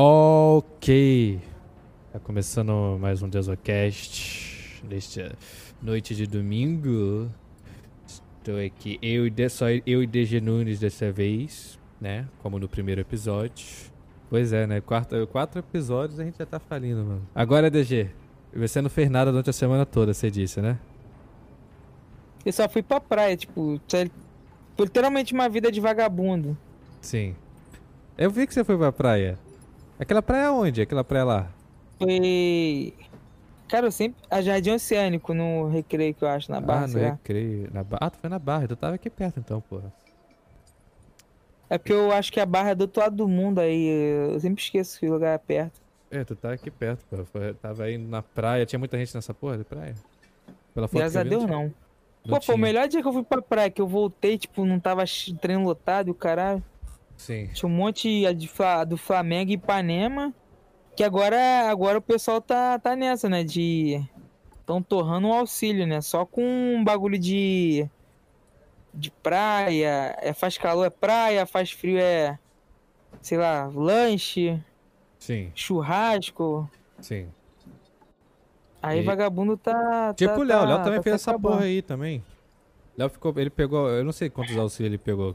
Ok. Tá começando mais um Desocast nesta noite de domingo. Estou aqui, eu e, de, só eu e DG Nunes dessa vez, né? Como no primeiro episódio. Pois é, né? Quatro, quatro episódios a gente já tá falindo, mano. Agora, DG, você não fez nada durante a semana toda, você disse, né? Eu só fui pra praia, tipo, literalmente uma vida de vagabundo. Sim. Eu vi que você foi pra praia. Aquela praia onde? Aquela praia lá? Foi. Cara, eu sempre. A Jardim Oceânico no recreio que eu acho, na Barra. Ah, no recreio. Na barra. Ah, tu foi na Barra. Tu tava aqui perto então, porra. É porque eu acho que a Barra é do outro lado do mundo aí. Eu sempre esqueço que o lugar é perto. É, tu tá aqui perto, pô. Foi, tava aí na praia. Tinha muita gente nessa porra de praia? Pela foto Graças a Deus, não. não. Pô, foi o melhor dia que eu fui pra praia, que eu voltei, tipo, não tava treino lotado e o caralho. Sim. Tinha um monte de, do Flamengo e Ipanema. Que agora, agora o pessoal tá, tá nessa, né? De. Estão torrando um auxílio, né? Só com um bagulho de. De praia. É, faz calor é praia, faz frio é. Sei lá, lanche. Sim. Churrasco. Sim. Aí e... vagabundo tá. Tipo tá, o Léo, o Léo tá, também tá fez essa acabando. porra aí também. Léo ficou. Ele pegou. Eu não sei quantos auxílios ele pegou.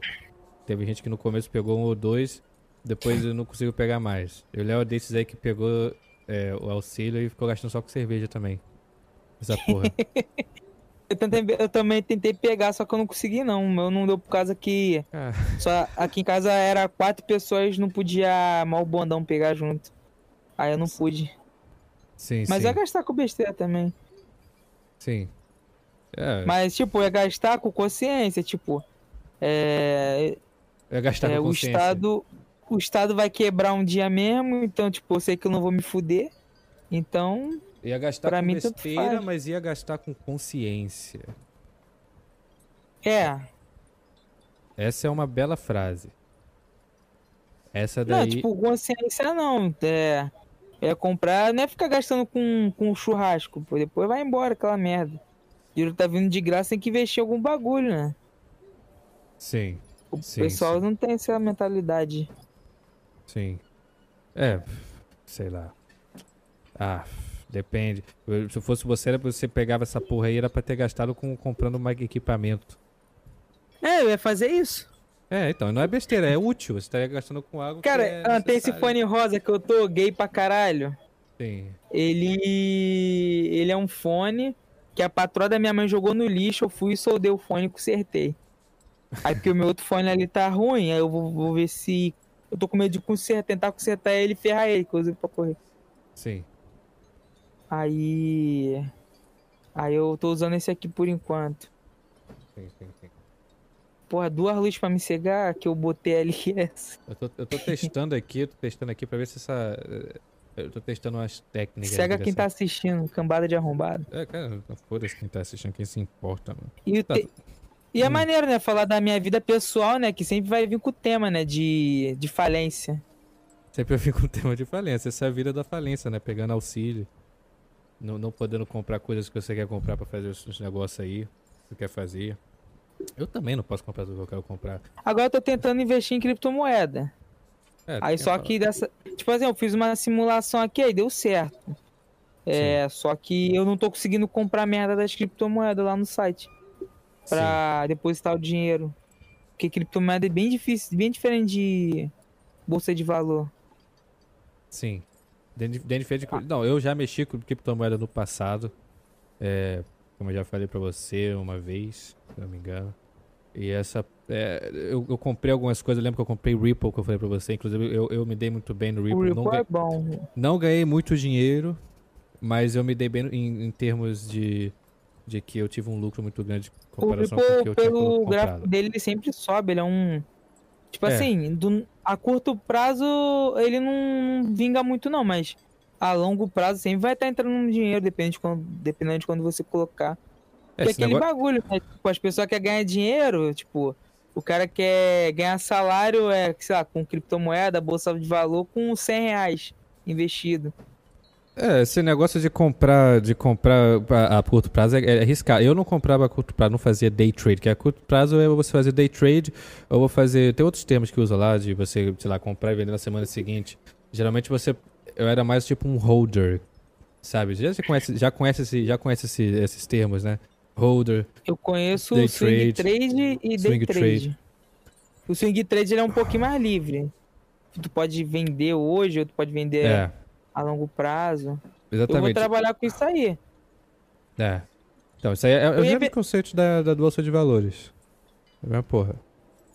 Teve gente que no começo pegou um ou dois, depois não conseguiu pegar mais. Eu Léo desses aí que pegou é, o auxílio e ficou gastando só com cerveja também. Essa porra. eu, tentei, eu, também tentei pegar, só que eu não consegui não. Eu não deu por causa que. Ah. Só aqui em casa era quatro pessoas, não podia mal bondão pegar junto. Aí eu não pude. Sim, Mas sim. ia gastar com besteira também. Sim. É. Mas, tipo, ia gastar com consciência, tipo. É, é gastar é, o Estado O Estado vai quebrar um dia mesmo, então, tipo, eu sei que eu não vou me fuder. Então. Ia gastar pra com mim, besteira, mas ia gastar com consciência. É. Essa é uma bela frase. Essa daí. Não, tipo, consciência não. É, é comprar, não é ficar gastando com, com churrasco, pô. Depois vai embora aquela merda. O dinheiro tá vindo de graça, tem que investir em algum bagulho, né? Sim. O sim, pessoal sim. não tem essa mentalidade. Sim. É, sei lá. Ah, depende. Se fosse você, você pegava essa porra aí, era pra ter gastado com comprando mais equipamento. É, eu ia fazer isso. É, então, não é besteira, é útil. Você estaria gastando com água. Cara, é ah, tem esse fone rosa que eu tô gay pra caralho. Sim. Ele. Ele é um fone que a patroa da minha mãe jogou no lixo. Eu fui e soldei o fone e consertei. Aí porque o meu outro fone ali tá ruim, aí eu vou, vou ver se. Eu tô com medo de consertar, tentar consertar ele e ferrar ele, uso pra correr. Sim. Aí. Aí eu tô usando esse aqui por enquanto. Sim, sim, sim. Porra, duas luzes pra me cegar que eu botei ali essa. Eu tô, eu tô testando aqui, eu tô testando aqui pra ver se essa. Eu tô testando umas técnicas. Cega quem tá assistindo, cambada de arrombado. É, cara, foda-se quem tá assistindo, quem se importa, mano. E tá... te... E é hum. maneiro, né? Falar da minha vida pessoal, né? Que sempre vai vir com o tema, né? De, de falência. Sempre vai vir com o tema de falência. Essa é a vida da falência, né? Pegando auxílio. Não, não podendo comprar coisas que você quer comprar pra fazer os, negócios aí. Que você quer fazer. Eu também não posso comprar tudo que eu quero comprar. Agora eu tô tentando investir em criptomoeda. É, aí só que dessa. Tipo assim, eu fiz uma simulação aqui, aí deu certo. É, Sim. só que eu não tô conseguindo comprar merda das criptomoedas lá no site para depositar o dinheiro. Porque criptomoeda é bem difícil, bem diferente de bolsa de valor. Sim. diferente de... Não, eu já mexi com criptomoeda no passado. É, como eu já falei para você uma vez, se não me engano. E essa. É, eu, eu, comprei algumas coisas, eu lembro que eu comprei Ripple, que eu falei pra você. Inclusive, eu, eu me dei muito bem no Ripple. O Ripple não, é bom. não ganhei muito dinheiro, mas eu me dei bem em, em termos de de que eu tive um lucro muito grande em comparação com o que eu pelo tinha gráfico dele, ele sempre sobe, ele é um... Tipo é. assim, do, a curto prazo ele não vinga muito não, mas a longo prazo sempre vai estar entrando um dinheiro, depende de quando, dependendo de quando você colocar. É, aquele negócio... bagulho, né? Tipo, as pessoas querem ganhar dinheiro, tipo, o cara quer ganhar salário, é, sei lá, com criptomoeda, bolsa de valor, com 100 reais investido. É, esse negócio de comprar, de comprar a, a curto prazo é, é arriscar. Eu não comprava a curto prazo, não fazia day trade, que a curto prazo é você fazer day trade, ou vou fazer, tem outros termos que usa lá, de você, sei lá, comprar e vender na semana seguinte. Geralmente você. Eu era mais tipo um holder. Sabe? Já, conhece, já conhece, esse, já conhece esse, esses termos, né? Holder. Eu conheço Day o swing trade, trade, e swing day trade. O swing trade ele é um pouquinho mais livre. Tu pode vender hoje, ou tu pode vender É, a longo prazo. Eu vou exatamente. trabalhar com isso aí. É. Então, isso aí é, é o ia mesmo ver- conceito da, da bolsa de valores. É a mesma porra.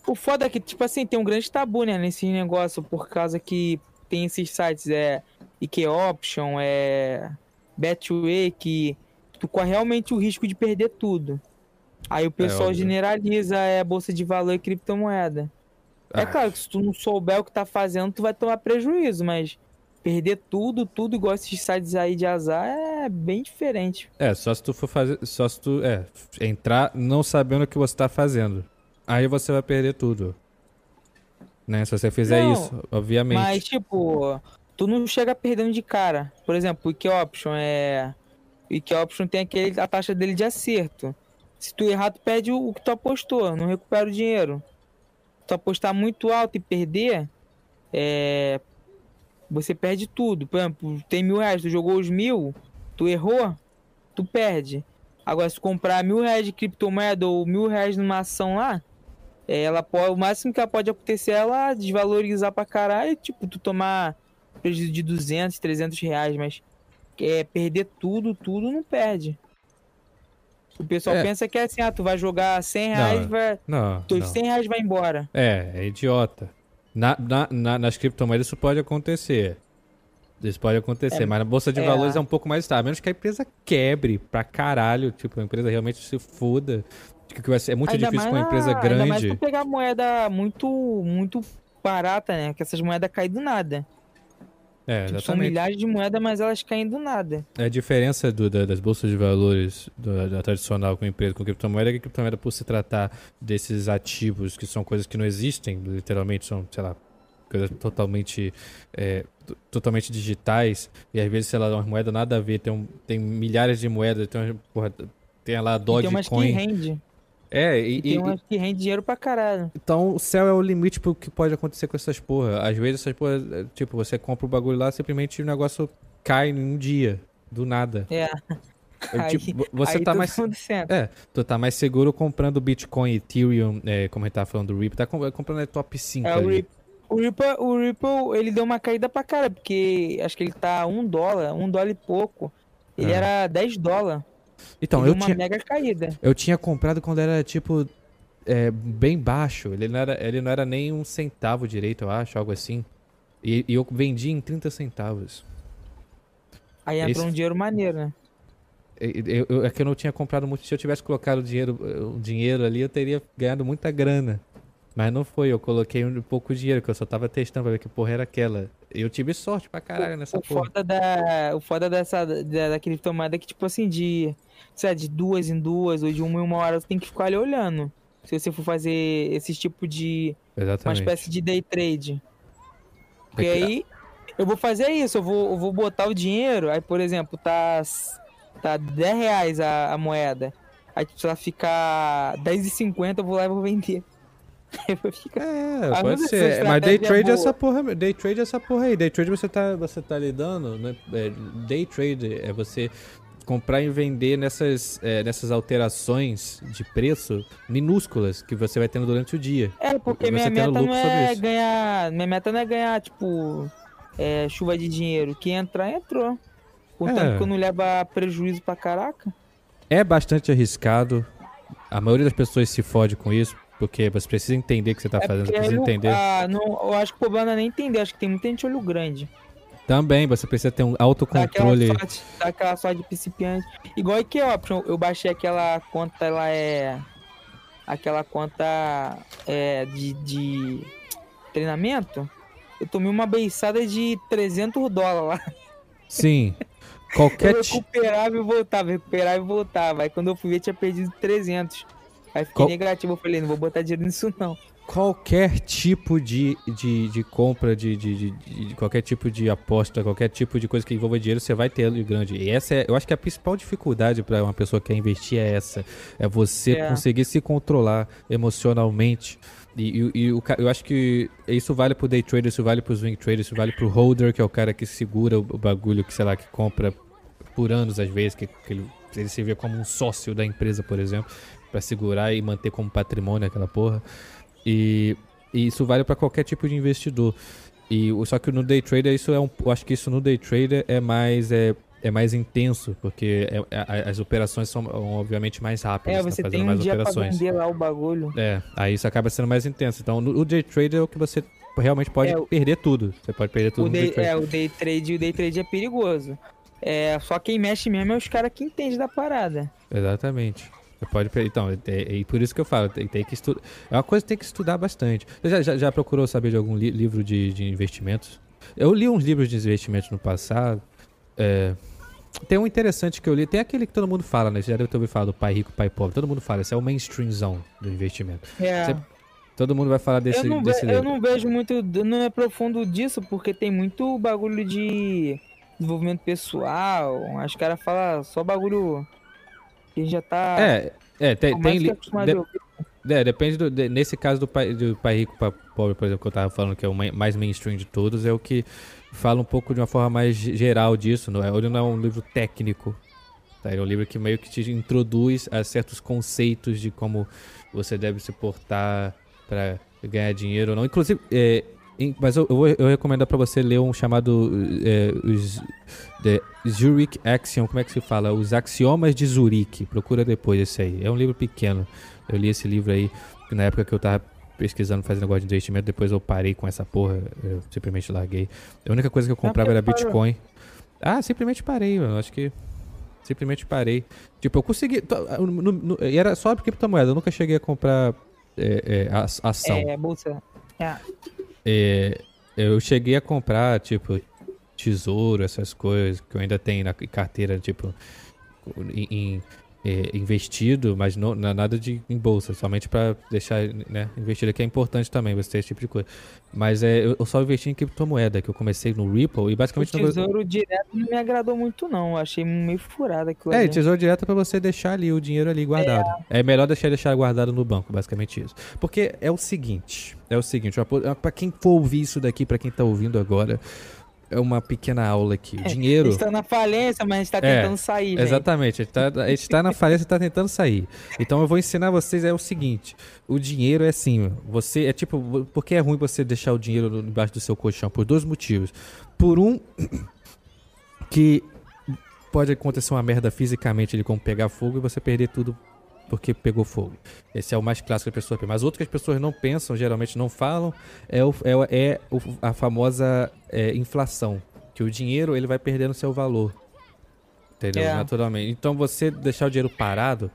O foda é que, tipo assim, tem um grande tabu, né, nesse negócio, por causa que tem esses sites, é IK Option, é Betway, que tu corre realmente o risco de perder tudo. Aí o pessoal óbvio. generaliza é, a bolsa de valor e criptomoeda. É Ah. claro que se tu não souber o que tá fazendo, tu vai tomar prejuízo, mas perder tudo, tudo igual esses sites aí de azar é bem diferente. É, só se tu for fazer. Só se tu. É, entrar não sabendo o que você tá fazendo. Aí você vai perder tudo. Né? Se você fizer Não, isso, obviamente. Mas, tipo, tu não chega perdendo de cara. Por exemplo, o Option é. O IK Option tem aquele, a taxa dele de acerto. Se tu errar, tu perde o, o que tu apostou, não recupera o dinheiro. Se tu apostar muito alto e perder, é. Você perde tudo. Por exemplo, tem mil reais, tu jogou os mil, tu errou, tu perde. Agora, se tu comprar mil reais de criptomoeda ou mil reais numa ação lá, é, ela pode, o máximo que ela pode acontecer é ela desvalorizar pra caralho, tipo, tu tomar prejuízo de 200, 300 reais, mas é, perder tudo, tudo não perde. O pessoal É. pensa que é assim, ah, tu vai jogar 100 reais, Não, vai, Não. teus não. 100 reais vai embora. É, é idiota. Na, na, na- nas criptomoedas isso pode acontecer. Isso pode acontecer, É, mas na bolsa de é. valores é um pouco mais estável. A menos que a empresa quebre pra caralho. Tipo, a empresa realmente se foda. Que vai ser, é muito difícil com uma empresa na- Ainda mais grande. tu pegar moeda muito, muito barata, né? Que essas moedas caem do nada. É, Tipo, são milhares de moedas, mas elas caem do nada. A diferença do- da- das bolsas de valores do- da tradicional com empresa com criptomoeda é que a criptomoeda, por se tratar desses ativos, que são coisas que não existem, literalmente são, sei lá, coisas totalmente, é, totalmente digitais, e às vezes, sei lá, uma moeda nada a ver, tem, um- tem milhares de moedas, tem, uma- porra, tem lá a E tem umas que Dogecoin. rende. É, E, e, tem umas que rende dinheiro pra caralho. então o céu é o limite pro que pode acontecer com essas porra. Às vezes essas porra, é, tipo, você compra o bagulho lá, simplesmente o negócio cai em um dia, do nada. É. É, Aí- tipo, você aí tá mais. É, tu tá mais seguro comprando Bitcoin, Ethereum, é, como a gente tava falando do Ripple, tá com- comprando é top 5 É, o. Ripple, o, Ripple, o Ripple, ele deu uma caída pra cara, porque acho que ele tá um dólar, um dólar e pouco. Ele É. era 10 dólares. Então, eu uma tinha, mega caída. eu tinha comprado quando era, tipo, é, bem baixo. Ele não, era, ele não era nem um centavo direito, eu acho, algo assim. E, e eu vendi em 30 centavos. Aí entrou Esse- um dinheiro maneiro, né? Eu- eu- é que eu não tinha comprado muito. Se eu tivesse colocado dinheiro, o dinheiro ali, eu teria ganhado muita grana. Mas não foi, eu coloquei um pouco dinheiro, que eu só tava testando pra ver que porra era aquela. Eu tive sorte pra caralho nessa o porra. foda da o foda dessa da, da criptomoeda é que tipo assim de sei lá, de duas em duas ou de uma em uma hora tu tem que ficar ali olhando se você for fazer esse tipo de uma Exatamente. espécie de day trade porque É que- aí eu vou fazer isso eu vou, eu vou botar o dinheiro aí por exemplo tá tá 10 reais a, a moeda aí se ela ficar 10,50 eu vou lá e vou vender ficar É, pode ser. Mas day é trade é essa porra. Day trade é essa porra aí. Day trade você tá, você tá lidando, né? É, day trade é você comprar e vender nessas, é, nessas alterações de preço minúsculas que você vai tendo durante o dia. É, porque minha meta não é ganhar. Minha meta não é ganhar, tipo, é, chuva de dinheiro. Quem entrar, entrou. Portanto, É. que eu não leva prejuízo pra caraca. É bastante arriscado. A maioria das pessoas se fode com isso, porque você precisa entender o que você tá É fazendo, você precisa eu, entender. ah, não, eu acho que o problema não é nem entender, acho que tem muita gente olho grande. Também, você precisa ter um Dá aquela autocontrole. sorte, dá aquela sorte de principiante. Igual que Option, eu baixei aquela conta, ela é. Aquela conta é, de, de treinamento. Eu tomei uma beiçada de 300 dólares lá. Sim. Qualquer Eu recuperava e voltava, recuperava e voltava. Aí quando eu fui ver, tinha perdido 300. Aí fiquei Qual- negativo. Eu falei, não vou botar dinheiro nisso não. qualquer tipo de, de, de compra, de, de, de, de qualquer tipo de aposta, qualquer tipo de coisa que envolva dinheiro, você vai ter ele grande. E essa é, eu acho que a principal dificuldade para uma pessoa que quer investir é essa. É você é. conseguir se controlar emocionalmente. E, e, e o, eu acho que isso vale pro day trader, isso vale pro swing trader, isso vale pro holder, que é o cara que segura o, o bagulho, que sei lá, que compra por anos às vezes, que, que ele, ele se vê como um sócio da empresa, por exemplo, para segurar e manter como patrimônio aquela porra. E, e isso vale para qualquer tipo de investidor. E só que no day trader isso é um, eu acho que isso no day trader é mais é, é mais intenso, porque é, é, as operações são obviamente mais rápidas. É, tá você tá tem um dia operações. pra vender lá o bagulho. É, aí isso acaba sendo mais intenso. Então, no, o day trader é o que você realmente pode é, perder tudo. Você pode perder tudo o day, day É, o day trade, o day trade é perigoso. É, só quem mexe mesmo é os caras que entendem da parada. Exatamente. Pode. Então, é, por isso que eu falo, tem, tem que estudar. É uma coisa que tem que estudar bastante. Você já, já, já procurou saber de algum li livro de, de investimentos? Eu li uns livros de investimentos no passado. É, tem um interessante que eu li, tem aquele que todo mundo fala, né? Você já deve ter ouvido falar do pai rico, pai pobre. Todo mundo fala, esse é o mainstreamzão do investimento. É. Você, todo mundo vai falar desse, eu não desse livro. Eu não vejo muito, não é profundo disso, porque tem muito bagulho de desenvolvimento pessoal. As caras falam só bagulho que já tá. É, é tem. tem li... de... é, depende do. De... nesse caso do pai, do pai rico para pobre, por exemplo, que eu tava falando, que é o mais mainstream de todos, é o que fala um pouco de uma forma mais geral disso. Não é, ele não é um livro técnico. Tá? Ele é um livro que meio que te introduz a certos conceitos de como você deve se portar para ganhar dinheiro ou não. Inclusive, é, mas eu, eu, eu recomendo para você ler um chamado é, os, The Zurich Axiom, como é que se fala? Os Axiomas de Zurique. Procura depois esse aí. É um livro pequeno. Eu li esse livro aí na época que eu tava pesquisando, fazendo negócio de investimento. Depois eu parei com essa porra. Eu simplesmente larguei. A única coisa que eu comprava era Bitcoin. Ah, simplesmente parei, mano. Acho que simplesmente parei. Tipo, eu consegui. No, no, e era só porque criptomoeda. Eu nunca cheguei a comprar é, é, ação. É, bolsa. É. É, eu cheguei a comprar, tipo, tesouro, essas coisas que eu ainda tenho na carteira, tipo, em, em é, investido, mas não, nada de em bolsa, somente para deixar né, investido, que é importante também você ter esse tipo de coisa. Mas é, eu, só investi em criptomoeda, que eu comecei no Ripple e basicamente... O tesouro no... direto não me agradou muito não, achei meio furado aquilo É, ali. tesouro direto é para você deixar ali o dinheiro ali guardado. É, é melhor deixar deixar guardado no banco, basicamente isso. Porque é o seguinte, é o seguinte, para quem for ouvir isso daqui, para quem tá ouvindo agora é uma pequena aula aqui. O é, dinheiro. A gente tá na falência, mas a gente tá é, tentando sair. Exatamente, a gente, tá, a gente tá na falência e tá tentando sair. Então eu vou ensinar vocês é o seguinte: o dinheiro é assim, você é tipo, porque é ruim você deixar o dinheiro embaixo do seu colchão? Por dois motivos. Por um, que pode acontecer uma merda fisicamente, ele como pegar fogo e você perder tudo porque pegou fogo. Esse é o mais clássico que as pessoas pensam. Mas outro que as pessoas não pensam, geralmente não falam, é, o, é, é a famosa é, inflação. Que o dinheiro ele vai perdendo seu valor. Entendeu? É. Naturalmente. Então você deixar o dinheiro parado,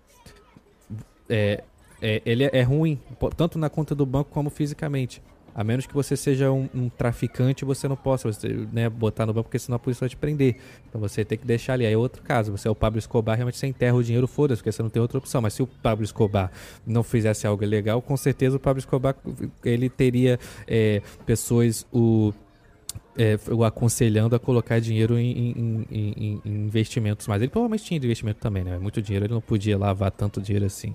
é, é, ele é ruim, tanto na conta do banco como fisicamente. A menos que você seja um, um traficante, você não possa você, né, botar no banco, porque senão a polícia vai te prender. Então você tem que deixar ali. Aí é outro caso. Você é o Pablo Escobar, realmente você enterra o dinheiro, foda-se, porque você não tem outra opção. Mas se o Pablo Escobar não fizesse algo legal, com certeza o Pablo Escobar ele teria é, pessoas o é, o aconselhando a colocar dinheiro em, em, em, em, investimentos. Mas ele provavelmente tinha investimento também, né? Muito dinheiro, ele não podia lavar tanto dinheiro assim.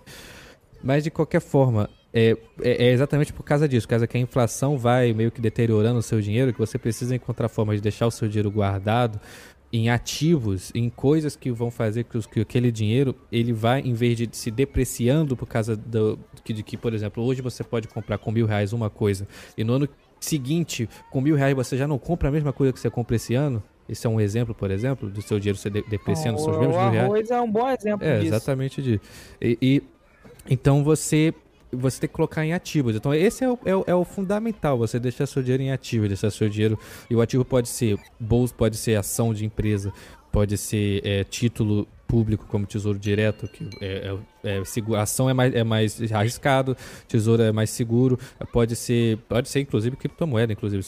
Mas de qualquer forma, é, é, é, exatamente por causa disso, por causa que a inflação vai meio que deteriorando o seu dinheiro, que você precisa encontrar formas de deixar o seu dinheiro guardado em ativos, em coisas que vão fazer que, que aquele dinheiro ele vai, em vez de se depreciando por causa do, de que, por exemplo, hoje você pode comprar com mil reais uma coisa e no ano seguinte, com mil reais, você já não compra a mesma coisa que você compra esse ano. Esse é um exemplo, por exemplo, do seu dinheiro se depreciando, os seus mesmos mil reais. O arroz é um bom exemplo é, disso. exatamente disso. E, e então você você tem que colocar em ativos. Então, esse é o, é o, é o, fundamental, você deixar seu dinheiro em ativos, deixar seu dinheiro. E o ativo pode ser bolsa, pode ser ação de empresa, pode ser é, título público, como tesouro direto, que é, é, é ação é mais, é mais arriscado, tesouro é mais seguro, pode ser, pode ser inclusive criptomoeda, inclusive,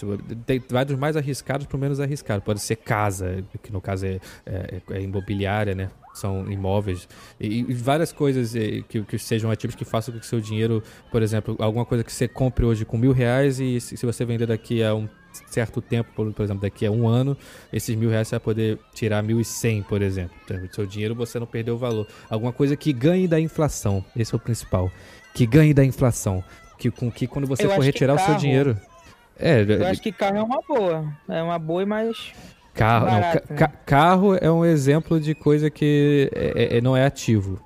tem vários mais arriscados para menos arriscado, pode ser casa, que no caso é, é, é imobiliária, né? São imóveis e, e várias coisas eh, que, que, sejam ativos que façam com que seu dinheiro, por exemplo, alguma coisa que você compre hoje com mil reais e se, se você vender daqui a um certo tempo, por, por, exemplo, daqui a um ano, esses mil reais você vai poder tirar mil e cem, por exemplo. Então, seu dinheiro você não perdeu o valor. Alguma coisa que ganhe da inflação. Esse é o principal. Que ganhe da inflação. Que, com que quando você Eu for retirar o seu dinheiro. É, eu acho que carro é uma boa. É uma boa e mais. Carro, barato, não, né? ca carro é um exemplo de coisa que é, é, não é ativo.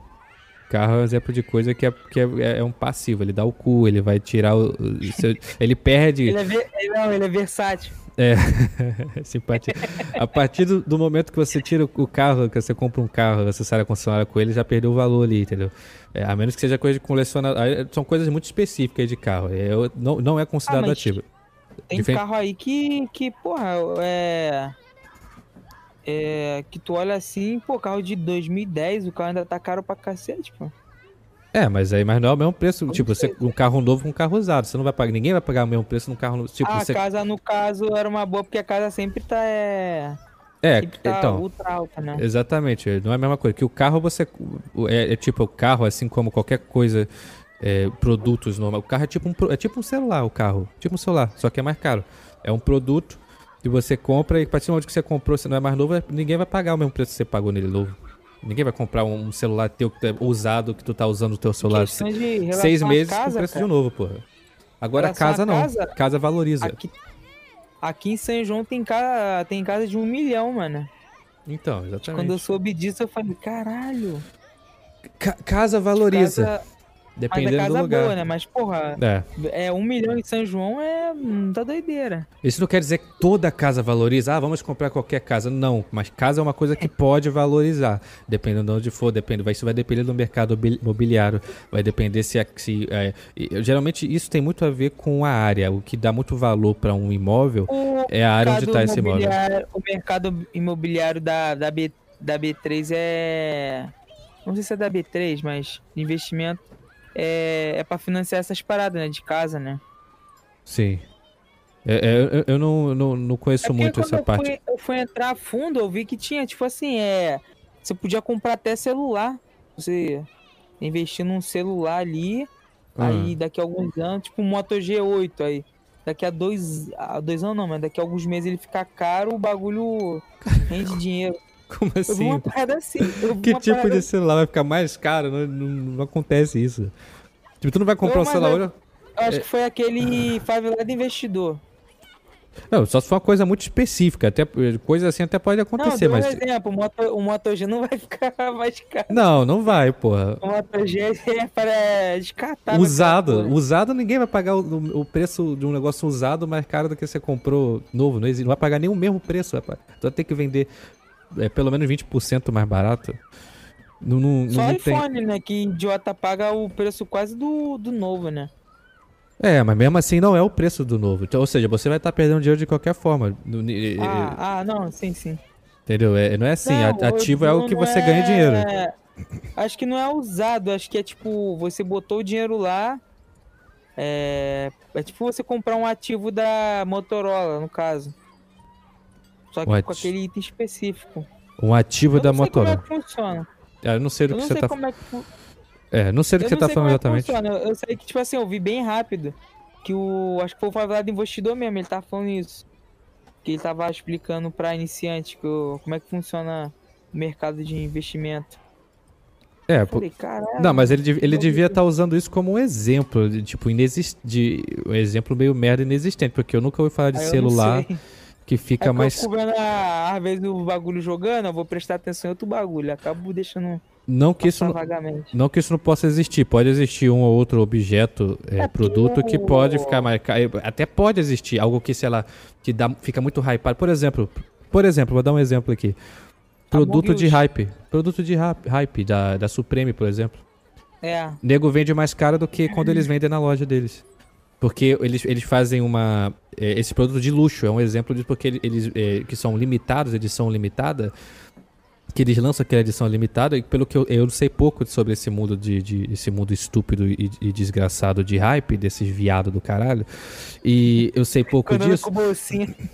Carro é um exemplo de coisa que é, que é, é um passivo. Ele dá o cu, ele vai tirar o. o seu, ele perde. Ele é, ver, não, ele é versátil. É, simpatia. A partir do, do, momento que você tira o carro, que você compra um carro, você sai da concessionária com ele, já perdeu o valor ali, entendeu? É, a menos que seja coisa de colecionador. São coisas muito específicas de carro. É, não, não é considerado ah, ativo. Tem Diferente... carro aí que, que, porra, é. É, que tu olha assim, pô, carro de 2010, o carro ainda tá caro pra cacete, pô. É, mas aí mas não é o mesmo preço. Tipo, você, um carro novo com um carro usado. Você não vai pagar. Ninguém vai pagar o mesmo preço num carro novo. Tipo, a você... casa, no caso, era uma boa, porque a casa sempre tá. É... É, tá então. Ultra alta, né? Exatamente. Não é a mesma coisa. Que o carro você. É, é tipo, o carro, assim como qualquer coisa. É, produtos normal. O carro é tipo, um, é tipo um celular, o carro. Tipo um celular, só que é mais caro. É um produto que você compra e a partir do momento que você comprou, se não é mais novo, ninguém vai pagar o mesmo preço que você pagou nele novo. Ninguém vai comprar um celular teu é usado que tu tá usando o teu celular seis meses casa, com preço cara. de novo, porra. Agora casa não. Casa, casa valoriza. Aqui, aqui, em São João tem casa, tem casa de um milhão, mano. Então, exatamente. Quando eu soube disso, eu falei, caralho. casa valoriza. Casa, Dependendo casa do lugar. boa, né? Mas, porra, é. é um milhão em São João é muita doideira. Isso não quer dizer que toda casa valoriza. Ah, vamos comprar qualquer casa. Não, mas casa é uma coisa que pode valorizar. Dependendo de onde for, depende. Isso vai depender do mercado imobiliário. Vai depender se... É, se é, geralmente, isso tem muito a ver com a área. O que dá muito valor para um imóvel o é a área onde está esse imóvel. O mercado imobiliário da, da, B, da B3 é... Não sei se é da B3, mas investimento é, é para financiar essas paradas, né? De casa, né? Sim. É, é, eu, não, não, não conheço é muito essa eu parte. Fui, eu fui entrar a fundo, eu vi que tinha, tipo assim, é. Você podia comprar até celular. Você investir num celular ali. Ah. Aí daqui a alguns anos, tipo um Moto G8 aí. Daqui a dois. A dois anos não, mas daqui a alguns meses ele ficar caro, o bagulho rende dinheiro. Como assim? uma parada assim. que tipo parada... de celular vai ficar mais caro? Não, não, não, acontece isso. Tipo, tu não vai comprar não, um celular hoje. Eu acho é... que foi aquele favelado investidor. Não, só se for uma coisa muito específica, até coisa assim até pode acontecer, não, mas. Por exemplo, o Moto, o Moto G não vai ficar mais caro. Não, não vai, porra. O Moto G é para descartar. Usado, usado ninguém vai pagar o, o, preço de um negócio usado mais caro do que você comprou novo, não, não vai pagar nem o mesmo preço, rapaz. Tu vai ter que vender é pelo menos 20% mais barato. Não, não, Só não iPhone, tem... né? Que idiota paga o preço quase do, do novo, né? É, mas mesmo assim não é o preço do novo. Então, ou seja, você vai estar tá perdendo dinheiro de qualquer forma. Ah, ah não, sim, sim. Entendeu? É, não é assim. Não, ativo é o que você é... ganha dinheiro. Acho que não é usado. Acho que é tipo, você botou o dinheiro lá. É, é tipo você comprar um ativo da Motorola, no caso. Só que com aquele item específico. Um ativo da Motorola. Como é que funciona? Ah, eu não sei do eu que você tá falando. É, é, não sei do que você tá falando exatamente. Funciona. Eu sei que, tipo assim, eu vi bem rápido. Que o. Acho que foi o favelado investidor mesmo, ele tava falando isso. Que ele tava explicando pra iniciante que o, como é que funciona o mercado de investimento. É, falei, não, mas ele, ele devia estar tá usando isso como um exemplo, de, tipo, inexist... de, um exemplo meio merda inexistente, porque eu nunca ouvi falar de celular que fica é mais. Eu vendo a, às vezes o bagulho jogando, eu vou prestar atenção em outro bagulho. Acabo deixando. Não que, isso não, não que isso não possa existir. Pode existir um ou outro objeto, é, é produto que pode ficar mais. Até pode existir algo que, sei lá, que dá, fica muito hypado. Por exemplo, por exemplo, vou dar um exemplo aqui. Tá produto de hype. Produto de hype da, da Supreme, por exemplo. É. Nego vende mais caro do que quando eles vendem na loja deles. Porque eles, eles fazem uma. É, esse produto de luxo é um exemplo disso, porque eles, é, que são limitados, edição limitada, que eles lançam aquela edição limitada, e pelo que eu, eu sei pouco sobre esse mundo de, de esse mundo estúpido e, e, desgraçado de hype, desses viados do caralho. E eu sei pouco disso.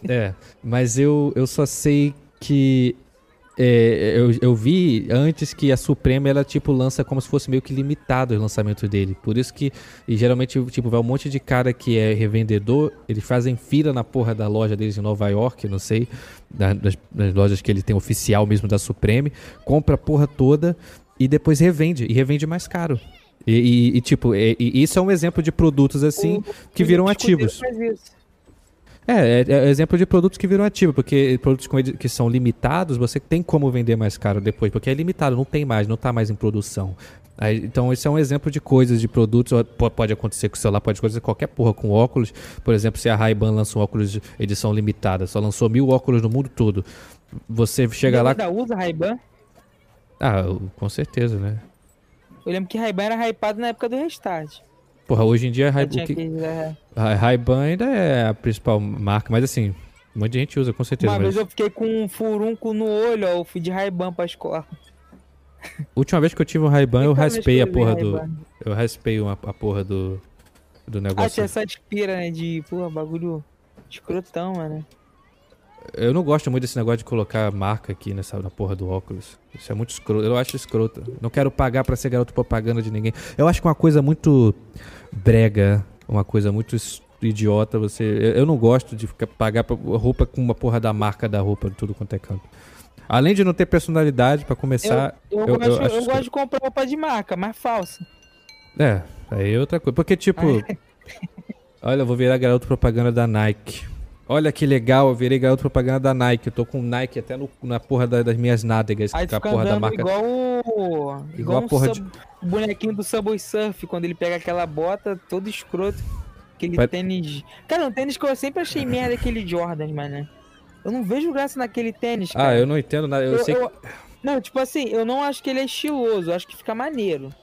É, mas eu, eu só sei que é, eu, eu vi antes que a Suprema ela tipo lança como se fosse meio que limitado o lançamento dele. Por isso que e geralmente tipo vai um monte de cara que é revendedor, eles fazem fila na porra da loja deles em Nova York, não sei, das, das lojas que ele tem oficial mesmo da Supreme, compra a porra toda e depois revende e revende mais caro. E, e, e tipo, e, isso é um exemplo de produtos assim o, que viram ativos. Faz isso. É, é, é, exemplo de produtos que viram ativo, porque produtos que são limitados, você tem como vender mais caro depois, porque é limitado, não tem mais, não está mais em produção. Aí, então, esse é um exemplo de coisas, de produtos. Pode acontecer com o celular, pode acontecer qualquer porra com óculos. Por exemplo, se a Ray-Ban lança um óculos de edição limitada, só lançou mil óculos no mundo todo. Você chega Você lá. ainda usa Ray-Ban? Ah, com certeza, né? Eu lembro que Ray-Ban era hypado na época do Restart. Porra, hoje em dia Ray... que... que... Ray-Ban ainda é a principal marca, mas assim, um monte de gente usa, com certeza. Uma mas... vez eu fiquei com um furunco no olho, ó, eu fui de Ray-Ban pra escola. Última vez que eu tive um Ray-Ban, eu raspei a porra do... Eu raspei uma, a porra do... Do negócio. Ah, tinha essa aspira, né, de, porra, bagulho escrotão, mano. Eu não gosto muito desse negócio de colocar marca aqui nessa na porra do óculos. Isso é muito escroto. Eu acho escroto. Não quero pagar para ser garoto propaganda de ninguém. Eu acho que é uma coisa muito brega, uma coisa muito idiota. Você, eu não gosto de ficar, pagar roupa com uma porra da marca da roupa de tudo quanto é canto. Além de não ter personalidade para começar, eu, eu, eu, gosto, eu gosto de comprar roupa de marca, mas falsa. É, aí é outra coisa. Porque tipo, olha, eu vou virar garoto propaganda da Nike. Olha que legal, eu virei garoto propaganda da Nike. Eu tô com Nike até no, na porra da, das minhas nádegas. Aí com a porra da marca. Igual o. Igual, igual a porra sub, de... o bonequinho do Subway Surf, quando ele pega aquela bota todo escroto. Aquele Vai... tênis. Cara, um tênis que eu sempre achei merda aquele Jordan, mano. Eu não vejo graça naquele tênis, ah, cara. Ah, eu não entendo nada. Eu, eu sei. Eu... Não, tipo assim, eu não acho que ele é estiloso, eu acho que fica maneiro.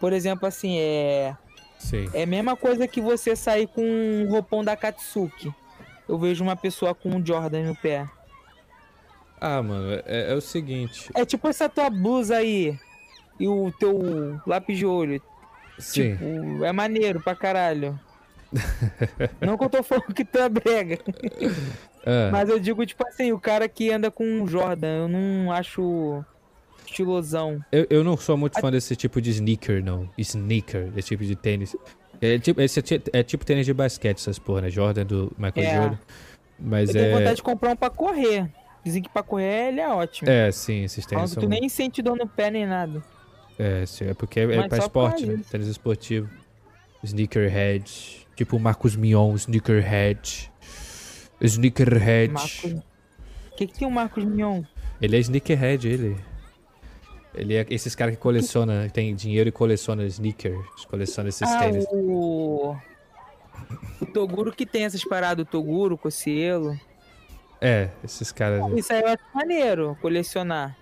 Por exemplo, assim, é. Sim. É a mesma coisa que você sair com um roupão da Katsuki eu vejo uma pessoa com um Jordan no pé. Ah, mano, é, é o seguinte. É tipo essa tua blusa aí e o teu lápis de olho. Sim. Tipo, é maneiro pra caralho. Não que eu tô falando que tu é brega. É. Mas eu digo, tipo assim, o cara que anda com um Jordan, eu não acho estilosão. Eu, eu não sou muito fã desse tipo de sneaker, não. Sneaker, esse tipo de tênis. É tipo, esse é, é, tipo tênis de basquete, essas porra, né? Jordan do Michael é. Jordan. Mas eu é... tenho vontade de comprar um pra correr. Dizem que pra correr ele é ótimo. É, sim, esses tênis são... Tu nem sente dor no pé nem nada. É, sim, é porque é, é pra esporte, né? Tênis esportivo. Sneakerhead. Tipo o Marcos Mion, Sneakerhead. Sneakerhead. Marcos... O que, que tem o Marcos Mion? Ele é Sneakerhead, ele. Ele é esses caras que coleciona, tem dinheiro e coleciona sneakers, coleciona esses ah, tênis. O... o Toguro que tem essas paradas, o Toguro, Cocielo. É, esses caras. Isso aí eu acho maneiro, colecionar.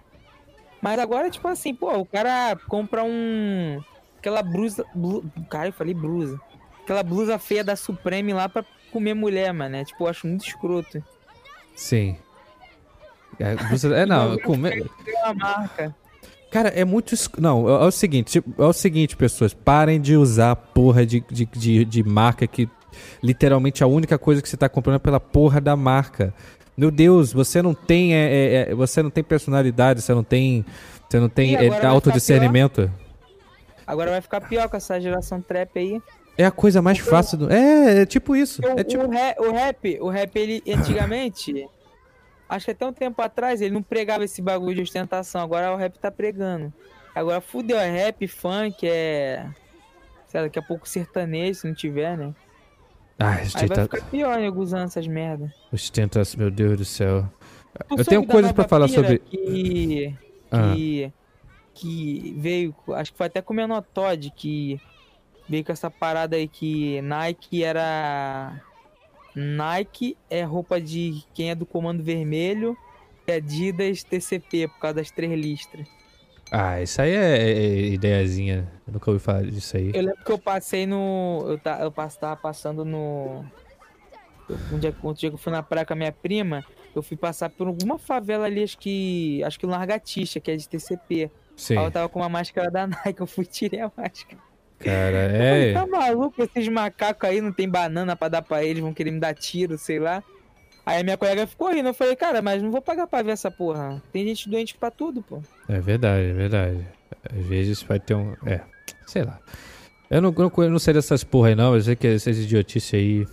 Mas agora, tipo assim, pô, o cara compra um. Aquela blusa. Blu... Cara, eu falei blusa. Aquela blusa feia da Supreme lá pra comer mulher, mano. É, tipo, eu acho muito escroto. Sim. É, blusa... é não, comer. É uma marca. Cara, é muito. Não, é, é o seguinte, tipo, é o seguinte, pessoas, parem de usar porra de, de, de, de marca que literalmente a única coisa que você tá comprando é pela porra da marca. Meu Deus, você não tem. É, é, é você não tem personalidade, você não tem. Você não tem é, autodiscernimento. Agora vai ficar pior com essa geração trap aí. É a coisa mais fácil do. É, é tipo isso. É tipo... o, rap, o rap, o rap, ele antigamente. Acho que até um tempo atrás ele não pregava esse bagulho de ostentação. Agora o rap tá pregando. Agora fudeu, é rap, funk, é. Sei lá, daqui a pouco sertanejo, se não tiver, né? Ah, Aí vai ficar pior, nego, usando essas merda. Ostentação, meu Deus do céu. Tu Eu tenho coisas para falar sobre. Que. Ah. Que. Que veio. Acho que foi até com o Menor Todd que veio com essa parada aí que Nike era Nike é roupa de quem é do Comando Vermelho e Adidas TCP, por causa das três listras. Ah, isso aí é, é, é ideiazinha. Eu nunca ouvi falar disso aí. Eu lembro que eu passei no. Eu, tá, eu tava passando no. Um dia, um dia que eu fui na praia com a minha prima. eu fui passar por alguma favela ali, acho que. Acho que Largatixa, que é de TCP. Sim. Aí eu tava com uma máscara da Nike, eu fui tirei a máscara. Cara, falei, é. tá maluco? Esses macacos aí não tem banana pra dar pra eles, vão querer me dar tiro, sei lá. Aí a minha colega ficou rindo, eu falei, cara, mas não vou pagar pra ver essa porra. Tem gente doente pra tudo, pô. É verdade, é verdade. Às vezes vai ter um. É, sei lá. Eu não, eu não sei dessas porra aí, não. Eu sei que essas idiotices aí.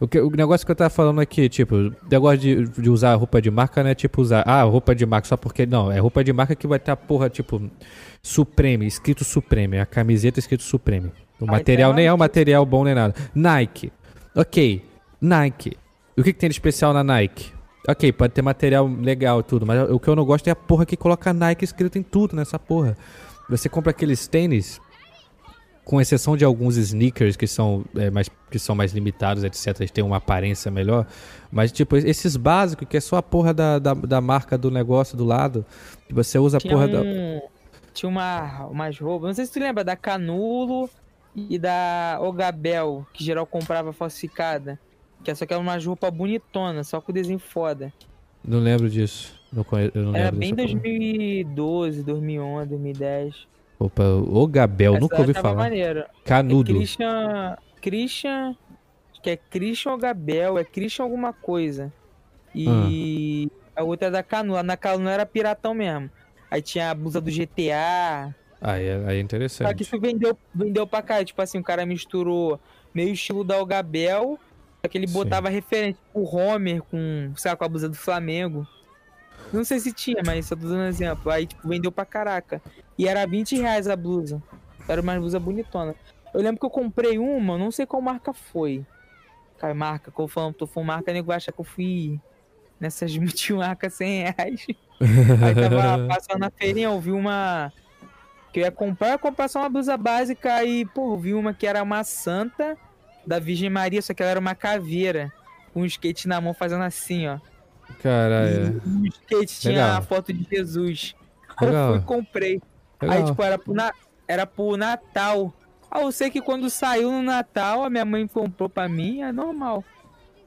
O, que, o negócio que eu tava falando aqui, tipo, o negócio de, de usar roupa de marca não é tipo usar. Ah, roupa de marca só porque. Não, é roupa de marca que vai ter a porra, tipo. Supreme, escrito Supreme. A camiseta escrito Supreme. O Ah, material é nem é um material bom nem nada. Nike. Ok. Nike. O que, que tem de especial na Nike? Ok, pode ter material legal e tudo, mas o que eu não gosto é a porra que coloca Nike escrito em tudo nessa porra. Você compra aqueles tênis, com exceção de alguns sneakers que são, é, mais, que são mais limitados, etc. Eles têm uma aparência melhor. Mas, tipo, esses básicos, que é só a porra da, da, da marca do negócio do lado, que você usa a Tinha porra da. um... Tinha uma, umas roupas, não sei se tu lembra, da Canulo e da Ogabel, que geral comprava falsificada. Que é só que era uma roupa bonitona, só com desenho foda. Não lembro disso. Não conhe... Eu não Era bem dessa porra. 2012, 2011, 2010. Opa, o Gabel, Essa nunca ouvi achava falar. maneiro. É Canudo. Christian. Christian. Acho que é Christian Ogabel, é Christian alguma coisa. E a outra é da Canu. A da Canu era piratão mesmo. Aí tinha a blusa do GTA. Aí é, aí é Só que interessante. isso vendeu, vendeu pra cá. Tipo assim, o cara misturou meio estilo da Ogabel. Só que ele Sim. botava referente o Homer com, sei lá, com a blusa do Flamengo. Não sei se tinha, mas só tô dando um exemplo. Aí, tipo, vendeu pra caraca. E era 20 reais a blusa. Era uma blusa bonitona. Eu lembro que eu comprei uma, não sei qual marca foi. Cara, marca, que eu falando, tô falando marca, nego vai achar que eu fui nessas multimarcas 100 reais. Aí tava passando na feirinha, eu vi uma. Que eu ia comprar, eu ia comprar só uma blusa básica e, pô, vi uma que era uma santa da Virgem Maria, só que ela era uma caveira. Com um skate na mão fazendo assim, ó. Caralho. O skate tinha Legal. a foto de Jesus. Aí Legal. Eu fui e comprei. Aí, Legal. tipo, era pro, na... era pro Natal. Ah, eu sei que quando saiu no Natal, a minha mãe comprou pra mim, é normal.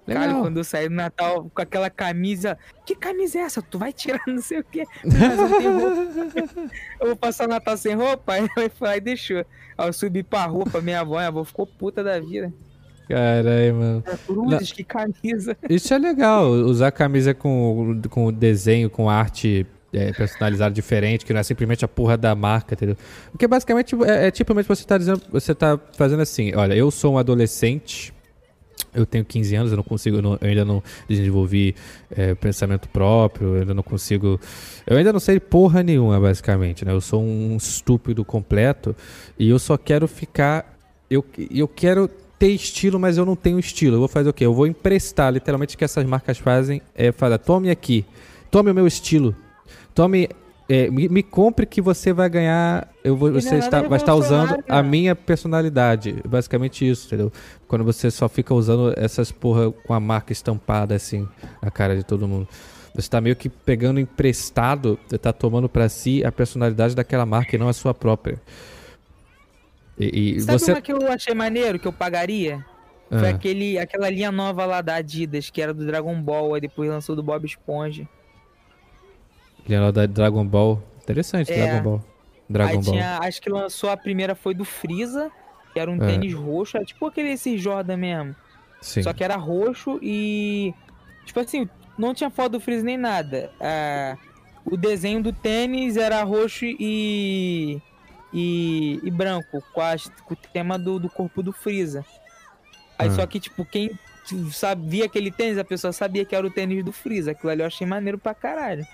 Cara, Legal. quando eu saí no Natal com aquela camisa. Que camisa é essa? Tu vai tirar não sei o quê. Eu, vou passar o Natal sem roupa? Aí eu fui lá e deixou. Aí eu subi pra rua pra minha avó, minha avó ficou puta da vida. Caralho, mano. Cruzes, que camisa. Isso é legal, usar camisa com, com desenho, com arte é, personalizada diferente, que não é simplesmente a porra da marca, entendeu? Porque basicamente é, é tipo mesmo você tá dizendo, você tá fazendo assim, olha, eu sou um adolescente, eu tenho 15 anos, eu não consigo, eu, não- eu ainda não desenvolvi é, pensamento próprio, eu ainda não consigo. Eu ainda não sei porra nenhuma, basicamente, né? Eu sou um estúpido completo e eu só quero ficar. Eu, eu quero ter estilo, mas eu não tenho estilo. Eu vou fazer o quê? Eu vou emprestar, literalmente, o que essas marcas fazem é falar: tome aqui, tome o meu estilo, tome. é, me, me compre que você vai ganhar. Eu vou, é você está, vai estar usando a minha personalidade. Basicamente isso, entendeu? Quando você só fica usando essas porra com a marca estampada assim na cara de todo mundo. Você tá meio que pegando emprestado, você tá tomando pra si a personalidade daquela marca e não a sua própria. E, e Sabe você. uma que eu achei maneiro, que eu pagaria? Foi Ah, aquele, aquela linha nova lá da Adidas, que era do Dragon Ball, aí depois lançou do Bob Esponja. Leonardo da Dragon Ball. Interessante, É. Dragon Ball. Dragon aí Ball. tinha, acho que lançou a primeira foi do Freeza, que era um É. tênis roxo, era tipo aquele esse Jordan mesmo. Sim. Só que era roxo e. Tipo assim, não tinha foto do Freeza nem nada. Ah, o desenho do tênis era roxo e. e, e branco, com, as- com o tema do, do corpo do Freeza. Aí Ah. só que, tipo, quem sabia aquele tênis, a pessoa sabia que era o tênis do Freeza. Aquilo ali eu achei maneiro pra caralho.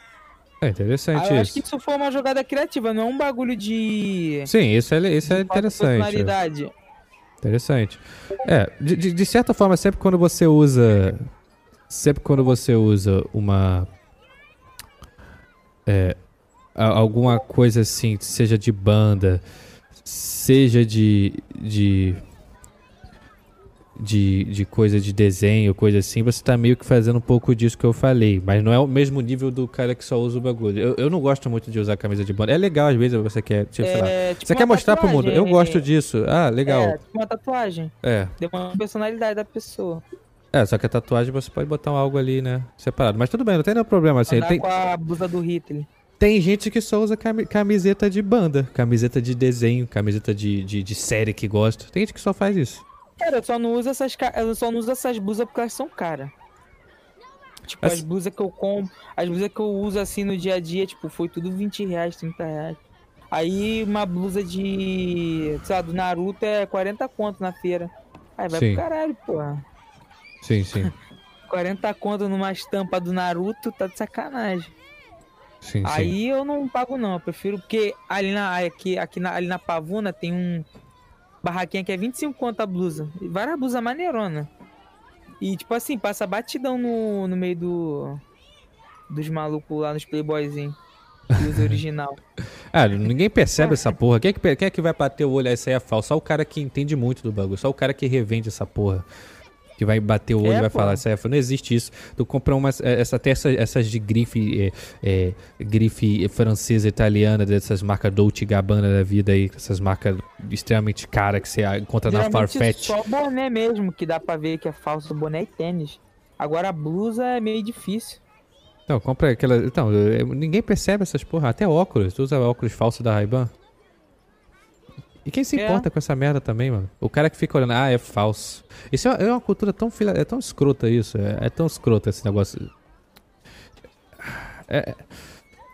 É interessante eu acho isso. que isso foi uma jogada criativa, não é um bagulho de. Sim, isso é, isso é interessante. personalidade. Interessante. É, de, de, certa forma, sempre quando você usa. Sempre quando você usa uma. É, a- alguma coisa assim, seja de banda, seja de. de de, de coisa de desenho, coisa assim, você tá meio que fazendo um pouco disso que eu falei, mas não é o mesmo nível do cara que só usa o bagulho. Eu, eu não gosto muito de usar camisa de banda. É legal às vezes você quer, tipo, sei lá, É, tipo você quer mostrar pro mundo, eu tatuagem, gosto disso. Ah, legal. É, tipo uma tatuagem. É. Deu uma personalidade da pessoa. É, só que a tatuagem você pode botar algo ali, né? Separado. Mas tudo bem, não tem nenhum problema. Assim, Andar tem, com a blusa do Hitler. Tem gente que só usa cami- camiseta de banda, camiseta de desenho, camiseta de, de, de série que gosta. Tem gente que só faz isso. Cara, eu só não uso essas, eu só não uso essas blusas porque elas são caras. Tipo, As- as blusas que eu compro, as blusas que eu uso assim no dia a dia, tipo, foi tudo 20 reais, 30 reais. Aí uma blusa de, sei lá, do Naruto é 40 conto na feira. Aí vai Sim. pro caralho, porra. Sim, sim. 40 conto numa estampa do Naruto, tá de sacanagem. Sim, sim. Aí eu não pago não, eu prefiro porque ali na aqui, aqui na, ali na Pavuna tem um barraquinha que é 25 conto a blusa. E várias blusas maneirona. E tipo assim, passa batidão no, no meio do dos malucos lá nos playboyzinhos. Blusa original. Ah, ninguém percebe essa porra. Quem é, que, quem é que vai bater o olho? Isso aí é falso. Só o cara que entende muito do bagulho. Só o cara que revende essa porra. Que vai bater o olho É, e vai pô. falar, falso. Não existe isso. Tu compra umas. é, Essa, até essas, essas de grife. É, é, grife francesa, italiana, dessas marcas Dolce Gabbana da vida aí. Essas marcas extremamente caras que você encontra na Farfetch. só boné mesmo que dá pra ver que é falso, boné e tênis. Agora a blusa é meio difícil. Então, compra aquela. Então, é, ninguém percebe essas porra. Até óculos. Tu usa óculos falso da Ray-Ban? E quem se É. importa com essa merda também, mano? O cara que fica olhando, ah, é falso. Isso é, é uma cultura tão filha. É tão escrota isso. É, é tão escrota esse negócio. É.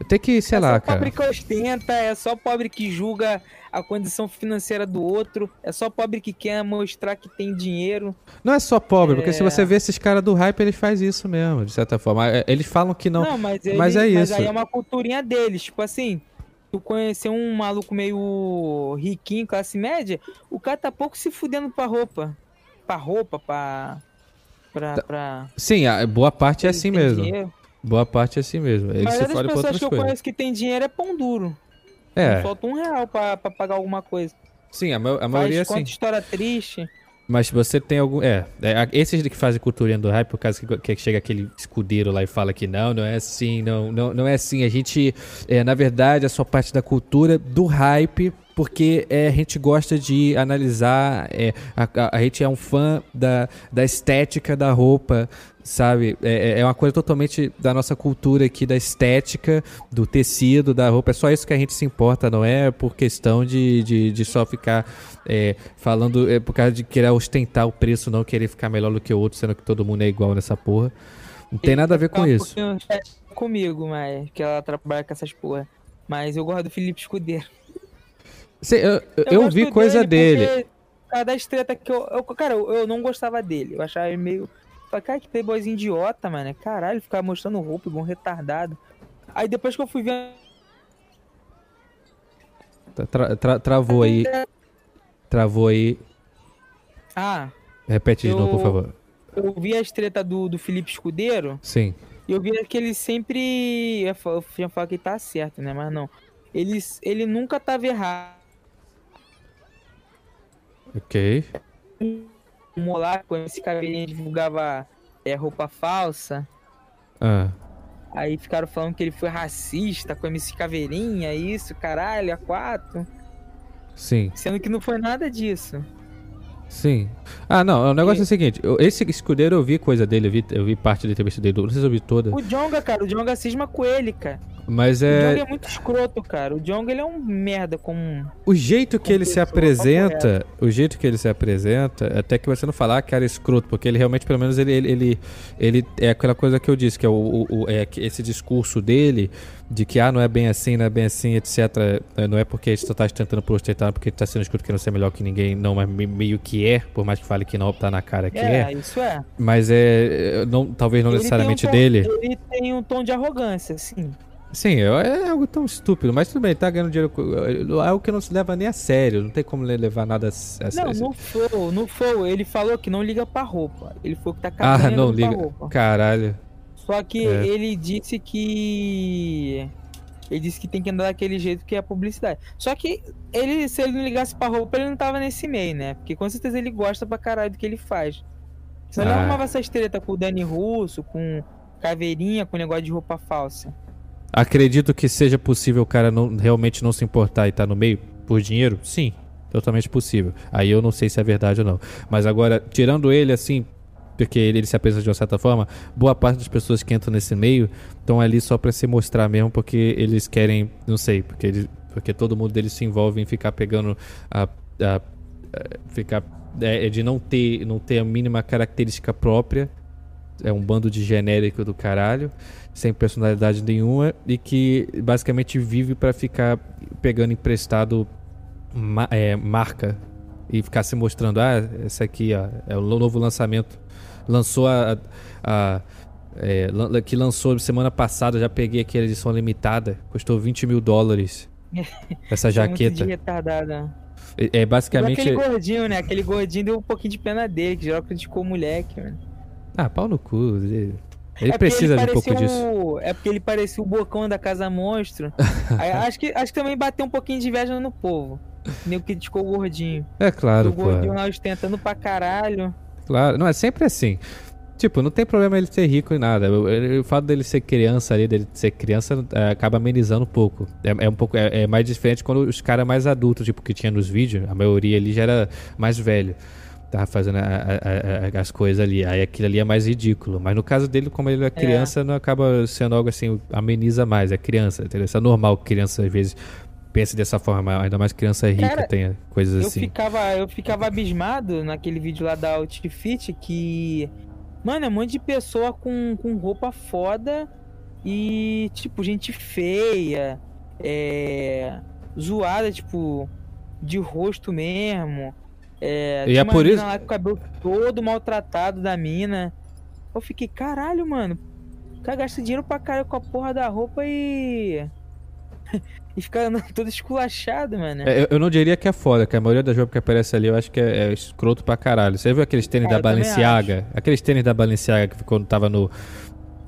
Tem que, sei é lá, só cara. pobre que ostenta, é só pobre que julga a condição financeira do outro, é só pobre que quer mostrar que tem dinheiro. Não é só pobre, porque se É. você vê esses caras do hype, eles fazem isso mesmo, de certa forma. É, Eles falam que não. Não, mas, ele, mas é isso. aí é uma culturinha deles. Tipo assim, tu conhecer um maluco meio riquinho, classe média, o cara tá pouco se fudendo pra roupa. Pra roupa, pra. Pra. Tá. pra Sim, a boa parte é ele assim mesmo. dinheiro. Boa parte é assim mesmo. A Eles se maioria das fodem por pessoas outras que eu coisas. conheço que tem dinheiro é pão duro. Não É, falta um real pra, pra pagar alguma coisa. sim, a, ma- a maioria é Faz assim. conta história triste. Mas você tem algum. É, é, esses que fazem culturinha do hype, por causa que, que chega aquele escudeiro lá e fala que não, não é assim, não, não, não é assim. A gente, é, na verdade, é só parte da cultura do hype, porque é, a gente gosta de analisar. É, a, a- a gente é um fã da, da estética da roupa, sabe? É, é- é uma coisa totalmente da nossa cultura aqui, da estética, do tecido, da roupa. É só isso que a gente se importa, não é por questão de, de, de só ficar é, falando, é por causa de querer ostentar o preço, não querer ficar melhor do que o outro, sendo que todo mundo é igual nessa porra. Não tem nada a ver com um isso. chateada comigo, mas que ela trabalha com essas porra. Mas eu gosto do Felipe Escudeiro. Cê- eu eu, eu vi coisa dele. porque, Cara, das treta que eu, eu- Cara, eu, não gostava dele. Eu achava ele meio. Falei, cara, que playboyzinho idiota, mano. Caralho, ficar mostrando roupa igual um retardado. Aí depois que eu fui ver. Tra- tra- travou aí, travou aí. Ah, Repete de novo, por favor. eu vi as treta do, do Felipe Escudeiro. Sim. E eu vi que ele sempre. Eu fa- eu tinha falado que ele tá certo, né? Mas não. Ele, ele nunca tava errado. Ok. O Molar, com esse cabelinho, divulgava é, roupa falsa. Ah, Aí ficaram falando que ele foi racista com MC Caveirinha, isso, caralho, a quatro. sim, Sendo que não foi nada disso. sim. Ah, não, o negócio E- é o seguinte: eu- esse escudeiro eu vi coisa dele, eu vi, eu vi parte da entrevista dele, não sei se eu vi toda. O Jonga, cara, o Jonga cisma com ele, cara. Mas O Jonga é. é muito escroto, cara. O Jonga, ele é um merda com... O jeito que ele se apresenta, o jeito que ele se apresenta, até que você não falar que era escroto, porque ele realmente, pelo menos, ele, ele, ele, ele- é aquela coisa que eu disse, que é, o, o- é esse discurso dele de que, ah, não é bem assim, não é bem assim, etc. eh, Não é porque a gente tá tentando prostetar, porque tá sendo escroto que não ser melhor que ninguém, não, mas me- meio que é, por mais que fale que não, tá na cara que é. É, isso é. Mas é, não, talvez não Ele necessariamente um tom- dele. Ele tem um tom de arrogância, assim. Sim, é algo tão estúpido, mas tudo bem, tá ganhando dinheiro. É algo que não se leva nem a sério, não tem como levar nada a, s- a Não, sério. no Flow, no Flow, ele falou que não liga pra roupa. Ele falou que tá Ah, cagando não pra liga. roupa. Caralho. Só que É. ele disse que. Ele disse que tem que andar daquele jeito que é a publicidade. Só que ele, se ele não ligasse pra roupa, ele não tava nesse meio, né? Porque com certeza ele gosta pra caralho do que ele faz. Senão ele Ah. arrumava essas treta com o Dani Russo, com caveirinha, com negócio de roupa falsa. Acredito que seja possível o cara não, realmente não se importar e estar no meio por dinheiro? Sim, totalmente possível. Aí eu não sei se é verdade ou não. Mas agora, tirando ele assim, porque ele, ele se apresenta de uma certa forma, boa parte das pessoas que entram nesse meio estão ali só para se mostrar mesmo, porque eles querem, não sei, porque, porque todo mundo deles se envolve em ficar pegando a. a, a ficar. É, é, de não ter, não ter a mínima característica própria. É um bando de genérico do caralho, sem personalidade nenhuma, e que basicamente vive para ficar pegando emprestado ma é, marca e ficar se mostrando, ah, esse aqui ó, é o novo lançamento lançou a. a é, que lançou semana passada, já peguei aqui a edição limitada, custou 20 mil dólares. Essa jaqueta. É, é basicamente. Aquele gordinho, né? Aquele gordinho deu um pouquinho de pena dele, que já criticou o moleque, mano. Ah, pau no cu. Ele, ele é precisa ele de um pouco disso. É porque ele parecia o bocão da Casa Monstro. Aí, acho, que, acho que também bateu um pouquinho de inveja no povo. Nem criticou o gordinho. É claro, pô. O gordinho lá ostentando pra caralho. Claro, não, é sempre assim. Tipo, não tem problema ele ser rico e nada. O, o, fato dele ser criança ali, dele ser criança, é, acaba amenizando um pouco. É, é um pouco é, é, mais diferente quando os caras mais adultos, tipo, que tinha nos vídeos, a maioria ali já era mais velho. Tava fazendo a, a, as coisas ali. Aí aquilo ali é mais ridículo. Mas no caso dele, como ele é, é. criança, não acaba sendo algo assim, ameniza mais. É criança, entendeu? Isso é normal que criança, às vezes, pense dessa forma, ainda mais criança rica Cara, tenha coisas eu assim. Ficava, eu ficava abismado naquele vídeo lá da Outfit que. Mano, é um monte de pessoa com, com roupa foda e, tipo, gente feia, é. zoada, tipo, de rosto mesmo. É, e é por isso. Lá com o cabelo todo maltratado da mina. Eu fiquei, caralho, mano. O cara gasta dinheiro pra caralho com a porra da roupa e e fica todo esculachado, mano. É, eu não diria que é foda, que a maioria das roupas que aparece ali eu acho que é, é escroto pra caralho. Você viu aqueles tênis é, da Balenciaga? Aqueles tênis da Balenciaga que quando tava no.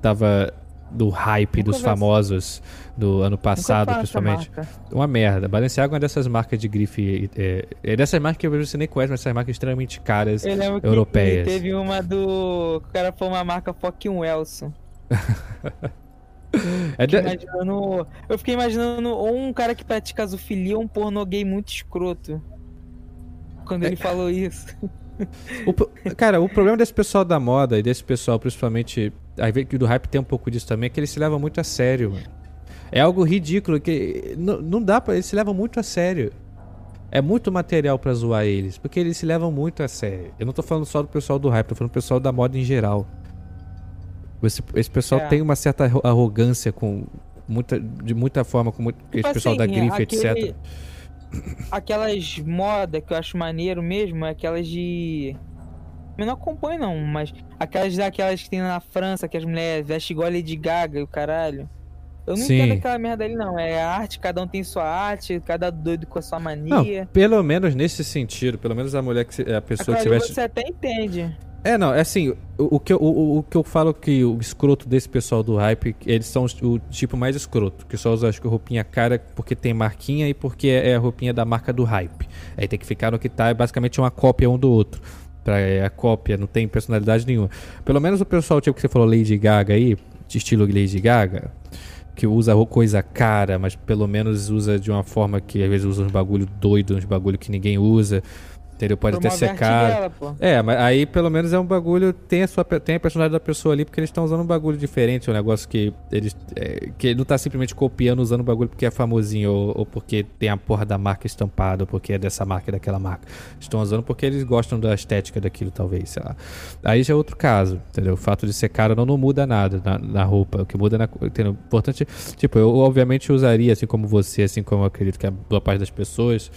tava do hype Nunca dos famosos do ano passado, principalmente. Uma merda. Balenciaga é uma dessas marcas de grife. É, é dessas marcas que você nem conhece, mas essas marcas extremamente caras europeias. teve uma do. O cara foi uma marca fucking Wilson. É de... imaginando, eu fiquei imaginando ou um cara que pratica zoofilia ou um pornô gay muito escroto. Quando ele é... falou isso. O, cara, o problema desse pessoal da moda e desse pessoal, principalmente. Aí que do hype tem um pouco disso também, é que eles se levam muito a sério, mano. É algo ridículo que. Não, não dá pra. Eles se levam muito a sério. É muito material para zoar eles, porque eles se levam muito a sério. Eu não tô falando só do pessoal do hype, tô falando do pessoal da moda em geral. Esse, esse pessoal é. tem uma certa arrogância com muita, de muita forma, com muito, tipo esse pessoal da assim, grife, aquele, etc. Aquelas modas que eu acho maneiro mesmo, é aquelas de. Eu não acompanho não, mas aquelas daquelas que tem na França, que as mulheres vestem igual a Lady Gaga e o caralho. Eu não Sim. entendo aquela merda ali, não. É arte, cada um tem sua arte, cada doido com a sua mania. Não, pelo menos nesse sentido, pelo menos a mulher que a pessoa que tivesse. Você até entende. É, não, é assim, o, o que, eu, o, o, que eu falo que o escroto desse pessoal do hype, eles são o tipo mais escroto, que só usa acho que roupinha cara porque tem marquinha e porque é, é a roupinha da marca do hype. Aí tem que ficar no que tá, é basicamente uma cópia um do outro. Pra, é a cópia, não tem personalidade nenhuma. Pelo menos o pessoal, tipo que você falou Lady Gaga aí, de estilo Lady Gaga, que usa coisa cara, mas pelo menos usa de uma forma que às vezes usa uns bagulho doido, uns bagulho que ninguém usa. Entendeu? Pode até secar. Dela, é, mas aí pelo menos é um bagulho. Tem a, sua, tem a personalidade da pessoa ali, porque eles estão usando um bagulho diferente. Um negócio que eles. É, que ele não tá simplesmente copiando, usando o bagulho porque é famosinho, ou, ou, porque tem a porra da marca estampada, ou porque é dessa marca e daquela marca. Estão usando porque eles gostam da estética daquilo, talvez, sei lá. Aí já é outro caso, entendeu? O fato de ser cara não, não muda nada na, na roupa. O que muda na. Entendeu? Importante. Tipo, eu obviamente usaria, assim como você, assim como eu acredito que a boa parte das pessoas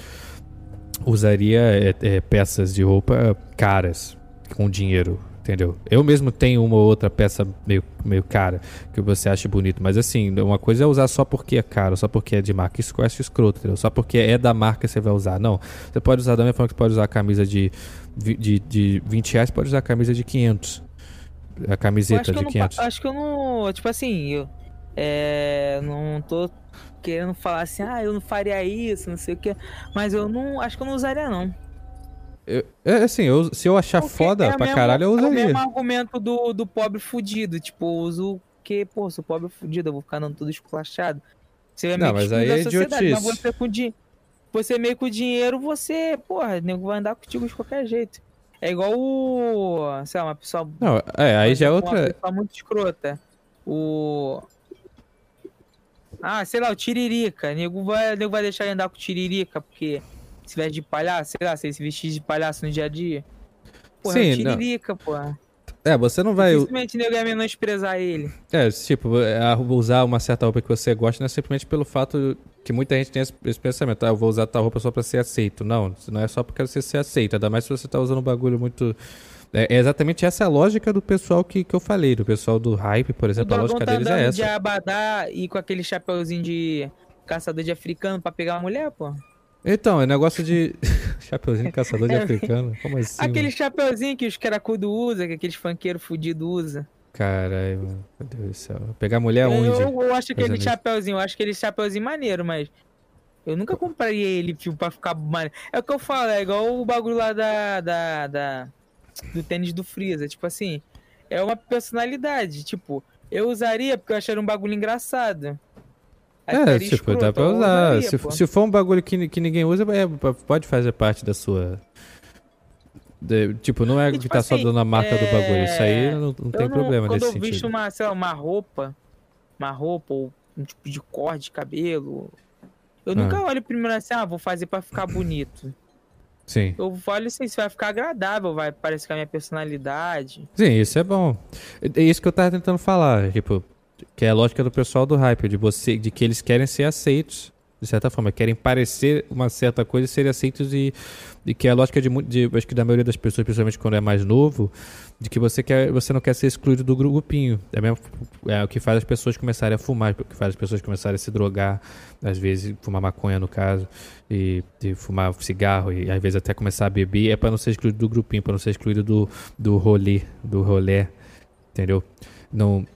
usaria é, é, peças de roupa caras com dinheiro, entendeu? Eu mesmo tenho uma ou outra peça meio, meio cara que você acha bonito, mas assim, uma coisa é usar só porque é caro, só porque é de marca. Isso eu acho escroto, entendeu? Só porque é da marca você vai usar. Não, você pode usar da mesma forma que você pode usar a camisa de, de, de 20 reais, pode usar a camisa de 500. A camiseta de 500. Não, acho que eu não. Tipo assim, eu é, não tô querendo falar assim, ah, eu não faria isso, não sei o que. Mas eu não. Acho que eu não usaria, não. Eu, é assim, eu, se eu achar Porque foda é pra mesmo, caralho, eu usaria. É o mesmo argumento do, do pobre fudido. Tipo, eu uso que, pô, sou pobre fudido, eu vou ficar andando tudo esculachado. Você é não, mas aí é idiotice. Mas você com dinheiro. Você meio com dinheiro, você, porra, nego vai andar contigo de qualquer jeito. É igual o. Sei lá, uma pessoa. Não, é, aí já é outra. Uma pessoa muito escrota. O. Ah, sei lá, o Tiririca. O nego vai, nego vai deixar ele andar com o Tiririca, porque se veste de palhaço, sei lá, se ele se vestir de palhaço no dia a dia. Porra, é o Sim, não. Tiririca, porra. É, você não vai. Simplesmente nego ia menosprezar ele. É, tipo, é, usar uma certa roupa que você gosta não é simplesmente pelo fato que muita gente tem esse, esse pensamento, ah, eu vou usar tal roupa só pra ser aceito. Não, não é só porque você ser aceito, ainda mais se você tá usando um bagulho muito. É, é exatamente essa a lógica do pessoal que, que eu falei, do pessoal do hype, por exemplo, a lógica tá deles é essa. de abadá e com aquele chapeuzinho de caçador de africano pra pegar uma mulher, pô. Então, é negócio de. Chapeuzinho caçador de É, africano. Como assim? aquele mano? chapeuzinho que os caracudo usa, que aqueles funkeiros fudidos usam. Caralho, mano. Meu Deus do céu. Pegar mulher onde? eu, eu acho aquele chapeuzinho, eu acho aquele chapeuzinho maneiro, mas. Eu nunca compraria ele, tipo, pra ficar maneiro. É o que eu falo, é igual o bagulho lá da. da, da do tênis do Freeza. Tipo assim, é uma personalidade. Tipo, eu usaria porque eu acharia um bagulho engraçado. É, tipo, escroto, dá pra usar. usaria, se, se for um bagulho que, que ninguém usa, é, pode fazer parte da sua. de- tipo, não é E, que tipo tá só assim, dando a marca do bagulho. Isso aí é, não, não tem não- problema Quando nesse eu visto sentido. uma, sei lá, uma roupa, uma roupa ou um tipo de corte de cabelo, eu nunca Ah. olho primeiro assim, ah, vou fazer pra ficar bonito. Sim. Eu olho assim, se vai ficar agradável, vai parecer com a minha personalidade. Sim, isso é bom. É é isso que eu tava tentando falar. Tipo, que é a lógica do pessoal do hype, de você, de que eles querem ser aceitos, de certa forma, querem parecer uma certa coisa e serem aceitos e, e que é a lógica de, de acho que da maioria das pessoas, principalmente quando é mais novo, de que você quer, você não quer ser excluído do grupinho. É, mesmo, é o que faz as pessoas começarem a fumar, o que faz as pessoas começarem a se drogar, às vezes fumar maconha no caso, e, e fumar cigarro e às vezes até começar a beber, é para não ser excluído do grupinho, para não ser excluído do, do rolê, do rolê, entendeu? Não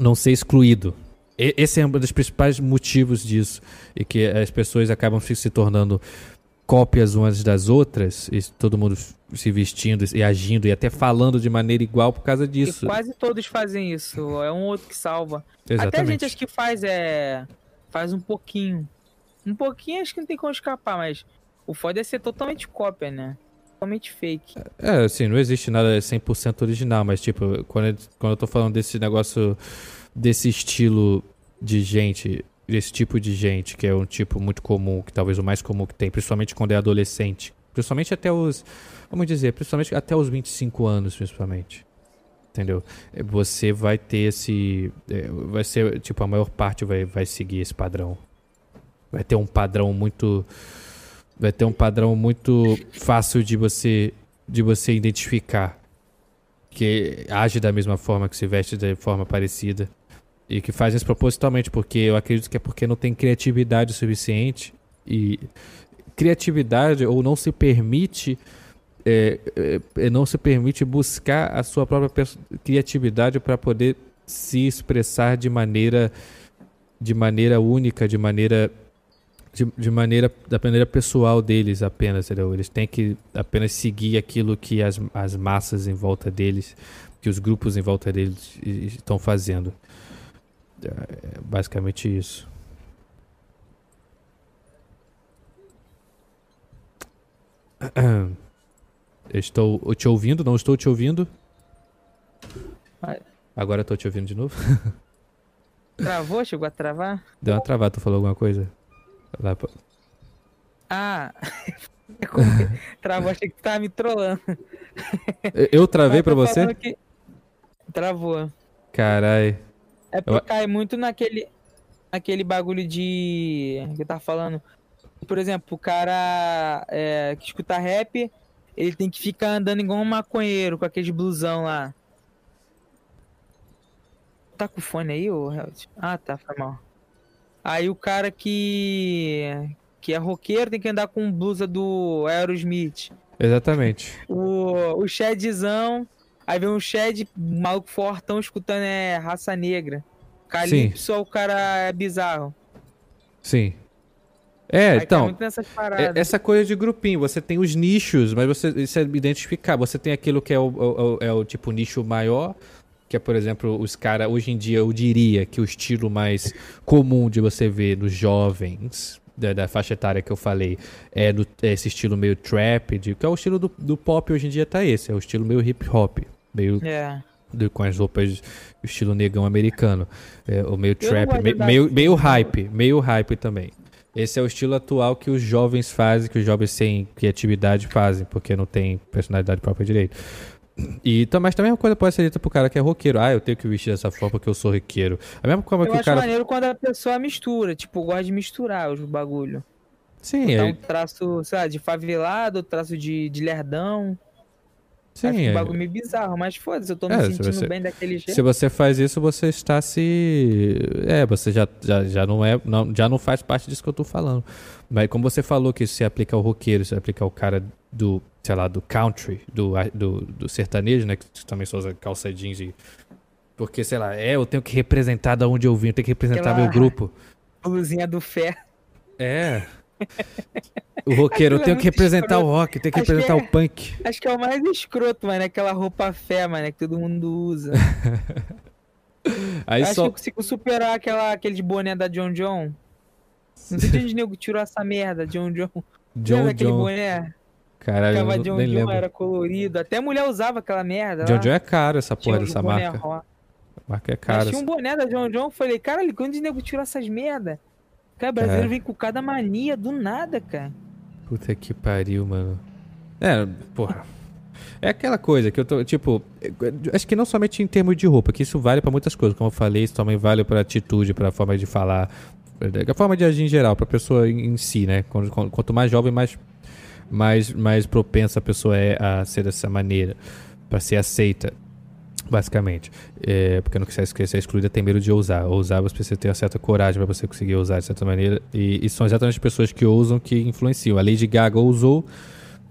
não ser excluído. E- Esse é um dos principais motivos disso. E que as pessoas acabam se tornando cópias umas das outras, e todo mundo se vestindo e agindo e até falando de maneira igual por causa E disso. quase todos fazem isso. É um outro que salva. Até a Exatamente. gente acho que faz é. Faz um pouquinho. Um pouquinho acho que não tem como escapar, mas o foda é ser totalmente cópia, né? Totalmente fake. É, assim, não existe nada 100% original, mas tipo, quando eu, quando eu tô falando desse negócio, desse estilo de gente, desse tipo de gente, que é um tipo muito comum, que talvez o mais comum que tem, principalmente quando é adolescente, principalmente até os, vamos dizer, principalmente até os 25 anos, principalmente. Entendeu? É, Você vai ter esse. é, Vai ser. Tipo, a maior parte vai, vai seguir esse padrão. Vai ter um padrão muito. Vai ter um padrão muito fácil de você de você identificar que age da mesma forma, que se veste de forma parecida e que faz isso propositalmente, porque eu acredito que é porque não tem criatividade suficiente e criatividade ou não se permite é, é, é, não se permite buscar a sua própria criatividade para poder se expressar de maneira de maneira única, de maneira de, de maneira da maneira pessoal deles apenas, entendeu? Eles têm que apenas seguir aquilo que as, as massas em volta deles, que os grupos em volta deles estão fazendo. É basicamente isso. Eu estou te ouvindo, não estou te ouvindo. Agora estou te ouvindo de novo. Travou? Chegou a travar? Deu uma travada, tu falou alguma coisa? Lá, pô. Ah! Travou, achei que tu tava me trollando. Eu- travei pra tô você? que- Travou. Carai. É porque Eu- cai muito naquele, naquele bagulho de. que eu tava falando. Por exemplo, o cara é, que escuta rap, ele tem que ficar andando igual um maconheiro com aqueles blusão lá. Tá com fone aí, ô Held? Ah, tá, foi mal. Aí o cara que. que é roqueiro tem que andar com blusa do Aerosmith. Exatamente. O, o Shadzão. Aí vem um Shed, maluco fortão, escutando é raça negra. Calypso, o cara é bizarro. Sim. É, Aí então. É- essa coisa de grupinho, você tem os nichos, mas você isso é identificar. Você tem aquilo que é o, o- o- é o tipo nicho maior, que é, por exemplo, os caras, hoje em dia eu diria que o estilo mais comum de você ver nos jovens, da, da faixa etária que eu falei é, do, é esse estilo meio trap, de, que é o estilo do, do pop hoje em dia tá esse, é o estilo meio hip hop, meio É. do- com as roupas estilo negão americano, é, o meio trap, me- meio, meio hype, meio hype também. Esse é o estilo atual que os jovens fazem, que os jovens sem criatividade fazem, porque não tem personalidade própria direito. E, tam- mas também a mesma coisa pode ser dita pro cara que é roqueiro. Ah, eu tenho que vestir dessa forma porque eu sou roqueiro. A mesma forma Eu que o acho cara. maneiro quando a pessoa mistura, tipo, gosta de misturar os bagulho. Sim, é, um traço, sei lá, de favelado, traço de, de lerdão. sim, fica é. um bagulho meio bizarro, mas foda-se, eu tô me É, se sentindo você- bem daquele jeito. Se você faz isso, você está se. É, você já, já, já não é. Não, já não faz parte disso que eu tô falando. Mas como você falou que se aplica ao roqueiro, se aplica ao cara do, sei lá, do country, do, do, do sertanejo, né? Que também só usa calça jeans e. Porque, sei lá, é, eu tenho que representar da onde eu vim, eu tenho que representar Aquela- meu grupo. Blusinha do fé. É. O roqueiro, eu é tenho que representar o escroto. rock, eu tenho que Acho que representar é- o punk. Acho que é o mais escroto, mano, aquela roupa fé, mano, que todo mundo usa. Aí Acho só. que eu consigo superar aquela, aquele de boné da John John. Não sei de onde o nego tirou essa merda, John John. John Lembra aquele John. boné? Caralho, eu Ficava não- John nem John, lembro. era colorido. Até mulher usava aquela merda. John lá. John é caro essa Tinha porra uns dessa marca. A marca é cara. tinha um boné da John John, eu falei, caralho, quando o nego tirou essas merda? Cara, brasileiro É. vem com cada mania do nada, cara. Puta que pariu, mano. É, porra. É aquela coisa que eu tô, tipo, eu- acho que não somente em termos de roupa, que isso vale pra muitas coisas, como eu falei, isso também vale pra atitude, pra forma de falar, a forma de agir em geral, pra pessoa em, si, né? Quanto mais jovem, mais, mais, mais propensa a pessoa é a ser dessa maneira, pra ser aceita, basicamente. É, porque não quiser ser excluída, tem medo de ousar. Ousar, você precisa ter uma certa coragem pra você conseguir ousar de certa maneira, e, e são exatamente as pessoas que ousam que influenciam. A Lady Gaga ousou,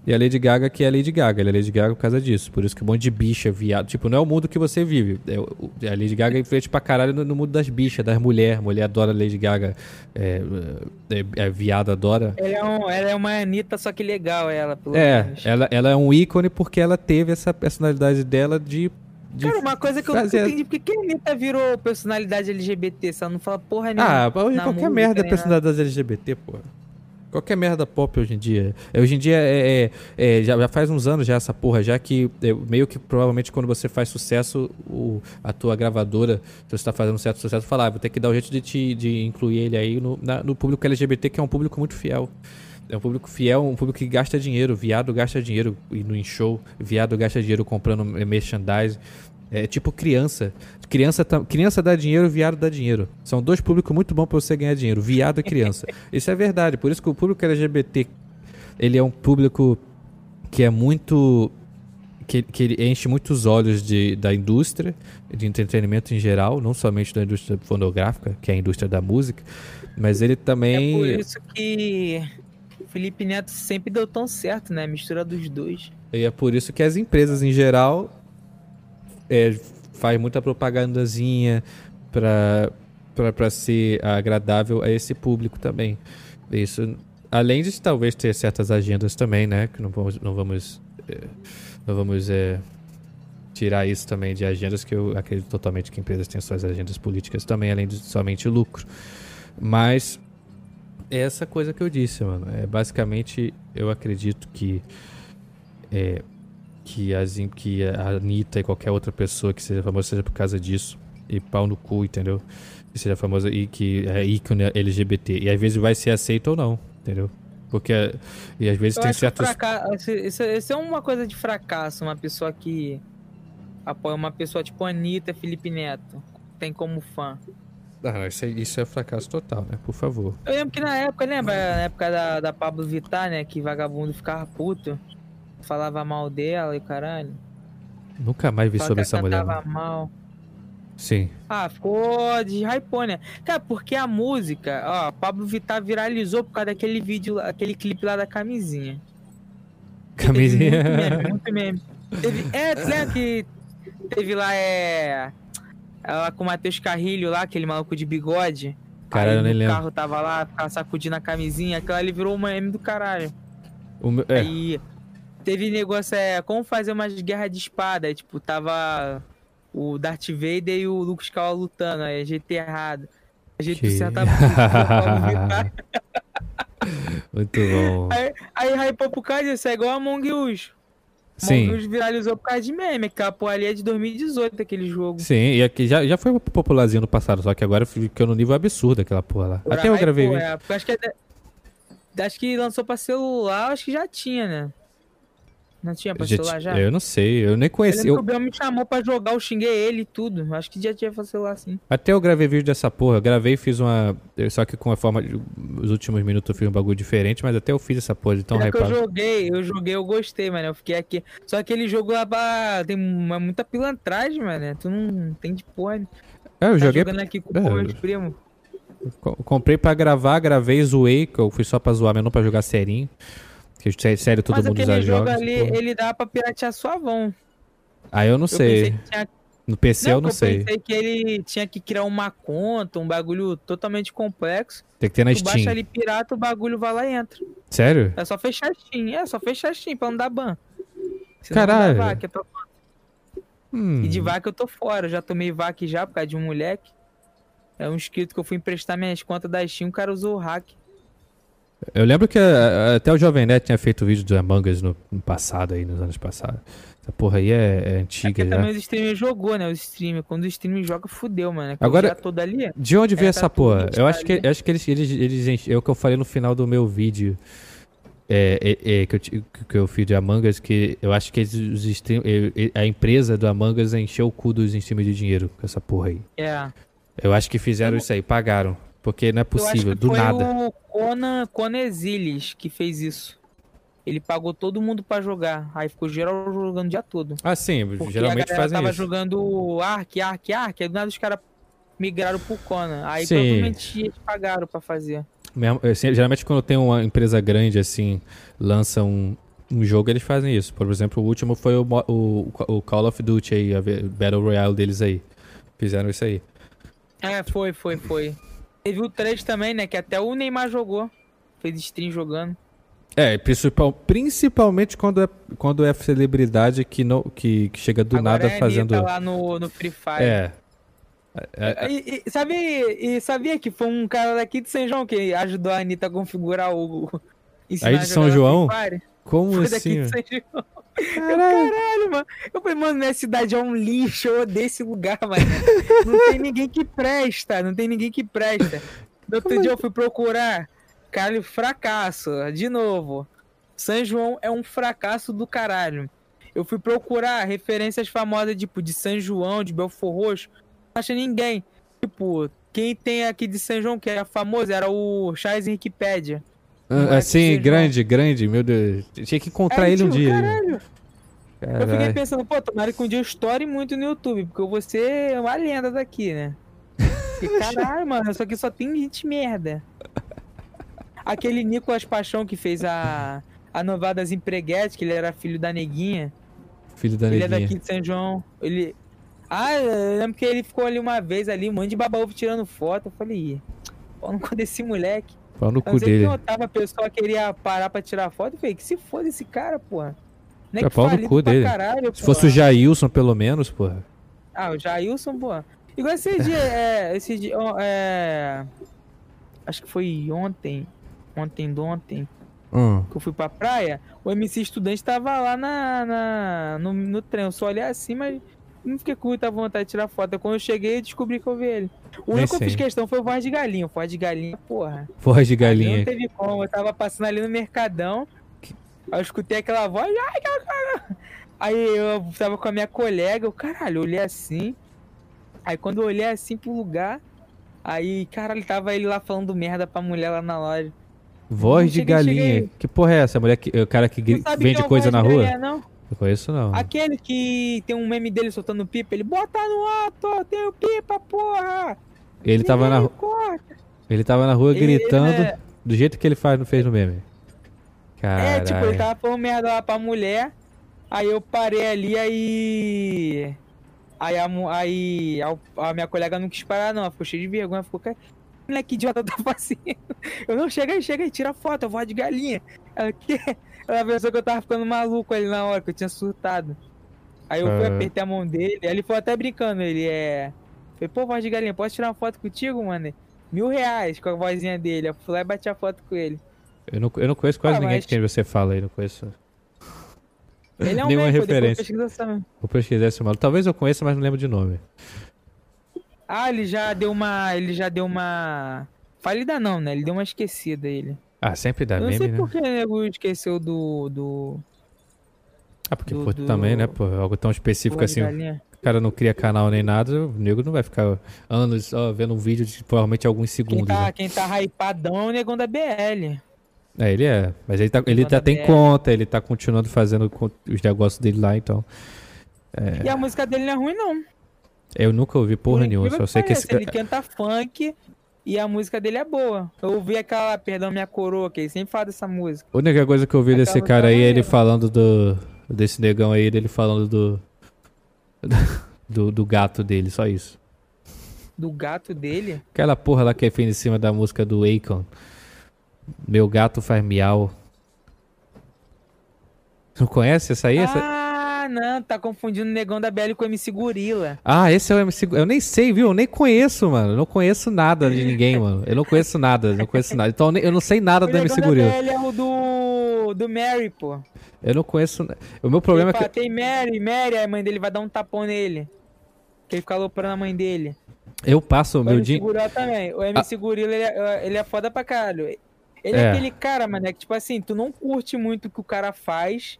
e a Lady Gaga que é a Lady Gaga. Ela é Lady Gaga por causa disso. Por isso que um monte de bicha, viado. Tipo, não é o mundo que você vive. É, o- a Lady Gaga é influente pra caralho no, no mundo das bichas, das mulheres. Mulher adora a Lady Gaga. É, é, é, viado adora. Ela é, um, ela é uma Anitta, só que legal, ela, pelo É, menos. ela, ela é um ícone porque ela teve essa personalidade dela de. Cara, uma coisa que eu fazer- entendi, por que a Anitta virou personalidade LGBT? Se ela não fala porra nenhuma. Ah, hoje qualquer merda é personalidade LGBT, porra. Qualquer merda pop hoje em dia. É, Hoje em dia é, é- é, já, já faz uns anos já essa porra, já que é, meio que provavelmente quando você faz sucesso, o, a tua gravadora, se você tá fazendo um certo sucesso, fala, ah, vou ter que dar um jeito de, te, de incluir ele aí no, na- no público LGBT, que é um público muito fiel. É um público fiel, um público que gasta dinheiro. Viado gasta dinheiro indo em show, viado gasta dinheiro comprando merchandise. É tipo criança. Criança, tam- criança dá dinheiro, viado dá dinheiro. São dois públicos muito bons pra você ganhar dinheiro, viado e criança. Isso é verdade. Por isso que o público LGBT, ele é um público que é muito que, que ele enche muitos olhos de, da indústria de entretenimento em geral, não somente da indústria fonográfica, que é a indústria da música, mas ele É também por isso que o Felipe Neto sempre deu tão certo, né? Mistura dos dois. E é por isso que as empresas em geral é, faz muita propagandazinha para ser agradável a esse público também. Isso, além de talvez ter certas agendas também, né? Que não vamos não vamos é, não vamos é, tirar isso também de agendas que eu acredito totalmente que empresas têm suas agendas políticas também, além de somente lucro. Mas é essa coisa que eu disse, mano. É basicamente eu acredito que é, que, as, que a Anitta e qualquer outra pessoa que seja famosa seja por causa disso. E pau no cu, entendeu? Que seja famosa e que é ícone LGBT. E às vezes vai ser aceito ou não, entendeu? Porque e às vezes Eu tem certos. Isso, isso é uma coisa de fracasso, uma pessoa que apoia uma pessoa tipo Anitta, Felipe Neto. Tem como fã. Ah, isso, é, isso é fracasso total, né? Por favor. Eu lembro que na época, lembra? Na época da, da Pablo Vittar, né? Que vagabundo ficava puto. Falava mal dela e o caralho. Nunca mais vi Falava sobre essa mulher. não. mal. Sim. Ah, ficou de hypou, né? Cara, porque a música, ó, Pablo Vittar viralizou por causa daquele vídeo, aquele clipe lá da camisinha. Teve Muito meme, Camisinha. muito meme. Teve, é, lembra que teve lá, é. Ela com o Matheus Carrilho lá, aquele maluco de bigode. Caralho, Aí eu nem lembro. carro tava lá, ficava sacudindo a camisinha, aquela ali virou uma meme do caralho. O meu- é, Aí teve negócio, é, como fazer umas guerras de espada. Aí, tipo, tava o Darth Vader e o Luke Skywalker lutando, aí jeito errado. A jeito Que- a Pablo Vittar. Muito bom. Aí, aí hypou por causa disso, é igual Among Us. Sim. Among Us viralizou por causa de meme, aquela porra ali é de 2018, aquele jogo. Sim, e aqui já, já foi popularzinho no passado, só que agora ficou no nível absurdo aquela porra lá. Até eu gravei pô, é, acho que, é de- acho que lançou pra celular, acho que já tinha, né? Não tinha pra Já celular já? Eu não sei, eu nem conheci. Eu, o Biel me chamou pra jogar, eu xinguei ele e tudo. Acho que já tinha pra celular sim. até eu gravei vídeo dessa porra. Eu gravei e fiz uma. Só que com a forma. de- Os últimos minutos eu fiz um bagulho diferente, mas até eu fiz essa porra de tão é eu joguei, eu joguei, eu gostei, mano. Eu fiquei aqui. Só que aquele jogo lá pra- tem uma, muita pilantragem, mano. Tu não tem de porra. É, eu tá joguei. jogando aqui com É, os meus primos. co- Comprei pra gravar, gravei, zoei, que eu fui só pra zoar, mas não pra jogar serinho. Porque sé- sério, todo Mas mundo jogo jogos. ali, porra. ele dá pra piratear suavão. Aí eu não Eu sei. que tinha No PC eu Não, não eu sei. pensei que ele tinha que criar uma conta, um bagulho totalmente complexo. Tem que ter na Tu baixa Steam. ali pirata, o bagulho vai lá e entra. Sério? É só fechar a Steam, é só fechar a Steam pra não dar ban. Senão Caralho. Não dá vaca, é pra- Hum. E de vaca eu tô fora, eu já tomei vaca já por causa de um moleque. É um inscrito que eu fui emprestar minhas contas da Steam, o cara usou o hack. Eu lembro que a- até o Jovem Nerd tinha feito vídeo do Among Us no, passado aí, nos anos passados. Essa porra aí é, é antiga Porque já. também os streamers jogou, né? Os streamers. Quando o streamer joga, fudeu, mano. Que Agora- o todo ali. De onde veio É, essa tá porra? Eu acho que, ali. eu acho que eles, eles, eles é o que eu falei no final do meu vídeo. É, é, é, que, eu, que eu fiz de Among Us, que eu acho que eles, os stream, é, é, a empresa do Among Us encheu o cu dos streamers de dinheiro com essa porra aí. É. Eu acho que fizeram isso aí, pagaram. Porque não é possível, do foi nada. o Conan, Conan Exiles que fez isso. Ele pagou todo mundo pra jogar. Aí ficou geral jogando o dia todo. Ah, sim, Porque geralmente a fazem tava isso. jogando Ark, Ark, Ark. Aí do nada os caras migraram pro Conan. Aí Sim. provavelmente eles pagaram pra fazer. Geralmente quando tem uma empresa grande assim, lança um, um jogo, eles fazem isso. Por exemplo, o último foi o, o, o Call of Duty aí, a Battle Royale deles aí. Fizeram isso aí. É, foi, foi, foi. Teve o 3 também, né? Que até o Neymar jogou. Fez stream jogando. É, principal, principalmente quando é, quando é celebridade que, não, que, que chega do Agora nada é a fazendo. Anitta lá no, no Free Fire. É. É, é, E, e, sabe, e sabia que foi um cara daqui de São João que ajudou a Anitta a configurar o. Aí de jogar São João? Como Foi daqui assim? de ó? São João. Eu, caralho, mano. Eu falei, mano, minha cidade é um lixo, eu odeio esse lugar, mano. Não tem ninguém que presta, não tem ninguém que presta. No outro dia eu fui procurar, caralho, fracasso, de novo. São João é um fracasso do caralho. Eu fui procurar referências famosas, tipo, de São João, de Belfor Roxo. Não achei ninguém. Tipo, quem tem aqui de São João, que era famoso, era o Charles Wikipedia. Ah, Não é assim, grande, grande, meu Deus. Tinha que encontrar Aí, ele um tipo, dia. Caralho, eu fiquei Caralho. pensando, pô, tomara que um dia eu estoure muito no YouTube, porque eu vou ser uma lenda daqui, né? E caralho, mano, isso aqui só tem gente merda. Aquele Nicolas Paixão que fez a, a novela das empreguetes, que ele era filho da neguinha. Filho da ele é neguinha. daqui de São João. Ele. Ah, eu lembro que ele ficou ali uma vez ali, um monte de babaúvo tirando foto. Eu falei, pau no cu desse moleque. Pau no Eu cu dele. que notava a pessoa queria parar pra tirar foto. Eu falei, que se foda esse cara, porra. Nem É que pau no cu dele. Caralho, Se fosse o. Jailson, pelo menos, porra. Ah, o Jailson, porra. Igual esse dia, é, esse dia, é... Acho que foi ontem, ontem de ontem, Hum. que eu fui pra praia, o MC Estudante tava lá na, na, no, no trem. Eu só olhei assim, mas não fiquei com muita vontade de tirar foto. Quando eu cheguei, eu descobri que eu vi ele. O único que eu fiz questão foi o voz de galinha. Voz de galinha, porra. Voz de Ali galinha. Não teve como, eu tava passando ali no Mercadão. Aí eu escutei aquela voz. Ai, caralho. Aí eu tava com a minha colega, eu, caralho, eu olhei assim. Aí quando eu olhei assim pro lugar, aí, caralho, tava ele lá falando merda pra mulher lá na loja. Voz de Cheguei, galinha. cheguei. Que porra é essa? A mulher que, o cara que vende é coisa na rua? galinha, não? Eu conheço não. Aquele que tem um meme dele soltando pipa, ele bota no alto, tenho pipa, porra! Ele tava na, Ninguém ru- corta." ele tava na rua Ele- ele gritando é- do jeito que ele faz, não fez no meme. É, Caralho. tipo, ele tava falando merda lá pra mulher. Aí eu parei ali, aí. Aí a, aí a, minha colega não quis parar, não. Ela ficou cheia de vergonha. Ficou, "Que moleque idiota tá fazendo? Eu não, chega aí, chega aí, tira foto, eu vou de galinha. Ela, que? Ela pensou que eu tava ficando maluco ali na hora, que eu tinha surtado. Aí eu fui, Ah. apertei a mão dele. Aí ele foi até brincando, ele é. Falei, pô, voz de galinha, posso tirar uma foto contigo, mano? Mil reais com a vozinha dele. Eu fui lá e bati a foto com ele. Eu não, eu não conheço quase Ah, ninguém mas- de quem você fala aí, não conheço. Ele é um Nenhuma depois referência. Vou pesquisar esse maluco. Talvez eu conheça, mas não lembro de nome. Ah, ele já deu uma. Ele já deu uma. Falida não, né? Ele deu uma esquecida ele. Ah, sempre dá Eu não meme, sei né? por que o nego esqueceu do. do. Ah, porque do- pô, do- também, né, pô, algo tão específico assim, o cara não cria canal nem nada, o nego não vai ficar anos ó, vendo um vídeo de provavelmente alguns Quem segundos. tá, né? quem tá hypadão é o negão da BL. É, ele é, mas ele, tá, ele Manda tá, tem BR. conta, ele tá continuando fazendo os negócios dele lá, então. E a música dele não é ruim, não. Eu nunca ouvi porra Por nenhuma, só sei que esse pareça, Ele canta funk e a música dele é boa. Eu ouvi aquela, perdão, minha coroa, que ele sempre fala dessa música. A única coisa que eu ouvi Aquela desse cara aí é ele falando do. Desse negão aí, dele falando do. Do, do gato dele, só isso. Do gato dele. Aquela porra lá que é feita em cima da música do Akon. Meu gato faz miau. Não conhece essa aí? Essa... Ah, não, tá confundindo o negão da BL com o MC Gorila. Ah, esse é o MC. Eu nem sei, viu? Eu nem conheço, mano. Eu não conheço nada de ninguém, mano. Eu não conheço nada, não conheço nada. Então eu não sei nada O do MC negão da Gorila. BL é o do. do Mary, pô. Eu não conheço. O meu problema ele é fala, que tem Mary, Mary, a mãe dele vai dar um tapão nele. Que ele fica aloprando a mãe dele. eu passo o O meu MC dia. Gorila também. O MC Gorila, ele é, ele é foda pra caralho. Ele é. É. aquele cara, mano, é que tipo assim, tu não curte muito o que o cara faz,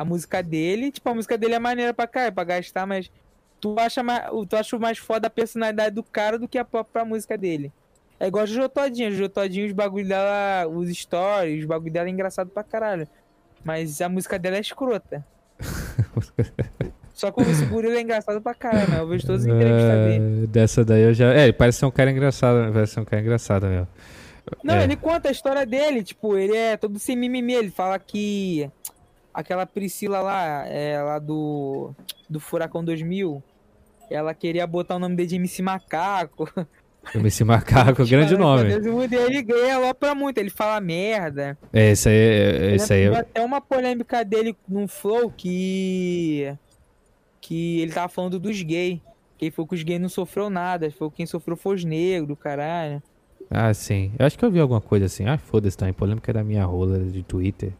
a música dele. Tipo, a música dele é maneira pra caralho, pra gastar, mas tu acha mais, tu acha mais foda a personalidade do cara do que a própria música dele. É igual a Jojo Todinho. A Jojo Todinho, os bagulho dela, os stories, os bagulho dela é engraçado pra caralho. Mas a música dela é escrota. Só que o Gorila é engraçado pra caralho, né? Eu vejo todas as entrevistas dele. Dessa daí eu já. É, ele parece ser um cara engraçado, né? Parece ser um cara engraçado mesmo. Não, É. ele conta a história dele, tipo, ele é todo sem mimimi, ele fala que aquela Priscila lá, é lá do, do Furacão 2000, ela queria botar o nome dele de MC Macaco. MC Macaco, grande nome. O dele ganha pra muito, ele fala merda. É, esse aí. é- Esse aí Teve é- até uma polêmica dele no Flow que. que ele tava falando dos gays. Quem foi que os gays não sofreu nada, foi quem sofreu foi os negros, caralho. Ah, sim. Eu acho que eu vi alguma coisa assim. Ah, foda-se, também. Polêmica da minha rola de Twitter.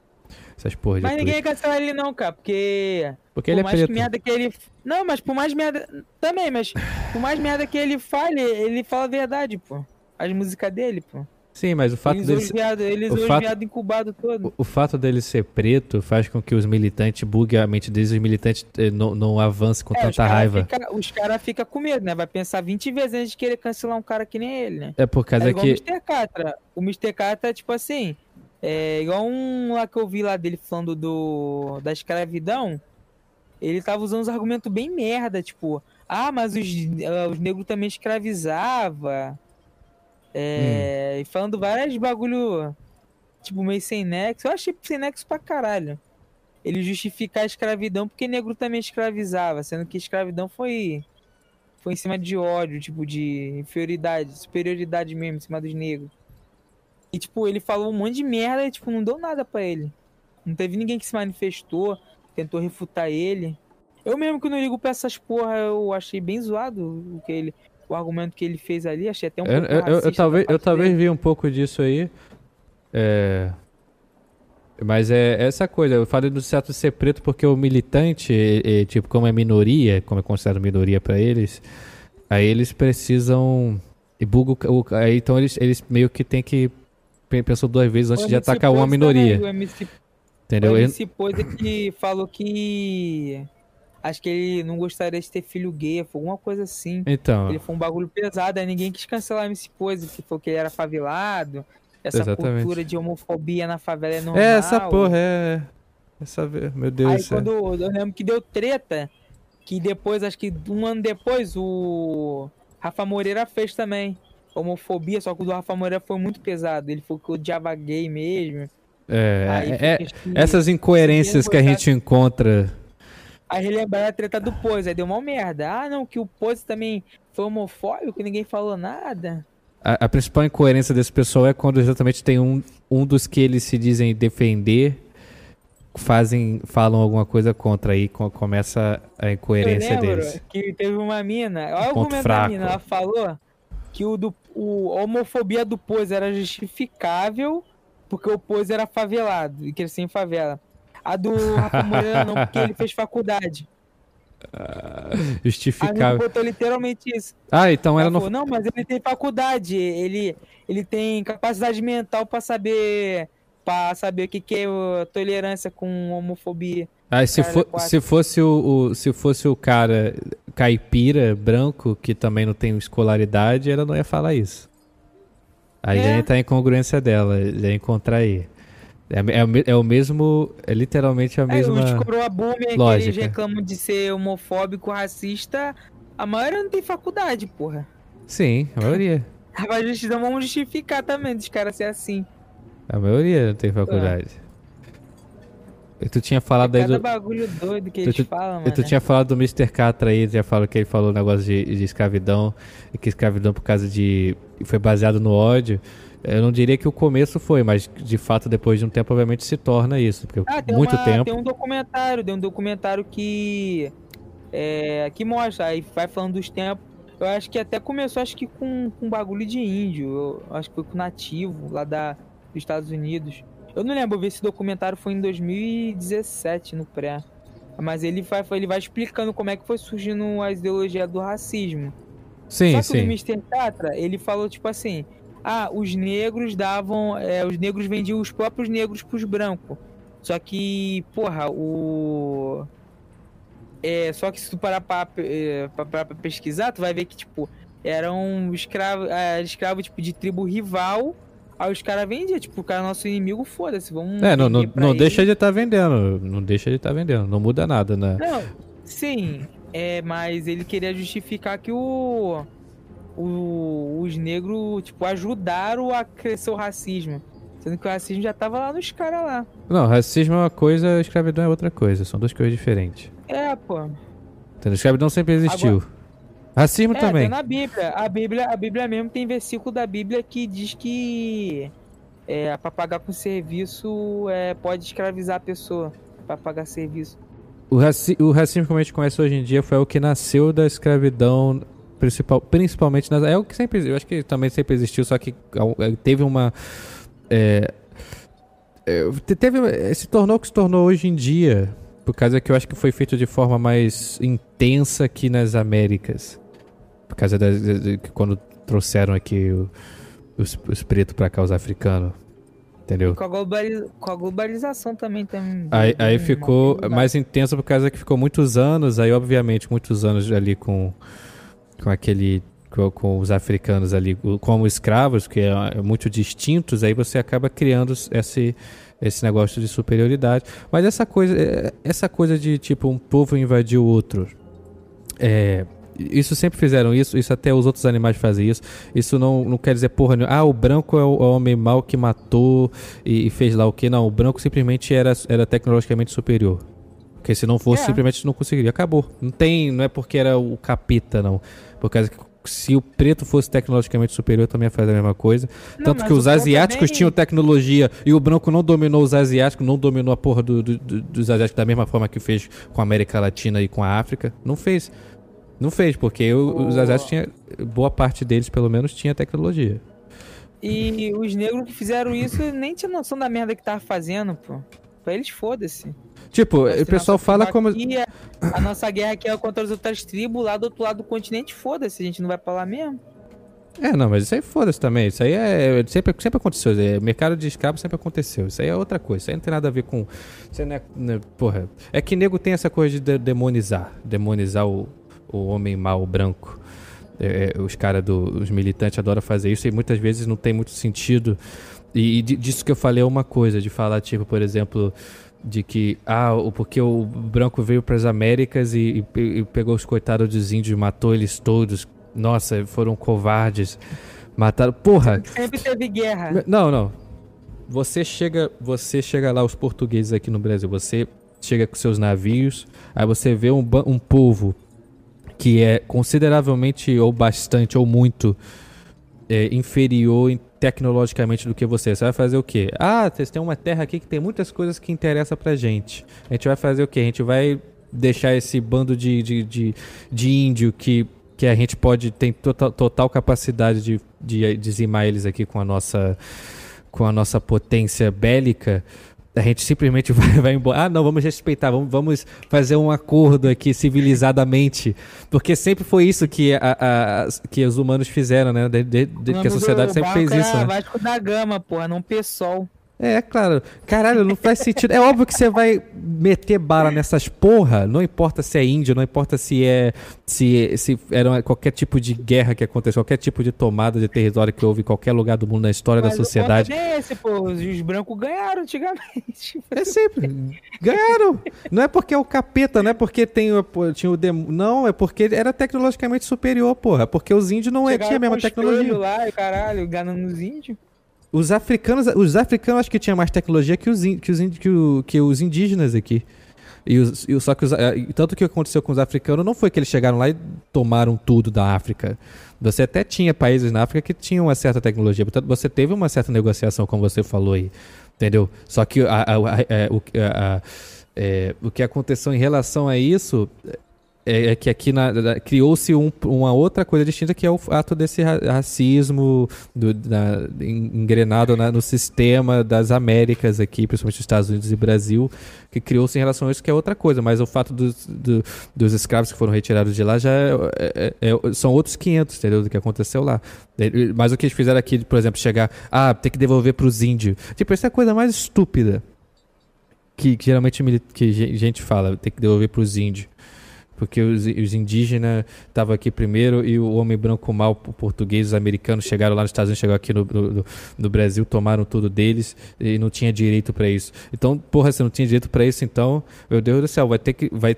Essas porra de Mas ninguém ia cancelar ele não, cara, porque. Porque ele é por mais preto. merda que ele. Não, mas por mais merda. Também, mas por mais merda que ele fale, ele fala a verdade, pô. As músicas dele, pô. Sim, mas o fato Eles dele. os viado, eles o os fato- viado incubado todo. O, o fato dele ser preto faz com que os militantes buguem a mente deles e os militantes eh, não, não avancem com É, os tanta cara raiva. Fica, os caras ficam com medo, né? Vai pensar 20 vezes antes de querer cancelar um cara que nem ele, né? É por causa é que. o Mr. Catra. O Mr. Catra, tipo assim, é igual um lá que eu vi lá dele falando do da escravidão. Ele tava usando uns argumentos bem merda, tipo, ah, mas os, ah, os negros também escravizava. É, Hum. E falando vários bagulho, tipo, meio sem nexo. Eu achei sem nexo pra caralho. Ele justificar a escravidão porque negro também escravizava, sendo que a escravidão foi foi em cima de ódio, tipo, de inferioridade, superioridade mesmo, em cima dos negros. E, tipo, ele falou um monte de merda e, tipo, não deu nada pra ele. Não teve ninguém que se manifestou, tentou refutar ele. Eu mesmo que não ligo pra essas porra, eu achei bem zoado o que ele, o argumento que ele fez ali, achei até um Eu, pouco eu- eu- eu talvez, eu talvez vi um pouco disso aí. É. Mas é essa coisa, eu falei do certo ser preto porque o militante, é- é, tipo, como é minoria, como é considerado minoria pra eles, aí eles precisam. E buga o. Aí então eles, eles meio que tem que. Pe- Pensou duas vezes antes de atacar uma minoria. também, o MC, Entendeu? o MC Pose que falou que. Acho que ele não gostaria de ter filho gay, foi alguma coisa assim. Então. Ele foi um bagulho pesado, aí ninguém quis cancelar o MC Pose, que falou que ele era favelado. Essa Exatamente. cultura de homofobia na favela é normal. É, essa porra, é. Essa, meu Deus Aí quando eu lembro que deu treta, que depois, acho que um ano depois, o Rafa Moreira fez também. Homofobia, só que o do Rafa Moreira foi muito pesado. Ele falou que odiava gay mesmo. É, é- fez que- essas incoerências que a gente encontra. Aí relembraram a treta do Pose, aí deu uma merda. Ah, não, que o Pose também foi homofóbico, ninguém falou nada. A, a principal incoerência desse pessoal é quando exatamente tem um, um dos que eles se dizem defender, fazem, falam alguma coisa contra aí co- começa a incoerência eu deles. que teve uma mina, olha o argumento da mina, ela falou que o, do, o a homofobia do Pose era justificável porque o Pose era favelado e cresceu em favela. A do Rafa Moreira não, porque ele fez faculdade. Ele justificável. botou literalmente isso. Ah, então ela Ela não. falou, não, mas ele tem faculdade, ele, ele tem capacidade mental pra saber para saber o que, que é uh, tolerância com homofobia. Ah, se, for, quatro. se fosse o, o- se fosse o cara caipira, branco, que também não tem escolaridade, ela não ia falar isso. Aí já É. entra a incongruência dela, já encontrar aí. É, é é o mesmo, é literalmente a os mesma. coroa boomer que eles lógica. reclamam de ser homofóbico, racista, a maioria não tem faculdade, porra. Sim, a maioria. Mas eles não vão justificar também dos caras ser assim. A maioria não tem faculdade. E tu tinha falado aí Cada do. bagulho doido que Tu- eles falam, mano. tu tinha falado do Mr. Catra aí, já falou que ele falou um negócio de, de escravidão, e que escravidão por causa de. foi baseado no ódio. Eu não diria que o começo foi, mas de fato depois de um tempo obviamente se torna isso, porque Ah, tem, muito uma- tempo. tem um documentário, tem um documentário que é, que mostra, aí vai falando dos tempos. Eu acho que até começou, acho que com, com bagulho de índio. Eu acho que foi com nativo lá da, dos Estados Unidos. Eu não lembro, eu vi esse documentário foi em 2017 no pré. Mas ele vai, ele vai explicando como é que foi surgindo a ideologia do racismo. Sim, Só que sim. o Mr. Catra, ele falou tipo assim: ah, os negros davam. é, os negros vendiam os próprios negros pros brancos. Só que, porra, o. É, só que se tu parar pra, é, pra, pra- pra pesquisar, tu vai ver que, tipo, eram escravos, é, escravo, tipo, de tribo rival. Aí os caras vendiam, tipo, o cara é nosso inimigo, foda-se, vamos. É, não, não, não ele. deixa de estar vendendo. Não deixa de estar vendendo. Não muda nada, né? Não, sim, é, mas ele queria justificar que o, o- os negros, tipo, ajudaram a crescer o racismo. Sendo que o racismo já tava lá nos caras lá. Não, racismo é uma coisa, escravidão é outra coisa. São duas coisas diferentes. É, pô. Entendeu? Escravidão sempre existiu. Racismo É, também. na Bíblia. A Bíblia. A Bíblia mesmo tem versículo da Bíblia que diz que é, pra pagar com serviço é, pode escravizar a pessoa. Pra pagar serviço. O, raci o racismo como a gente conhece hoje em dia foi o que nasceu da escravidão principal, principalmente nas, é o que sempre eu acho que também sempre existiu só que é, teve uma é, é, te- teve é, se tornou o que se tornou hoje em dia por causa que eu acho que foi feito de forma mais intensa aqui nas Américas por causa de- que quando trouxeram aqui o- os, os pretos para cá os africanos entendeu Com a, globaliza- com a globalização também tem. Aí, aí uma ficou mais intenso por causa que ficou muitos anos, aí obviamente muitos anos ali com, com aquele com, os africanos ali como escravos, que é, é muito distintos, aí você acaba criando esse esse negócio de superioridade. Mas essa coisa é, essa coisa de tipo um povo invadir o outro, é, isso sempre fizeram isso, isso até os outros animais fazem isso. Isso não, não quer dizer porra nenhuma. Ah, o branco é o, é homem mau que matou e, e fez lá o que. Não, o branco simplesmente era, era tecnologicamente superior. Porque se não fosse, É. simplesmente não conseguiria. Acabou. Não tem. Não é porque era o capeta, não. Por causa que se o preto fosse tecnologicamente superior, também ia fazer a mesma coisa. Não, Tanto que os ponto asiáticos também- tinham tecnologia e o branco não dominou os asiáticos, não dominou a porra do- do- do- dos asiáticos da mesma forma que fez com a América Latina e com a África. Não fez. Não fez, porque o- os asiáticos tinham. Boa parte deles, pelo menos, tinha tecnologia. E os negros que fizeram isso nem tinham noção da merda que tava fazendo, pô. Pra eles, foda-se. Tipo, Mas o pessoal fala como. é- A nossa guerra aqui é contra as outras tribos, lá do outro lado do continente, foda-se, a gente não vai pra lá mesmo. É, não, mas isso aí foda-se também. Isso aí é. Sempre, sempre aconteceu. É, mercado de escravo sempre aconteceu. Isso aí é outra coisa. Isso aí não tem nada a ver com. Isso aí não é, não é- porra. É que nego tem essa coisa de- demonizar. Demonizar o, o homem mau branco. É, é, os caras dos militantes adoram fazer isso e muitas vezes não tem muito sentido. E, e di- disso que eu falei é uma coisa, de falar, tipo, por exemplo, de que, ah, o, porque o branco veio para as Américas e, e e pegou os coitados dos índios, matou eles todos. Nossa, foram covardes. Mataram. Porra! Sempre teve guerra. Não, não. Você chega, você chega lá, os portugueses aqui no Brasil, você chega com seus navios, aí você vê um, um povo que é consideravelmente ou bastante ou muito é, inferior em- tecnologicamente do que você. Você vai fazer o quê? Ah, vocês têm uma terra aqui que tem muitas coisas que interessam pra gente. A gente vai fazer o quê? A gente vai deixar esse bando de, de, de, de índio que, que a gente pode, tem total, total capacidade de, de dizimar eles aqui com a nossa com a nossa potência bélica, a gente simplesmente vai, vai embora. Ah, não, vamos respeitar, vamos, vamos fazer um acordo aqui civilizadamente. Porque sempre foi isso que, a, a que os humanos fizeram, né? Desde de, de, que a sociedade sempre fez isso. Né? Vasco da Gama, porra, não pessoal. É, claro. Caralho, não faz sentido. É óbvio que você vai meter bala nessas porra, não importa se é índio, não importa se é se, se era qualquer tipo de guerra que aconteceu, qualquer tipo de tomada de território que houve em qualquer lugar do mundo na história Mas da sociedade. É esse, pô, os brancos ganharam antigamente. É sempre. Ganharam. Não é porque é o capeta, não é porque tem tinha o demo, não, é porque era tecnologicamente superior, porra, porque os índios não é, tinha a mesma tecnologia. lá, caralho, ganhando os índios. Os africanos, os africanos acho que tinha mais tecnologia que os, que os, que, o, que os indígenas aqui. E, os, e só que os, eh, tanto que aconteceu com os africanos não foi que eles chegaram lá e tomaram tudo da África. Você até tinha países na África que tinham uma certa tecnologia, portanto você teve uma certa negociação, como você falou aí, entendeu? Só que a, a, a, é, é, o que aconteceu em relação a isso é, é que aqui criou-se um, uma outra coisa distinta que é o ato desse racismo do, da, engrenado na, no sistema das Américas aqui, principalmente Estados Unidos e Brasil, que criou-se em relação a isso que é outra coisa, mas o fato dos, do, dos escravos que foram retirados de lá já é, é, é, é são outros 500, entendeu, do que aconteceu lá. Mas o que eles fizeram aqui, por exemplo, chegar, ah, tem que devolver para os índios. Tipo, essa é a coisa mais estúpida que, que geralmente que gente fala, tem que devolver para os índios porque os, os indígenas estavam aqui primeiro e o homem branco mal, o português, os americanos chegaram lá nos Estados Unidos, chegou aqui no, no, no Brasil, tomaram tudo deles e não tinha direito para isso. Então, porra, você não tinha direito para isso, então, meu Deus do céu, vai ter que vai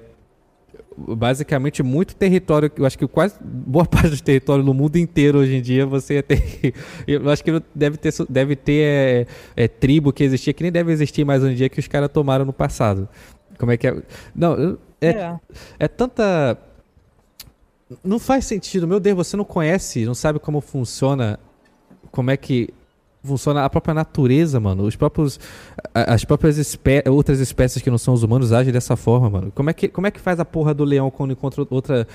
basicamente muito território, eu acho que quase boa parte do território no mundo inteiro hoje em dia você ia ter, eu acho que deve ter, deve ter é, é, tribo que existia que nem deve existir mais um dia que os caras tomaram no passado. Como é que é? Não, é, é. é tanta. Não faz sentido. Meu Deus, você não conhece, não sabe como funciona. Como é que funciona a própria natureza, mano. Os próprios. As próprias espé outras espécies que não são os humanos agem dessa forma, mano. Como é que, como é que faz a porra do leão quando encontra outra.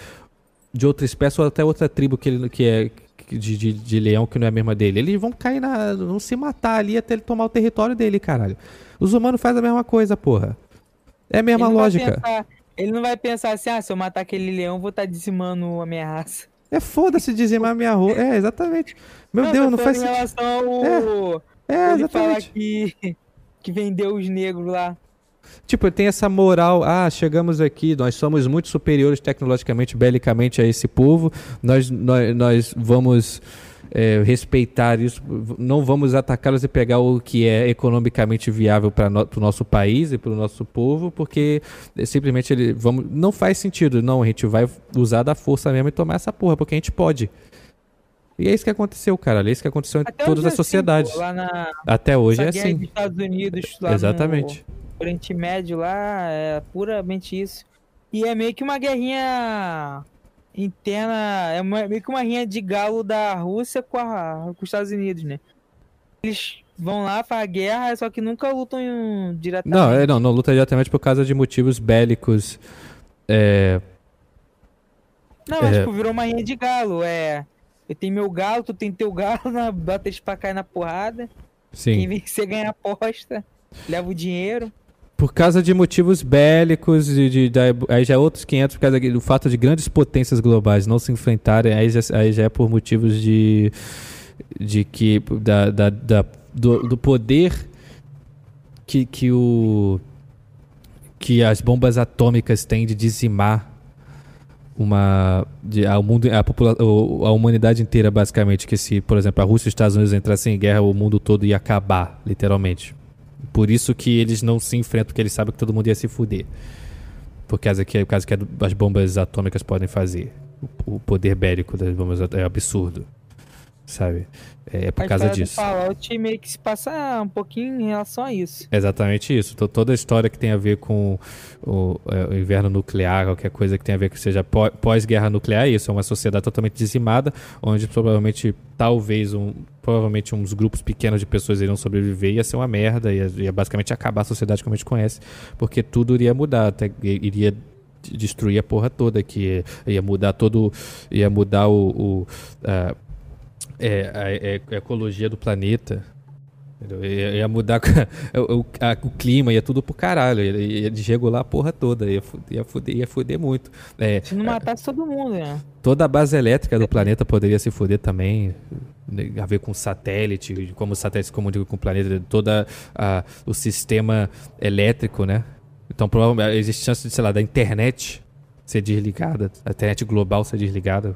De outra espécie ou até outra tribo que, ele, que é de, de, de, leão que não é a mesma dele. Eles vão cair na. vão se matar ali até ele tomar o território dele, caralho. Os humanos fazem a mesma coisa, porra. É a mesma lógica. Pensar, ele não vai pensar assim, ah, se eu matar aquele leão, vou estar tá dizimando a minha raça. É foda-se dizimar a minha raça. É, exatamente. Meu não, Deus, não faz sentido. Em relação ao... É, é ele exatamente. que, que vendeu os negros lá. Tipo, tem essa moral, ah, chegamos aqui, nós somos muito superiores tecnologicamente, belicamente a esse povo, nós, nós, nós vamos é, respeitar isso, não vamos atacá-los e pegar o que é economicamente viável para no, o nosso país e para o nosso povo, porque simplesmente ele, vamos, não faz sentido. Não, a gente vai usar da força mesmo e tomar essa porra, porque a gente pode. E é isso que aconteceu, cara. É isso que aconteceu em Até todas as é assim, sociedades. Assim, na... Até hoje é assim. Dos Estados Unidos, lá Exatamente. No Oriente Médio lá, é puramente isso. E é meio que uma guerrinha interna. É uma, meio que uma rinha de galo da Rússia com, a, com os Estados Unidos, né? Eles vão lá, fazem guerra, só que nunca lutam diretamente. Não, é, não, não luta diretamente por causa de motivos bélicos. É... Não, mas é... tipo, virou uma rinha de galo. É. Eu tenho meu galo, tu tem teu galo, na, bota eles pra cair na porrada. Sim. Quem vencer ganha aposta, leva o dinheiro. Por causa de motivos bélicos, de, de, de, aí já é outros 500, por causa do fato de grandes potências globais não se enfrentarem, aí já, aí já é por motivos de, de que, da, da, da do, do, poder que, que, o, que as bombas atômicas têm de dizimar uma de, a, mundo, a, popula, a humanidade inteira basicamente que se por exemplo a Rússia e os Estados Unidos entrassem em guerra o mundo todo ia acabar literalmente por isso que eles não se enfrentam, porque eles sabem que todo mundo ia se fuder. Por causa que, por causa que as bombas atômicas podem fazer. O, o poder bélico das bombas é absurdo. Sabe? É, é por causa disso. Fallout meio que se passa um pouquinho em relação a isso. Exatamente isso. Então, toda a história que tem a ver com o, é, o inverno nuclear, qualquer coisa que tenha a ver com seja pós-guerra nuclear, isso é uma sociedade totalmente dizimada, onde provavelmente, talvez, um, provavelmente uns grupos pequenos de pessoas iriam sobreviver, ia ser uma merda, ia, ia basicamente acabar a sociedade como a gente conhece, porque tudo iria mudar, até, iria destruir a porra toda, que ia mudar todo, ia mudar o, o uh, é, a, é, a, ecologia do planeta. Ia, ia, mudar o, a, o, clima, ia tudo pro caralho. Ia, ia desregular a porra toda. Ia, ia, fuder, ia fuder muito. É, se não matasse todo mundo, né? Toda a base elétrica do planeta poderia se fuder também. Né, a ver com satélite, como o satélite se comunica com o planeta, todo o sistema elétrico, né? Então, provavelmente, existe chance de, sei lá, da internet ser desligada, a internet global ser desligada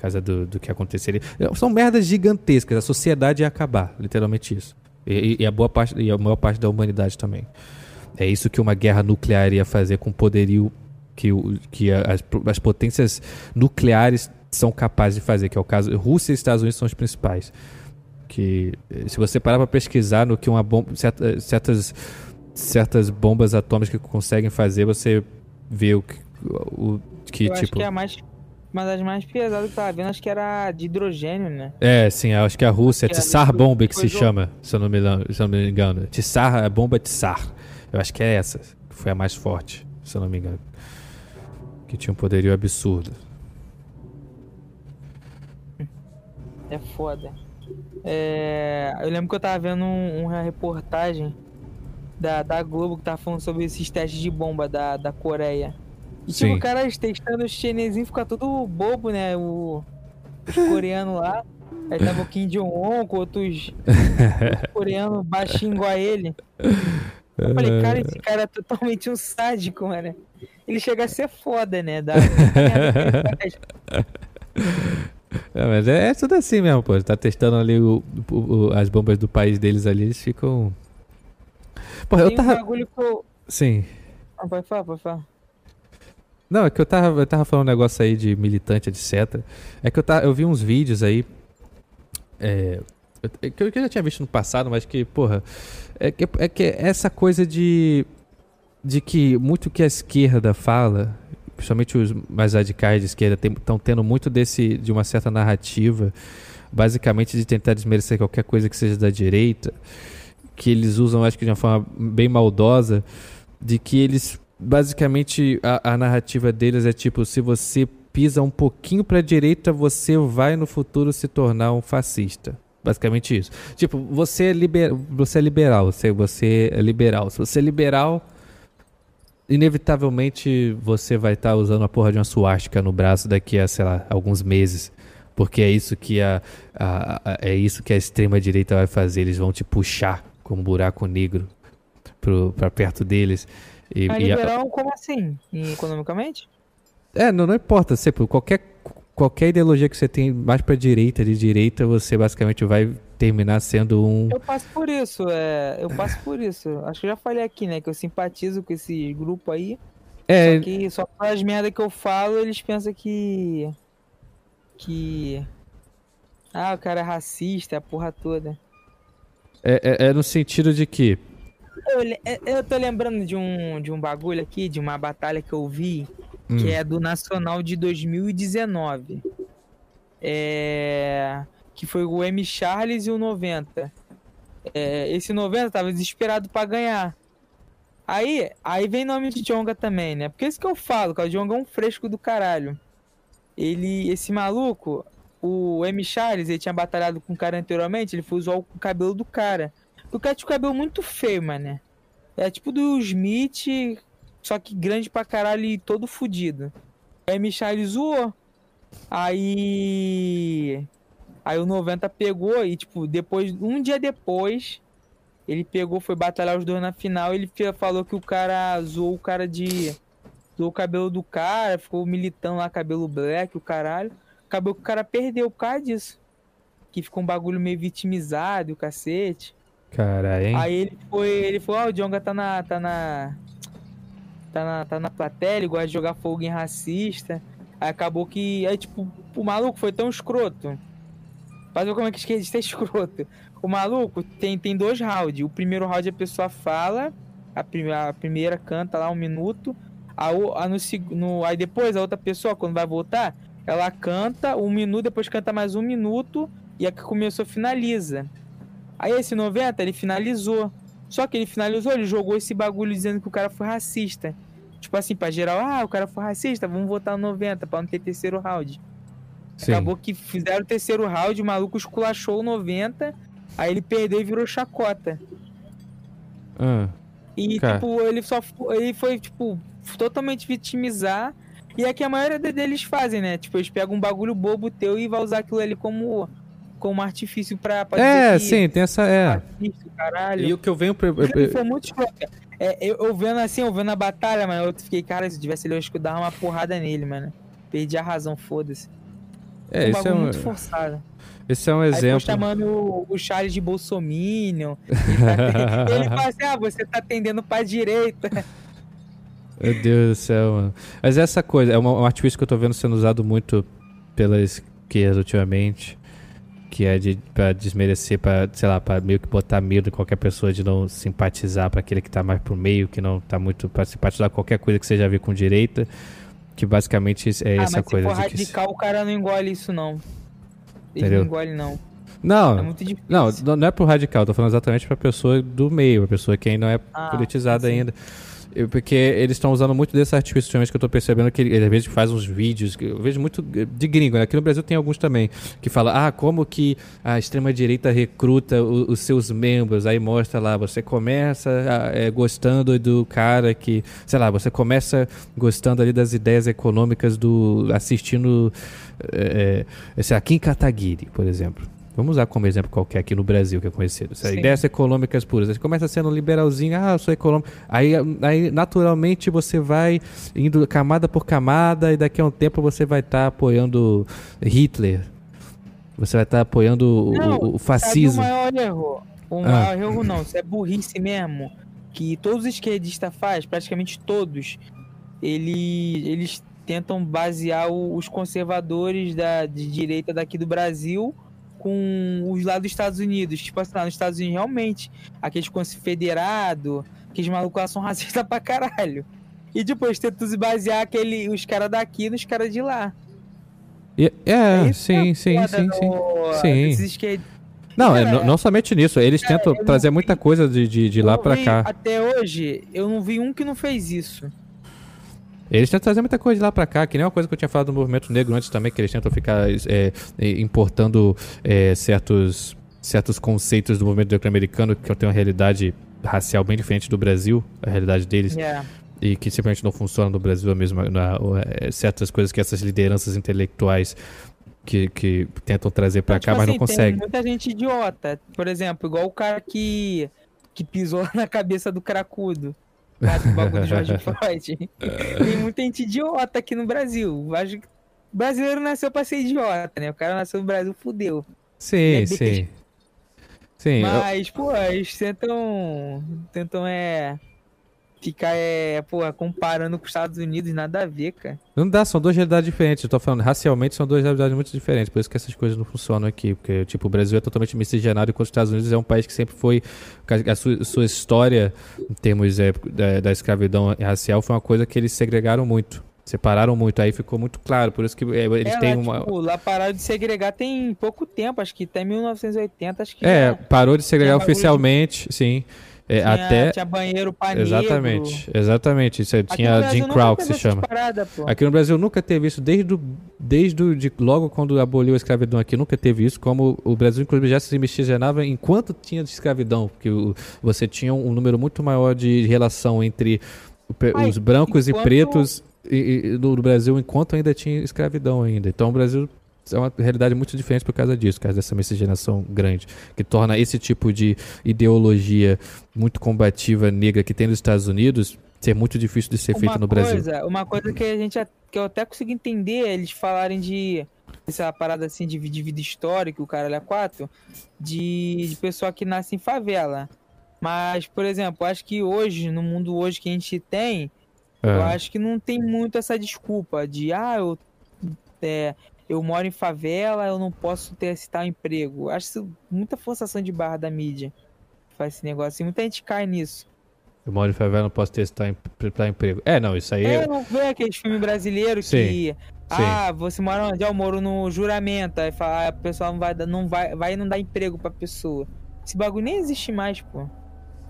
por causa do, do que aconteceria. São merdas gigantescas, a sociedade ia acabar, literalmente isso. E, e, a boa parte e a maior parte da humanidade também. É isso que uma guerra nuclear ia fazer com o poderio que, que as, as potências nucleares são capazes de fazer, que é o caso. Rússia e Estados Unidos são os principais. Que se você parar para pesquisar no que uma bomba, certas, certas certas bombas atômicas que conseguem fazer, você vê o que, o, que Eu tipo. Acho que é a mais mas as mais pesadas que eu tava vendo, acho que era de hidrogênio, né? É, sim, acho que a Rússia, é Tsar Bomba que se chama, se eu, não me, se eu não me engano. Tsar, a bomba Tsar. Eu acho que é essa. Foi a mais forte, se eu não me engano. Que tinha um poderio absurdo. É foda. É, eu lembro que eu tava vendo um, uma reportagem da, da Globo que tava falando sobre esses testes de bomba da, da Coreia. E tipo, o cara testando os chinesinhos fica tudo bobo, né? O, os coreanos lá. Aí tava o Kim Jong-un com outros coreanos baixinho igual a ele. Eu falei, cara, esse cara é totalmente um sádico, mano. Ele chega a ser foda, né? Da... É, mas é, é, tudo assim mesmo, pô. Tá testando ali o, o, as bombas do país deles ali, eles ficam. Pô, eu tava. Um bagulho que eu... Sim. Ah, pode falar, pode falar. Não, é que eu tava, eu tava falando um negócio aí de militante, etc. É que eu, tava, eu vi uns vídeos aí. É, que eu já tinha visto no passado, mas que, porra. É que, é que essa coisa de. De que muito que a esquerda fala, principalmente os mais radicais de esquerda, estão tendo muito desse. de uma certa narrativa, basicamente de tentar desmerecer qualquer coisa que seja da direita. Que eles usam, acho que de uma forma bem maldosa, de que eles basicamente a, a, narrativa deles é tipo: se você pisa um pouquinho para a direita, você vai no futuro se tornar um fascista. Basicamente isso. Tipo, você é, liber, você é liberal, você, você é liberal. Se você é liberal, inevitavelmente você vai estar tá usando a porra de uma suástica no braço daqui a, sei lá, alguns meses. Porque é isso que a, a, a é isso que a extrema direita vai fazer. Eles vão te puxar como um buraco negro para perto deles. E, Mas liberal, a... como assim? economicamente? É, não, não importa. Sempre, qualquer, qualquer ideologia que você tem mais pra direita, de direita, você basicamente vai terminar sendo um. Eu passo por isso, é. Eu passo por isso. Acho que eu já falei aqui, né? Que eu simpatizo com esse grupo aí. É. Só que só as merdas que eu falo, eles pensam que. Que. Ah, o cara é racista, a porra toda. É, é, é no sentido de que eu, é, eu tô lembrando de um, de um bagulho aqui, de uma batalha que eu vi, hum. que é do Nacional de 2019. É... Que foi o M. Charles e o 90. É, esse 90 tava desesperado para ganhar. Aí, aí vem nome de Jonga também, né? Porque é isso que eu falo, que o Jonga é um fresco do caralho. Ele, esse maluco, o M. Charles, ele tinha batalhado com o cara anteriormente, ele foi usar o cabelo do cara. O cara tinha o cabelo muito feio, mano. É tipo do Smith, só que grande pra caralho e todo fudido. Aí Michelle zoou. Aí. Aí o 90 pegou e, tipo, depois. Um dia depois. Ele pegou, foi batalhar os dois na final. Ele falou que o cara zoou o cara de. Zoou o cabelo do cara, ficou militando lá, cabelo black, o caralho. Acabou que o cara perdeu por causa disso. Que ficou um bagulho meio vitimizado, o cacete. Hein? Aí ele foi, ele foi, ó, oh, o Jonga tá na. tá na. Tá na, tá na plateia, ele gosta de jogar fogo em racista. Aí acabou que. Aí, tipo, o maluco foi tão escroto. Ver como é que esquerdista é escroto. O maluco tem, tem dois rounds. O primeiro round a pessoa fala, a, a primeira canta lá um minuto. A, a no, no, aí depois a outra pessoa, quando vai voltar, ela canta um minuto, depois canta mais um minuto. E a que começou finaliza. Aí esse 90 ele finalizou. Só que ele finalizou, ele jogou esse bagulho dizendo que o cara foi racista. Tipo assim, pra geral, ah, o cara foi racista, vamos votar no 90 pra não ter terceiro round. Sim. Acabou que fizeram o terceiro round, o maluco esculachou o 90. Aí ele perdeu e virou chacota. Ah, E, Cara. tipo, ele só ele foi, tipo, totalmente vitimizar. E é que a maioria de- deles fazem, né? Tipo, eles pegam um bagulho bobo teu e vai usar aquilo ali como, como artifício pra, pra é, que sim, tem essa. É. racista, caralho. E o que eu venho. foi muito escroto. É, eu, eu vendo assim, eu vendo a batalha, mano, eu fiquei, cara, se tivesse ele, eu acho que eu dava uma porrada nele, mano. Perdi a razão, foda-se. É, um esse é um, muito forçado. esse é um Aí exemplo. chamando o, o Charles de Bolsominion. Ele, tá- ele fala assim, ah, você tá tendendo pra direita. Meu Deus do céu, mano. Mas essa coisa, é um artifício que eu tô vendo sendo usado muito pela esquerda ultimamente. Que é de pra desmerecer, pra, sei lá, pra meio que botar medo em qualquer pessoa de não simpatizar pra aquele que tá mais pro meio, que não tá muito pra simpatizar qualquer coisa que seja a ver com direita. Que basicamente é ah, essa coisa se for de que. radical, o cara não engole isso, não. Ele Entendeu? não engole, não. É Não, muito difícil. não, não não é pro radical, tô falando exatamente pra pessoa do meio, a pessoa que ainda não é Ah, politizada sim. ainda. Porque eles estão usando muito desse artifício ultimamente que eu tô percebendo que ele, às vezes faz uns vídeos, que eu vejo muito de gringo, né? aqui no Brasil tem alguns também, que fala, ah, como que a extrema-direita recruta o- os seus membros, aí mostra lá, você começa ah, é, gostando do cara que, sei lá, você começa gostando ali das ideias econômicas do, assistindo, é, lá, Kim Kataguiri, por exemplo. Vamos usar como exemplo qualquer aqui no Brasil que é conhecido. Ideias econômicas puras. Você começa sendo liberalzinho, ah, eu sou econômico. Aí, aí naturalmente você vai indo camada por camada e daqui a um tempo você vai estar apoiando Hitler. Você vai estar apoiando o- Não, o, o Sabe fascismo. o maior erro? O Ah. maior erro não, isso é burrice mesmo. Que todos os esquerdistas faz, praticamente todos, ele, eles tentam basear os conservadores da, de direita daqui do Brasil com os lá dos Estados Unidos. Tipo assim, lá nos Estados Unidos, realmente, aqueles confederados, aqueles malucos lá são racistas pra caralho. E depois tentam se basear aquele, os caras daqui nos caras de lá. E- É, Isso sim, é sim, sim, sim. no- Sim. esquer- Não, é, Cara, não- não somente nisso. Eles tentam eu não trazer muita coisa de, de, de lá vi- cá. Até hoje, eu não vi um que não fez isso. Eles tentam trazer muita coisa de lá pra cá, que nem uma coisa que eu tinha falado do movimento negro antes também, que eles tentam ficar é, é, importando é, certos, certos conceitos do movimento negro americano que tem uma realidade racial bem diferente do Brasil, a realidade deles, É. e que simplesmente não funciona no Brasil a mesma, na, é, certas coisas que essas lideranças intelectuais que, que tentam trazer pra Então, cá, tipo mas não assim, conseguem. Tem muita gente idiota. Por exemplo, igual o cara que, que pisou na cabeça do cracudo. Lá do bagulho do George Floyd. Tem muita gente idiota aqui no Brasil. Eu Acho que o brasileiro nasceu pra ser idiota, né? O cara nasceu no Brasil, fudeu. Sim, é sim. Sim, eu- Mas, pô, eles tentam. Tentam, é. Ficar, é. Pô, comparando com os Estados Unidos, nada a ver, cara. Não dá, são duas realidades diferentes. Eu tô falando, racialmente são duas realidades muito diferentes. Por isso que essas coisas não funcionam aqui. Porque, tipo, o Brasil é totalmente miscigenado, enquanto os Estados Unidos é um país que sempre foi. A sua, sua história, em termos é, da, da escravidão racial, foi uma coisa que eles segregaram muito. Separaram muito. Aí ficou muito claro. Por isso que é, eles é, têm lá, uma. tipo, lá pararam de segregar tem pouco tempo, acho que até 1980, acho que É, já parou de segregar bagulho de- oficialmente, sim. É, tinha, até. tinha banheiro pra Exatamente, exatamente. Isso tinha Jim Crow que se chama. paradas, pô. Aqui no Brasil nunca teve isso, desde, o, desde o, de, logo quando aboliu a escravidão aqui, nunca teve isso. Como o Brasil, inclusive, já se miscigenava enquanto tinha de escravidão, porque o- você tinha um número muito maior de relação entre o Ai, os brancos enquanto- e pretos e, e- no Brasil, enquanto ainda tinha escravidão ainda. Então o Brasil é uma realidade muito diferente por causa disso, por causa dessa miscigenação grande, que torna esse tipo de ideologia muito combativa negra que tem nos Estados Unidos ser muito difícil de ser feito no Brasil. coisa, Uma coisa que a gente que eu até consigo entender é eles falarem de essa parada assim de, de vida histórica, o cara é quatro, de, de pessoa que nasce em favela. Mas, por exemplo, eu acho que hoje, no mundo hoje que a gente tem, eu É. acho que não tem muito essa desculpa de ah, eu, é, eu moro em favela, eu não posso ter esse tal emprego. Acho isso muita forçação de barra da mídia. Faz esse negócio. E muita gente cai nisso. Eu moro em favela, não posso testar em, prestar emprego. É, não, isso aí É, é. não vê aqueles filmes brasileiros Sim, que. Ah, você mora onde? Eu moro no juramento. Aí fala, ah, o pessoal não vai, não vai, vai não dar emprego pra pessoa. Esse bagulho nem existe mais, pô.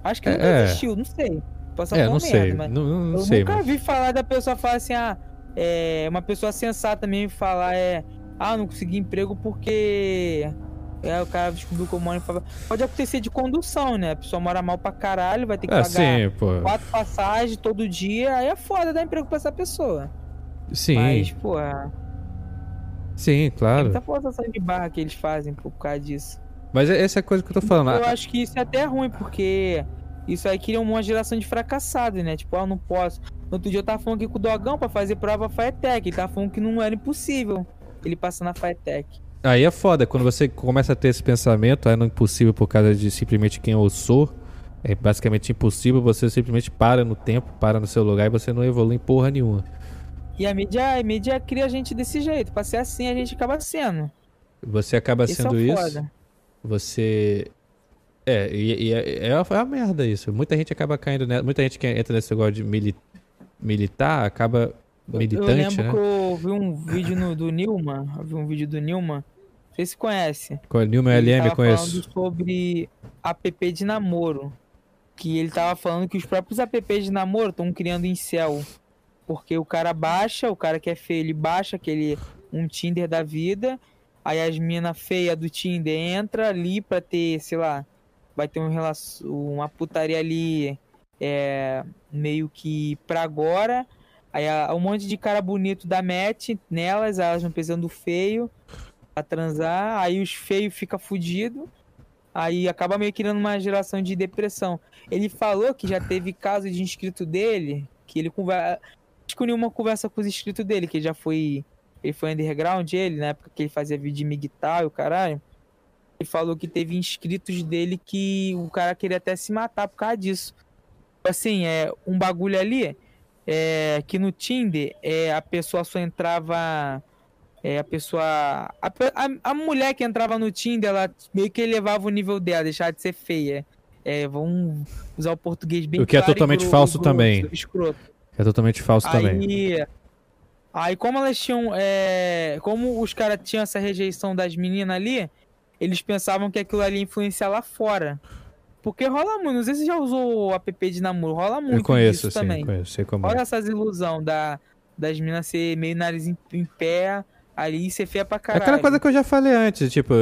Acho que É, nunca é. existiu, não sei. Posso É, não merda, sei. não, não eu sei, nunca mas. vi falar da pessoa falar assim, ah, é, uma pessoa sensata mesmo falar é, ah, não consegui emprego porque É, o cara descobriu que eu moro em favela. Pode acontecer de condução, né? A pessoa mora mal pra caralho, vai ter que É, pagar sim, quatro passagens todo dia, aí é foda dar emprego pra essa pessoa. Sim, Mas, pô, é sim, claro. muita forçação de barra que eles fazem por causa disso. Mas é- essa é a coisa que eu tô falando. Eu acho que isso é até ruim, porque isso aí cria uma geração de fracassados, né? Tipo, ah, eu não posso. No outro dia eu tava falando aqui com o Dogão pra fazer prova Firetech. Ele tava falando que não era impossível ele passar na Firetech. Aí é foda, quando você começa a ter esse pensamento, ah, não é impossível por causa de simplesmente quem eu sou. É basicamente impossível, você simplesmente para no tempo, para no seu lugar e você não evolui em porra nenhuma. E a mídia, a mídia cria a gente desse jeito. Pra ser assim, a gente acaba sendo. Você acaba é sendo isso, foda. você. É, e, e é, é, é a merda isso. Muita gente acaba caindo nessa. Muita gente que entra nesse negócio de mili- militar acaba militante, eu lembro né? que eu vi um vídeo no- do Nilma. Eu vi um vídeo do Nilma. Não sei se conhece. Com Nilma Ele LM, conheço. falando sobre app de namoro. Que ele tava falando que os próprios apps de namoro estão criando incel. Porque o cara baixa, o cara que é feio, ele baixa aquele um Tinder da vida. Aí as minas feias do Tinder entra ali pra ter, sei lá, vai ter um relacion... uma putaria ali é, meio que pra agora. Aí um monte de cara bonito dá match nelas, elas não precisam do feio pra transar, aí os feios fica fudido, aí acaba meio criando uma geração de depressão. Ele falou que já teve caso de inscrito dele, que ele conversa, acho uma conversa com os inscritos dele, que já foi, ele foi underground ele, na época que ele fazia vídeo de migtal e o caralho. Ele falou que teve inscritos dele que o cara queria até se matar por causa disso. Assim, é um bagulho ali é, que no Tinder é, a pessoa só entrava é, a pessoa. A, a, a mulher que entrava no Tinder, ela meio que elevava o nível dela, deixava de ser feia. É, vamos usar o português bem O que é totalmente falso grosso, também. Escroto. É totalmente falso também. Aí, aí como elas tinham. é, como os caras tinham essa rejeição das meninas ali, eles pensavam que aquilo ali ia influenciar lá fora. Porque rola muito, não sei se você já usou o app de namoro, rola muito Eu conheço, disso sim, também. conheço. Sei como é. Olha essas ilusão da, das meninas ser meio nariz em, em pé, ali e ser feia pra caralho. aquela coisa que eu já falei antes, tipo,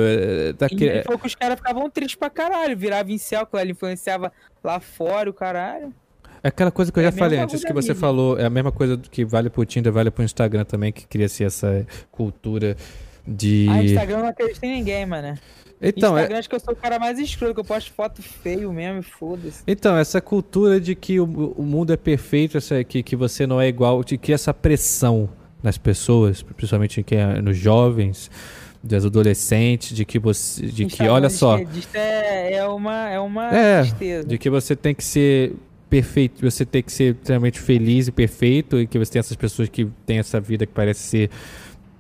tá E ele falou que os caras ficavam tristes pra caralho, virava em céu, que ela influenciava lá fora o caralho. é aquela coisa que eu é já falei antes, que você mídia. falou, é a mesma coisa que vale pro Tinder, vale pro Instagram também, que cria-se essa cultura de... Ah, Instagram não acredita em ninguém, mano. Então, é, Instagram acho que eu sou o cara mais escroto, que eu posto foto feio mesmo, foda-se. Então, essa cultura de que o, o mundo é perfeito, essa, que, que você não é igual, de que essa pressão nas pessoas, principalmente que é nos jovens, dos adolescentes, de que você. De que, olha só, É, é uma, é uma É, tristeza. de que você tem que ser perfeito, você tem que ser extremamente feliz e perfeito, e que você tem essas pessoas que têm essa vida que parece ser.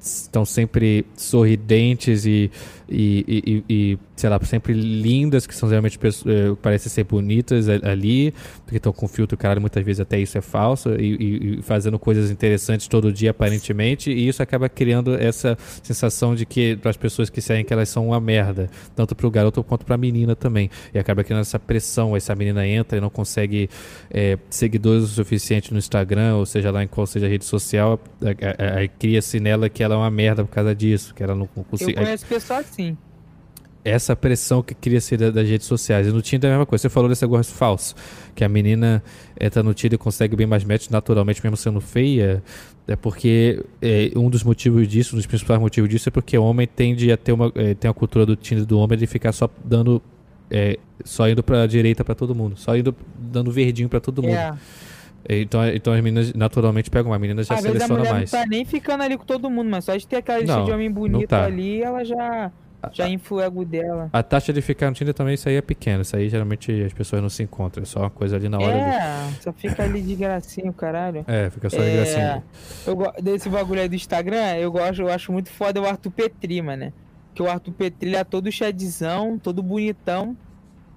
Estão sempre sorridentes e, e, e- e- sei lá, sempre lindas, que são realmente pessoas, eh, parecem ser bonitas a- ali, porque estão com filtro, caralho, muitas vezes até isso é falso, e, e- fazendo coisas interessantes todo dia, aparentemente, e isso acaba criando essa sensação de que, para as pessoas que seguem, que elas são uma merda, tanto pro garoto quanto pra menina também, e acaba criando essa pressão, essa menina entra e não consegue eh, seguidores o suficiente no Instagram, ou seja lá em qual seja a rede social, a- a- a- aí cria-se nela que ela é uma merda por causa disso, que ela não Eu consegue conheço pessoa assim. essa pressão que cria ser da- das redes sociais. E no Tinder é a mesma coisa. Você falou desse negócio falso, que a menina entra no Tinder e consegue bem mais match naturalmente, mesmo sendo feia. É porque é, um dos motivos disso, um dos principais motivos disso, é porque o homem tende a ter uma, é, tem a cultura do Tinder do homem de ficar só dando. é, só indo pra direita pra todo mundo, só indo dando verdinho pra todo mundo. É. Então, então as meninas naturalmente pegam uma menina já Às vezes a seleciona mulher mais. não tá nem ficando ali com todo mundo, mas só de ter aquela lista de homem bonito tá. ali, ela já, já influi ego dela. A taxa de ficar no Tinder também, isso aí é pequena. Isso aí geralmente as pessoas não se encontram. É só uma coisa ali na hora de. É, só fica ali de gracinha, o caralho. É, fica só de É, gracinha. eu go- desse bagulho aí do Instagram, eu gosto, eu acho muito foda o Arthur Petri, mano. Que o Arthur Petri ele é todo chadzão, todo bonitão.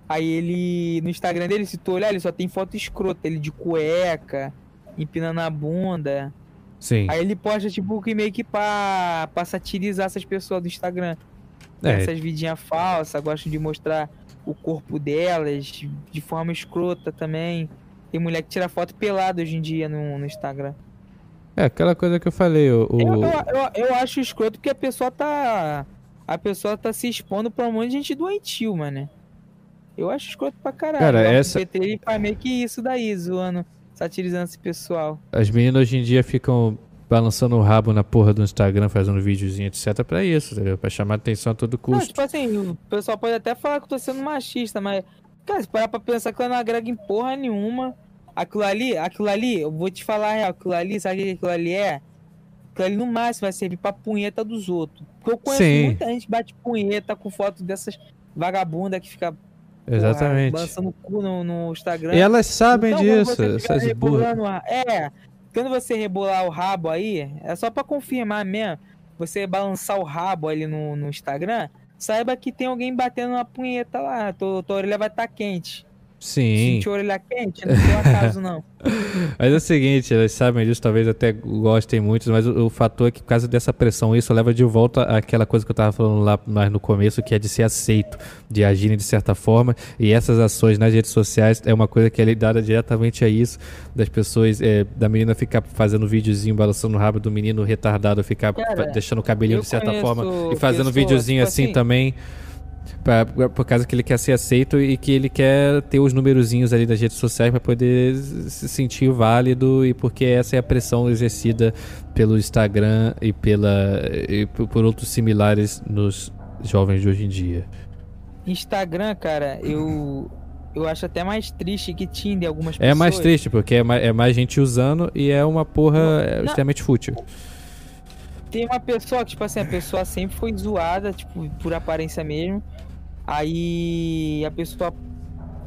Aí ele, no Instagram dele, se tu olhar, ele só tem foto escrota, ele de cueca, empinando a bunda. Sim. Aí ele posta, tipo, que meio que pra, pra satirizar essas pessoas do Instagram. É, Essas vidinhas falsas, gostam de mostrar o corpo delas de forma escrota também. Tem mulher que tira foto pelada hoje em dia no, no Instagram. é aquela coisa que eu falei. O, Eu, eu, eu, eu acho escroto porque a pessoa tá a pessoa tá se expondo pra um monte de gente doentio, mano. Eu acho escroto pra caralho. Cara, essa- PT ele faz meio que isso daí, zoando, satirizando esse pessoal. As meninas hoje em dia ficam balançando o rabo na porra do Instagram, fazendo videozinho, etc. pra isso, entendeu? Pra chamar atenção a todo Não, custo. tipo assim, o pessoal pode até falar que eu tô sendo machista, mas, cara, se parar pra pensar que ela não agrega em porra nenhuma. Aquilo ali, aquilo ali, eu vou te falar real, aquilo ali, sabe o que aquilo ali é? Aquilo ali no máximo vai servir pra punheta dos outros. Porque eu conheço Sim. muita gente que bate punheta com foto dessas vagabundas que fica porra, Exatamente. balançando o cu no, no Instagram. E elas sabem Então, disso, essas burras. É, quando você rebolar o rabo aí, é só pra confirmar mesmo. Você balançar o rabo ali no, no Instagram, saiba que tem alguém batendo uma punheta lá. Tua, tua orelha vai estar quente. Sim. Sentir a orelha quente, não tem acaso não. Mas é o seguinte, elas sabem disso, talvez até gostem muito, mas o, o fator é que por causa dessa pressão, isso leva de volta àquela coisa que eu tava falando lá mais no começo, que é de ser aceito, de agirem de certa forma, e essas ações nas redes sociais é uma coisa que é ligada diretamente a isso, das pessoas, é, da menina ficar fazendo videozinho, balançando o rabo do menino retardado, ficar Cara, deixando o cabelinho de certa forma, e fazendo pessoas, videozinho tipo assim, assim- também. Pra, por causa que ele quer ser aceito e que ele quer ter os numerozinhos ali das redes sociais para poder se sentir válido e porque essa é a pressão exercida pelo Instagram e pela e por outros similares nos jovens de hoje em dia. Instagram, cara, eu eu acho até mais triste que Tinder algumas É pessoas. mais triste porque é mais, é mais gente usando e é uma porra é, Não. extremamente fútil. Tem uma pessoa que, tipo assim, a pessoa sempre foi zoada, tipo, por aparência mesmo. Aí a pessoa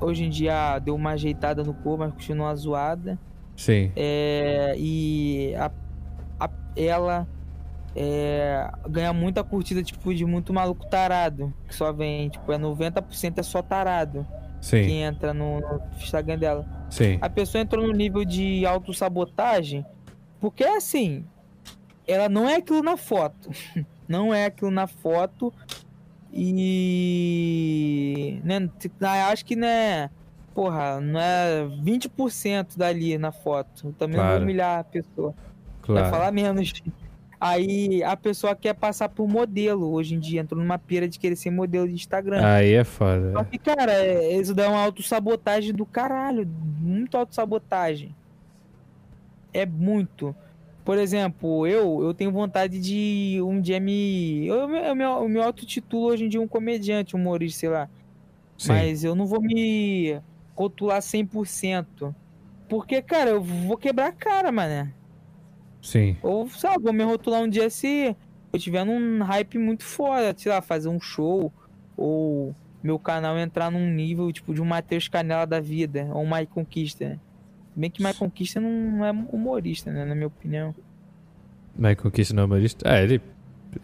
hoje em dia deu uma ajeitada no corpo, mas continua zoada. Sim. É, e a, a- ela é, ganha muita curtida, tipo, de muito maluco tarado. Que só vem, tipo, é 90% é só tarado que Sim. entra no, no Instagram dela. Sim. A pessoa entrou no nível de autossabotagem, porque assim, ela não é aquilo na foto. Não é aquilo na foto. E. Né, acho que né. Porra, não é 20% dali na foto. Eu também não Claro. vou humilhar a pessoa. Vai Claro. falar menos. Aí a pessoa quer passar por modelo hoje em dia. Entrou numa pira de querer ser modelo de Instagram. Aí é foda. Só que, cara, é- isso dá uma autossabotagem do caralho. Muito autossabotagem. É muito. Por exemplo, eu eu tenho vontade de um dia me. Eu, eu, me- eu me autotitulo hoje em dia um comediante, um humorista, sei lá. Sim. Mas eu não vou me rotular 100%. Porque, cara, eu vou quebrar a cara, mané. Sim. Ou, sei lá, vou me rotular um dia se eu tiver num hype muito foda, sei lá, fazer um show, ou meu canal entrar num nível, tipo, de um Matheus Canela da vida, ou um Mike Conquista, né? Bem que Mike Conquista não é humorista, né, na minha opinião. Mas conquista não é humorista? Ah, ele.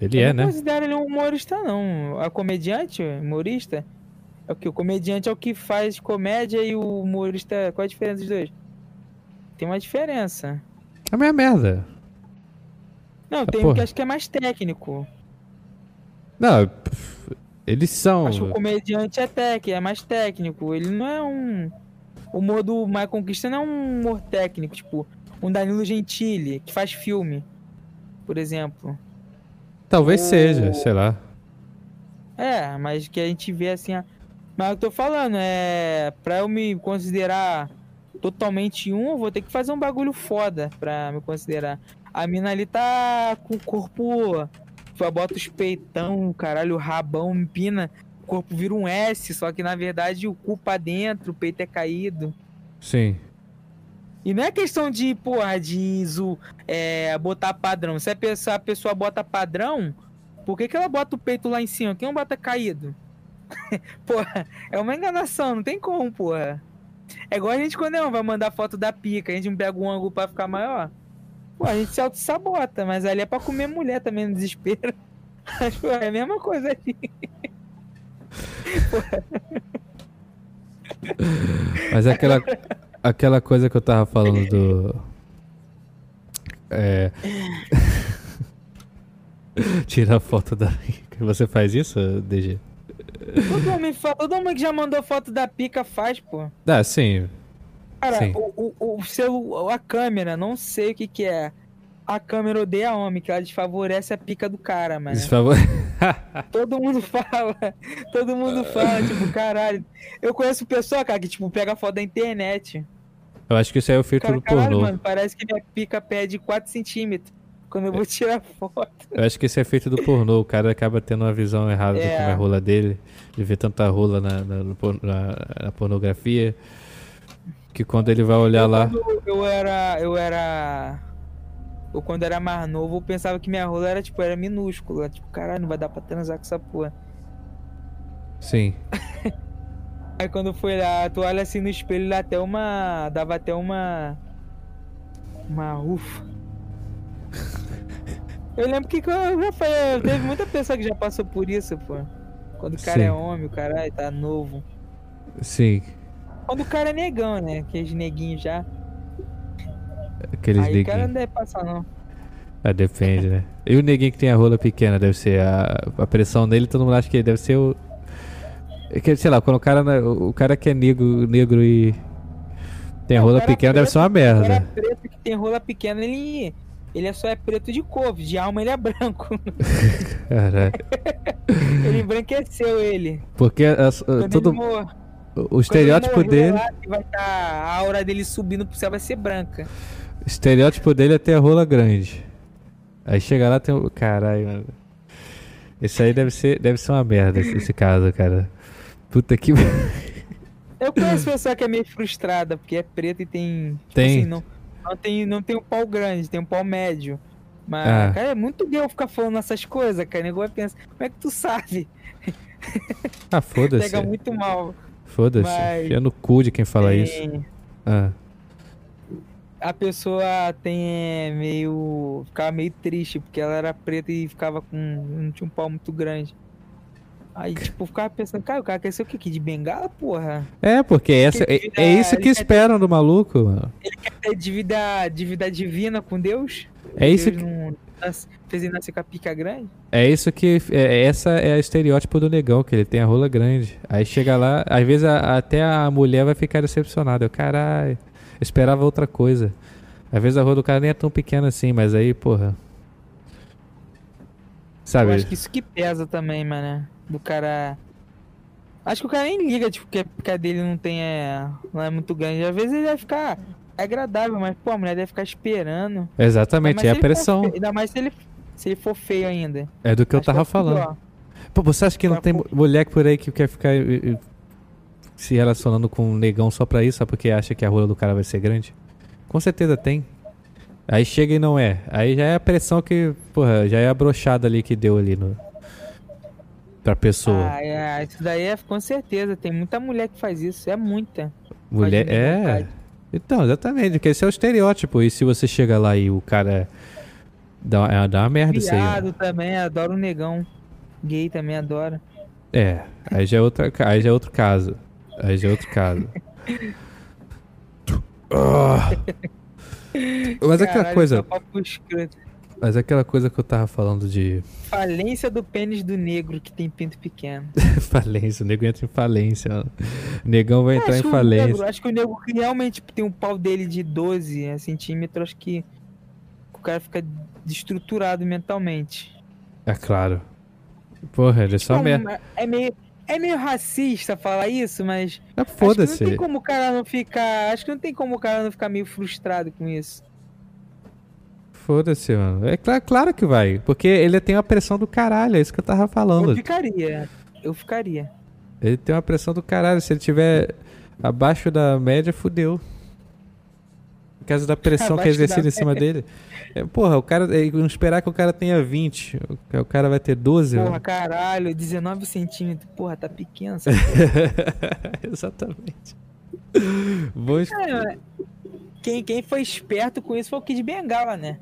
Ele eu é, não né? considero ele um humorista, não. A comediante, humorista, é o que? O comediante é o que faz comédia e o humorista, qual a diferença dos dois? Tem uma diferença. É a minha merda. Não, Ah, tem um porra. que acho que é mais técnico. Não, eles são. Acho que o comediante é tec, é mais técnico. Ele não é um. O humor do My Conquista não é um humor técnico, tipo, um Danilo Gentili, que faz filme, por exemplo. Talvez seja, sei lá. É, mas que a gente vê assim. a- Mas eu tô falando, é. Pra eu me considerar totalmente um, eu vou ter que fazer um bagulho foda pra me considerar. A mina ali tá com o corpo. Bota os peitão, caralho, o rabão, empina. O corpo vira um S, só que na verdade o cu pra dentro, o peito é caído. Sim. E não é questão de, porra, de zo- é, botar padrão. Se a pessoa, a pessoa bota padrão, por que, que ela bota o peito lá em cima? Quem não bota caído? porra, é uma enganação, não tem como, porra. É igual a gente quando não vai mandar foto da pica, a gente não pega um ângulo pra ficar maior. Pô, a gente se auto-sabota, mas ali é pra comer mulher também no desespero. Mas, pô, é a mesma coisa ali. Mas é aquela, aquela coisa que eu tava falando do. É. Tirar foto da. Você faz isso, DG? Todo homem, todo homem que já mandou foto da pica faz, pô. Ah, sim. Cara, Sim. o, o, o seu, a câmera, não sei o que que é. A câmera odeia homem, que ela desfavorece a pica do cara, mano. Desfavor... todo mundo fala. Todo mundo fala, tipo, caralho. Eu conheço pessoa, cara, que, tipo, pega foto da internet. Eu acho que isso aí é o filtro Cara, do caralho, pornô. mano, parece que minha pica pede 4 centímetros quando eu vou tirar foto. Eu acho que isso é feito do pornô. O cara acaba tendo uma visão errada de É. como é a rola dele, de ver tanta rola na, na- na- na pornografia, que quando ele vai olhar eu, lá. Eu era. Eu era. Eu quando era mais novo, eu pensava que minha rola era, tipo, era minúscula. Tipo, caralho, não vai dar pra transar com essa porra. Sim. Aí quando foi lá, tu olha assim no espelho, dá até uma. Dava até uma. Uma ufa. Eu lembro que eu já falei, teve muita pessoa que já passou por isso, pô. Quando o cara Sim. é homem, o cara tá novo. Sim. Quando o cara é negão, né? Aqueles neguinhos já. Aqueles Aí o cara não neguinhos. deve passar, não. Ah, depende, né? E o neguinho que tem a rola pequena, deve ser a, a pressão dele, todo mundo acha que deve ser o. é que, sei lá, quando o cara, né, o cara que é negro, negro e tem a rola pequena, deve preto- ser uma O cara merda. preto que tem rola pequena, ele. Ele é só é preto de couve, de alma ele é branco. Caralho. ele embranqueceu ele. Porque Quando todo, o estereótipo morrer dele. lá, vai tá, a aura dele subindo pro céu vai ser branca. O estereótipo dele é ter a rola grande. Aí chega lá tem o. Caralho, mano. Esse aí deve ser, deve ser uma merda, esse, esse caso, cara. Puta que. Eu conheço pessoa que é meio frustrada, porque é preto e tem. Tipo Tem. assim, não, não tem, não tem um pau grande, tem um pau médio. Mas, Ah. cara, é muito gay eu ficar falando essas coisas, cara. O nego vai pensar, como é que tu sabe? Ah, foda-se. Pega muito mal. Foda-se. Mas- no cu de quem fala isso. Tem- Ah. A pessoa tem é, meio. ficava meio triste, porque ela era preta e ficava com. não tinha um pau muito grande. Aí, tipo, ficava pensando, cara, o cara quer ser o quê? Que de bengala, porra? É, porque essa, é, é isso que ele quer ter- esperam do maluco, mano. É de vida, de vida divina com Deus? É isso Deus que, não fez ele nascer com a pica grande? é isso que é, essa é a estereótipo do negão, que ele tem a rola grande. Aí chega lá, às vezes a- até a mulher vai ficar decepcionada. Eu, caralho, eu esperava outra coisa. Às vezes a rola do cara nem é tão pequena assim, mas aí, porra. Sabe? Eu acho que isso que pesa também, mano. Do cara. Acho que o cara nem liga, tipo, que a pica dele não tem. É, não é muito grande. Às vezes ele vai ficar é agradável, mas, pô, a mulher deve ficar esperando. Exatamente, é a for pressão. Ainda mais se ele, se ele for feio ainda. É do que eu Acho tava é falando. pior. Pô, você acha que não tem mulher por aí que quer ficar se relacionando com um negão só pra isso, só porque acha que a rola do cara vai ser grande? Com certeza tem. Aí chega e não é. Aí já é a pressão que, porra, já é a brochada ali que deu ali no. Pra pessoa. Ah, é, isso daí é com certeza. Tem muita mulher que faz isso. É muita. Mulher. É. vontade. Então, exatamente, porque esse é o estereótipo. E se você chega lá e o cara. Dá, é, dá uma merda isso aí. Viado também, adoro o negão. Gay também adora. É, aí já é, outra, aí já é outro caso. Aí já é outro caso. Ah. Mas aquela Caralho, coisa, só papo escroto. mas aquela coisa que eu tava falando de Falência do pênis do negro que tem pinto pequeno. falência, o nego entra em falência. mano. O negão vai entrar acho em falência. negro- acho que o negro que realmente tem um pau dele de 12 centímetros, acho que o cara fica destruturado mentalmente. É claro. Porra, ele é só Não, merda. é meio é meio racista falar isso, mas Ah, acho que não Foda-se. tem como o cara não ficar, acho que não tem como o cara não ficar meio frustrado com isso. Foda-se, mano. É claro, claro que vai. Porque ele tem uma pressão do caralho, é isso que eu tava Eu falando. ficaria, eu ficaria. Ele tem uma pressão do caralho. Se ele tiver abaixo da média, fudeu. Por causa da pressão que é exercida em cima dele. É, porra, o cara. é, não esperar que o cara tenha 20. O, o cara vai ter 12. Porra, mano. caralho, 19 centímetros, porra, tá pequeno Exatamente. Vou es- É, quem, quem foi esperto com isso foi o Kid Bengala, né?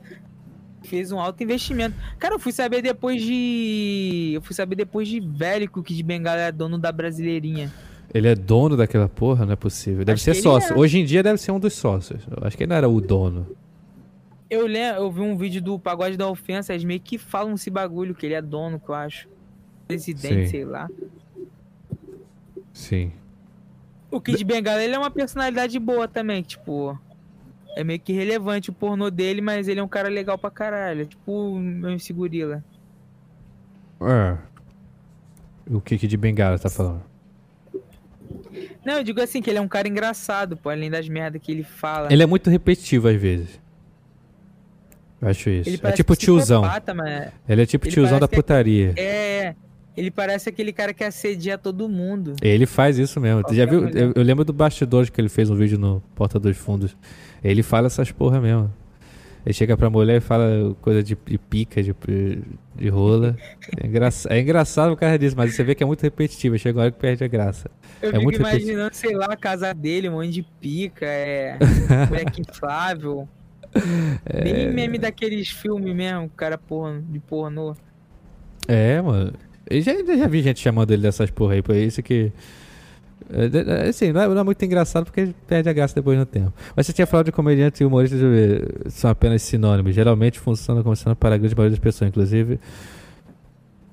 Fez um alto investimento. Cara, eu fui saber depois de. Eu fui saber depois de velho que o Kid Bengala é dono da brasileirinha. Ele é dono daquela porra? Não é possível. Deve Acho ser que sócio. Hoje em dia deve ser um dos sócios. Eu acho que ele não era o dono. Eu lembro, eu vi um vídeo do Pagode da Ofensa, eles meio que falam esse bagulho, que ele é dono, que eu acho. Presidente, Sim. sei lá. Sim. O Kid Bengala, ele é uma personalidade boa também, que, tipo. É meio que relevante o pornô dele, mas ele é um cara legal pra caralho. Tipo o meu MC Gorila. É. O Kiki de Bengala tá falando? Não, eu digo assim, que ele é um cara engraçado, pô, além das merdas que ele fala. Ele é muito repetitivo às vezes. Eu acho isso. É tipo tiozão. mas Ele é tipo Ele tiozão da é- putaria. É, ele parece aquele cara que assedia todo mundo. Ele faz isso mesmo. Tu já viu? Eu, eu lembro do bastidores que ele fez um vídeo no Porta dos Fundos. Ele fala essas porra mesmo. Ele chega pra mulher e fala coisa de, de pica, de, de rola. É, engraça- é engraçado por causa disso, mas você vê que é muito repetitivo. Chega uma hora que perde a graça. Eu É fico muito imaginando, sei lá, a casa dele, um monte de pica, é. moleque inflável. É. Bem meme daqueles filmes mesmo, cara porra, de pornô. É, mano. Eu já, já vi gente chamando ele dessas porra aí, por isso que. É, de- é, Assim, não é, não é muito engraçado porque perde a graça depois no tempo. Mas você tinha falado de comediante e humorista, ver, são apenas sinônimos. Geralmente funcionam como sinônimo para a grande maioria das pessoas, inclusive.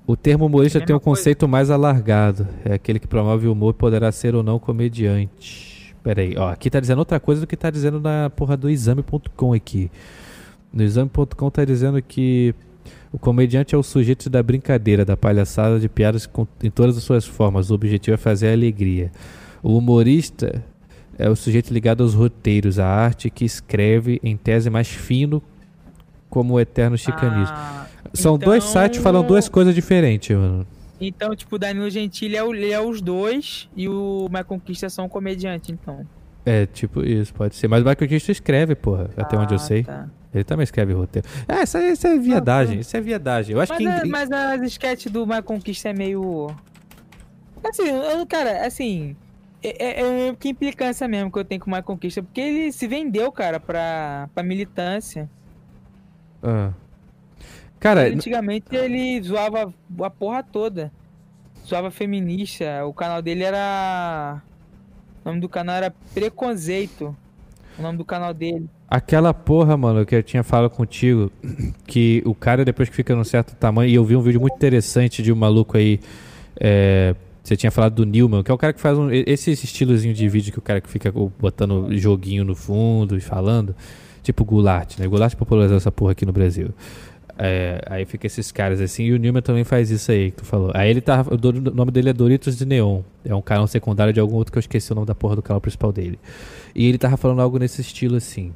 O termo humorista Mesma tem um coisa. conceito mais alargado. É aquele que promove o humor e poderá ser ou não comediante. Pera aí, ó, aqui tá dizendo outra coisa do que tá dizendo na porra do exame.com aqui. No exame.com tá dizendo que o comediante é o sujeito da brincadeira, da palhaçada, de piadas em todas as suas formas. O objetivo é fazer a alegria. O humorista é o sujeito ligado aos roteiros, a arte que escreve em tese mais fino, como o eterno chicanismo. Ah, São dois então- sites falando duas coisas diferentes, mano. Então, tipo, o Danilo Gentili é, o, é os dois e o My Conquista são um comediante, então. É, tipo isso, pode ser. Mas o Michael Cristo escreve, porra, até onde eu Ah, sei. tá. Ele também escreve roteiro. É, isso, isso é viadagem, isso é viadagem. Eu acho Mas, que... em- mas as sketches do My Conquista é meio. Assim, eu- cara, assim. É, é, é que implicância mesmo que eu tenho com o My Conquista, porque ele se vendeu, cara, pra, pra militância. Ah. Cara, Ele, antigamente ele zoava a porra toda. Zoava feminista. O canal dele era. O nome do canal era Preconceito. O nome do canal dele. Aquela porra, mano, que eu tinha falado contigo, que o cara depois que fica num certo tamanho, e eu vi um vídeo muito interessante de um maluco aí, é, você tinha falado do Newman, que é o cara que faz um, esse estilozinho de vídeo que o cara que fica botando joguinho no fundo e falando, tipo Goulart, né? Goulart popularizou essa porra aqui no Brasil. É, aí fica esses caras assim, e o Newman também faz isso aí que tu falou. Aí ele tá, o nome dele é Doritos de Neon, é um canal secundário de algum outro que eu esqueci o nome da porra do canal principal dele. E ele tava falando algo nesse estilo assim.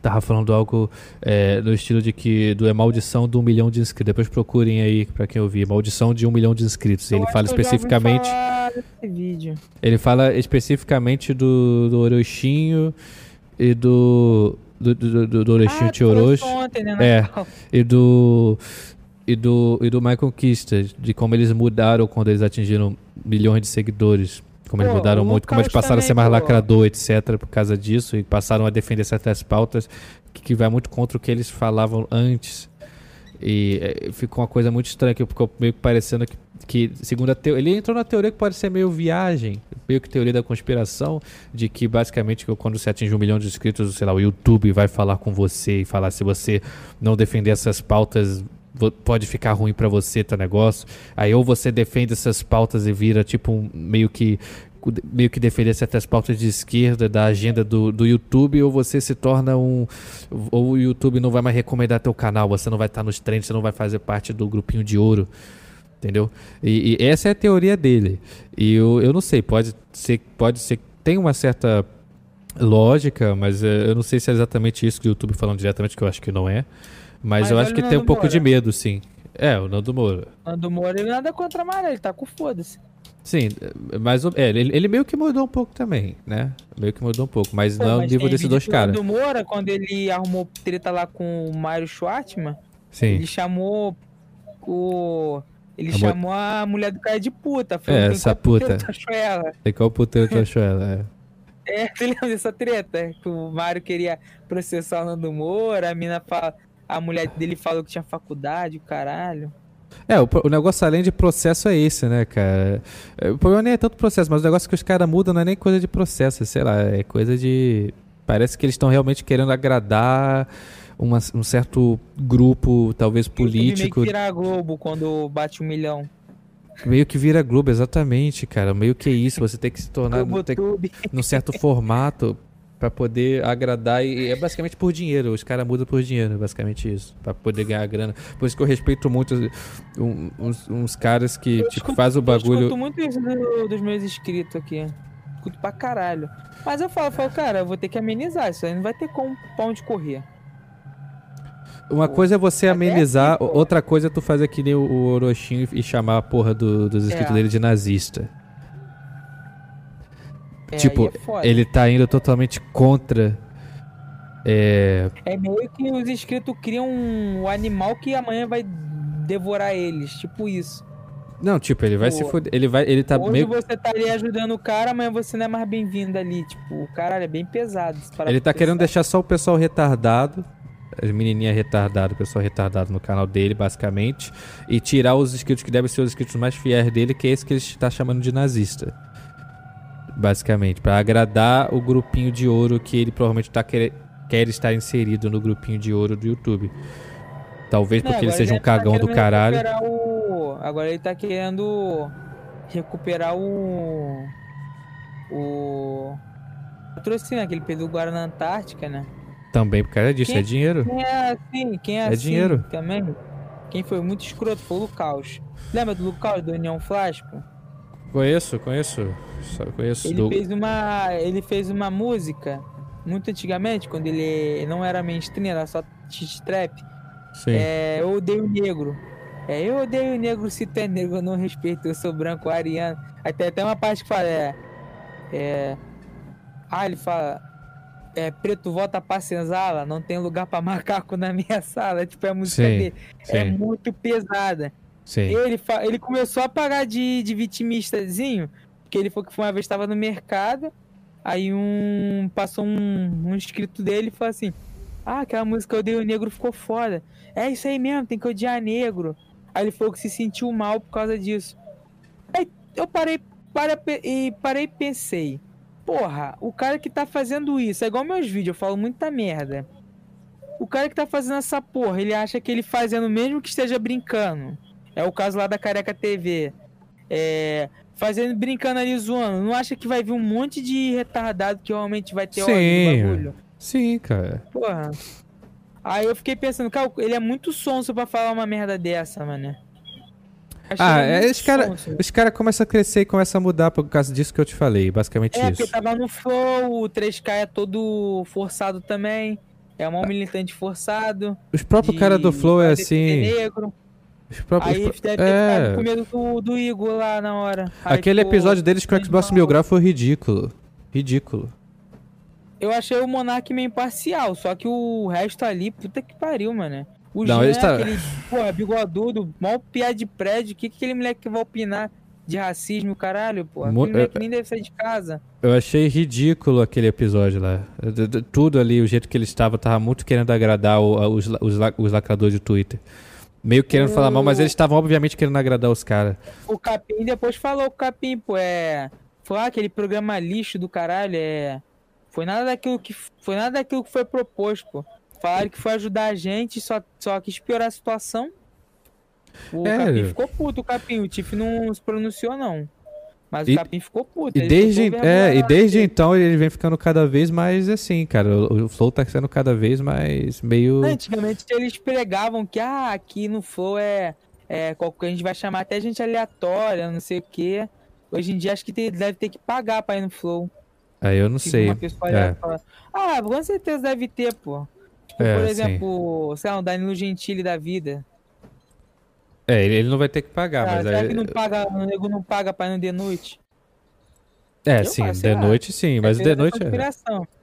Tava falando algo é, no estilo de que do é maldição do um milhão de inscritos. Depois procurem aí pra quem ouvir. Maldição de um milhão de inscritos. Eu ele fala especificamente. Ele fala especificamente do, do Orochinho e do. Do, do, do, do Orochinho Ah, Tioroshi. né, É. E do. E do, e do My Conquista, de como eles mudaram quando eles atingiram milhões de seguidores. Como eles Pô, mudaram o muito, como eles passaram a ser mais lacrador, etc., por causa disso, e passaram a defender certas pautas que, que vai muito contra o que eles falavam antes. E é, ficou uma coisa muito estranha, que ficou meio que parecendo que, que segundo a teoria, ele entrou na teoria que pode ser meio viagem, meio que teoria da conspiração, de que basicamente quando você atinge um milhão de inscritos, sei lá, o YouTube vai falar com você e falar se você não defender essas pautas pode ficar ruim pra você teu negócio. Aí ou você defende essas pautas e vira tipo um, meio que meio que defender certas pautas de esquerda da agenda do, do YouTube ou você se torna um ou o YouTube não vai mais recomendar teu canal, você não vai estar nos trends, você não vai fazer parte do grupinho de ouro. Entendeu? E, e essa é a teoria dele. E eu, eu não sei, pode ser, pode ser tem uma certa lógica, mas eh, eu não sei se é exatamente isso que o YouTube falando diretamente, que eu acho que não é. Mas, Mas eu acho o que tem um pouco Moura. de medo, sim. É, o Nando Moura. Nando Moura, ele nada contra a Maré, ele tá com foda-se. Sim, mas o- é, ele, ele meio que mudou um pouco também, né? Meio que mudou um pouco, mas Pô, não é o mas nível tem desses dois do caras. Nando Moura, quando ele arrumou treta lá com o Mário Schwartzman, Sim. ele chamou o... Ele A chamou a mulher do cara de puta. É, "Tem essa puta. É qual puteiro tu achou ela? É. É, tu lembra dessa treta? Que o Mário queria processar o Nando Moura, a mina fala... A mulher dele falou que tinha faculdade, o caralho. É, o, o negócio além de processo é esse, né, cara? É, O problema nem é tanto processo, mas o negócio que os caras mudam não é nem coisa de processo, sei lá, é coisa de. Parece que eles estão realmente querendo agradar uma- um certo grupo, talvez político. meio que vira a Globo quando bate um milhão. Meio que vira Globo, exatamente, cara. Meio que é isso, você tem que se tornar. Tube. num certo formato. Pra poder agradar e é basicamente por dinheiro. Os caras mudam por dinheiro, é basicamente isso. Pra poder ganhar grana. Por isso que eu respeito muito um, uns, uns, caras que, eu tipo, escuto, faz o bagulho. Eu escuto muito isso do, dos meus inscritos aqui. Escuto pra caralho. Mas eu falo, eu falo, cara, eu vou ter que amenizar. Isso aí não vai ter como pra onde correr. Uma coisa é você amenizar, aqui, outra coisa é tu fazer que nem o, o Orochinho e chamar a porra do, dos inscritos é. dele de nazista. É, tipo, é ele tá indo totalmente contra. É... é meio que os inscritos criam um animal que amanhã vai devorar eles, tipo isso. Não, tipo, ele vai Pô, se foder. Ele vai. Ele tá hoje meio... você tá ali ajudando o cara, amanhã você não é mais bem-vindo ali. Tipo, o caralho, é bem pesado. Ele tá querendo deixar só o pessoal retardado. As menininhas retardado, o pessoal retardado no canal dele, basicamente. E tirar os inscritos que devem ser os inscritos mais fiéis dele, que é esse que ele está chamando de nazista basicamente, para agradar o grupinho de ouro que ele provavelmente tá quer, quer estar inserido no grupinho de ouro do YouTube. Talvez porque ele seja um tá cagão tá do caralho. O... Agora ele tá querendo recuperar o. O. Patrocínio, aquele pediu agora na Antártica, né? Também por causa disso, quem, é dinheiro. Quem é assim, quem é, é assim dinheiro. também. Quem foi muito escroto foi o Lucas. Lembra do Lucas do União Flash, pô? Conheço, conheço. Só conheço. Ele do... fez uma, ele fez uma música muito antigamente, quando ele não era mainstream, era só cheat trap. Sim. É, eu odeio negro. É, eu odeio negro se tu é negro, eu não respeito, eu sou branco, ariano. Aí tem até uma parte que fala, é. é ah, ele fala. É, preto volta pra senzala, não tem lugar pra macaco na minha sala. Tipo, é a música sim, dele. É sim. É muito pesada. Ele, ele começou a pagar de, de vitimistazinho, porque ele falou que uma vez estava no mercado, aí um passou um, um inscrito dele e falou assim: Ah, aquela música Eu Odeio Negro ficou foda. É isso aí mesmo, tem que odiar negro. Aí ele falou que se sentiu mal por causa disso. Aí eu parei, para, e parei e pensei: Porra, o cara que tá fazendo isso, é igual meus vídeos, eu falo muita merda. O cara que tá fazendo essa porra, ele acha que ele fazendo mesmo que esteja brincando é o caso lá da Careca TV. É, fazendo, brincando ali, zoando. Não acha que vai vir um monte de retardado que realmente vai ter Sim. bagulho? Sim, cara. Porra. Aí eu fiquei pensando, cara, ele é muito sonso pra falar uma merda dessa, mano. Ah, é, esse cara, esse cara começa a crescer e começa a mudar por causa disso que eu te falei, basicamente é, isso. É, porque tava no flow, o 3K é todo forçado também. É um militante forçado. Os próprios caras do flow é assim. Negro. Próprios... Aí deve ter é... com medo do, do Igor lá na hora. Aí Aquele ficou... episódio deles com o Xbox Mil Grau foi ridículo. Ridículo. Eu achei o Monark meio imparcial, só que o resto ali, puta que pariu, mano. O Não, Jean, tá... aquele, porra, bigodudo, mal piada de prédio, o que, que aquele moleque vai opinar de racismo, caralho, porra? Aquele moleque eu... nem deve sair de casa. Eu achei ridículo aquele episódio lá. Tudo ali, o jeito que ele estava, tava muito querendo agradar os, os, os lacradores de Twitter. Meio querendo o... falar mal, mas eles estavam obviamente querendo agradar os caras. O Capim depois falou o Capim, pô, é. Foi ah, aquele programa lixo do caralho, é. Foi nada daquilo que. Foi nada daquilo que foi proposto, pô. Falaram que foi ajudar a gente, só, só quis piorar a situação. O é. Capim ficou puto, o Capim. O Tiff não se pronunciou, não. Mas e, o Capim ficou puto. E desde, é, e desde então ele vem ficando cada vez mais assim, cara. O, o Flow tá sendo cada vez mais meio. Antigamente eles pregavam que ah, aqui no Flow é, é que a gente vai chamar até gente aleatória, não sei o quê. Hoje em dia acho que tem, deve ter que pagar pra ir no Flow. Aí eu não tipo, sei. É. ah, com certeza deve ter, pô. Tipo, é, por exemplo, sim. sei lá, um Danilo Gentili da vida. É, ele não vai ter que pagar, ah, mas será aí... que não paga, o nego não paga pra ir no de noite? É, eu sim, de noite sim, mas de noite é...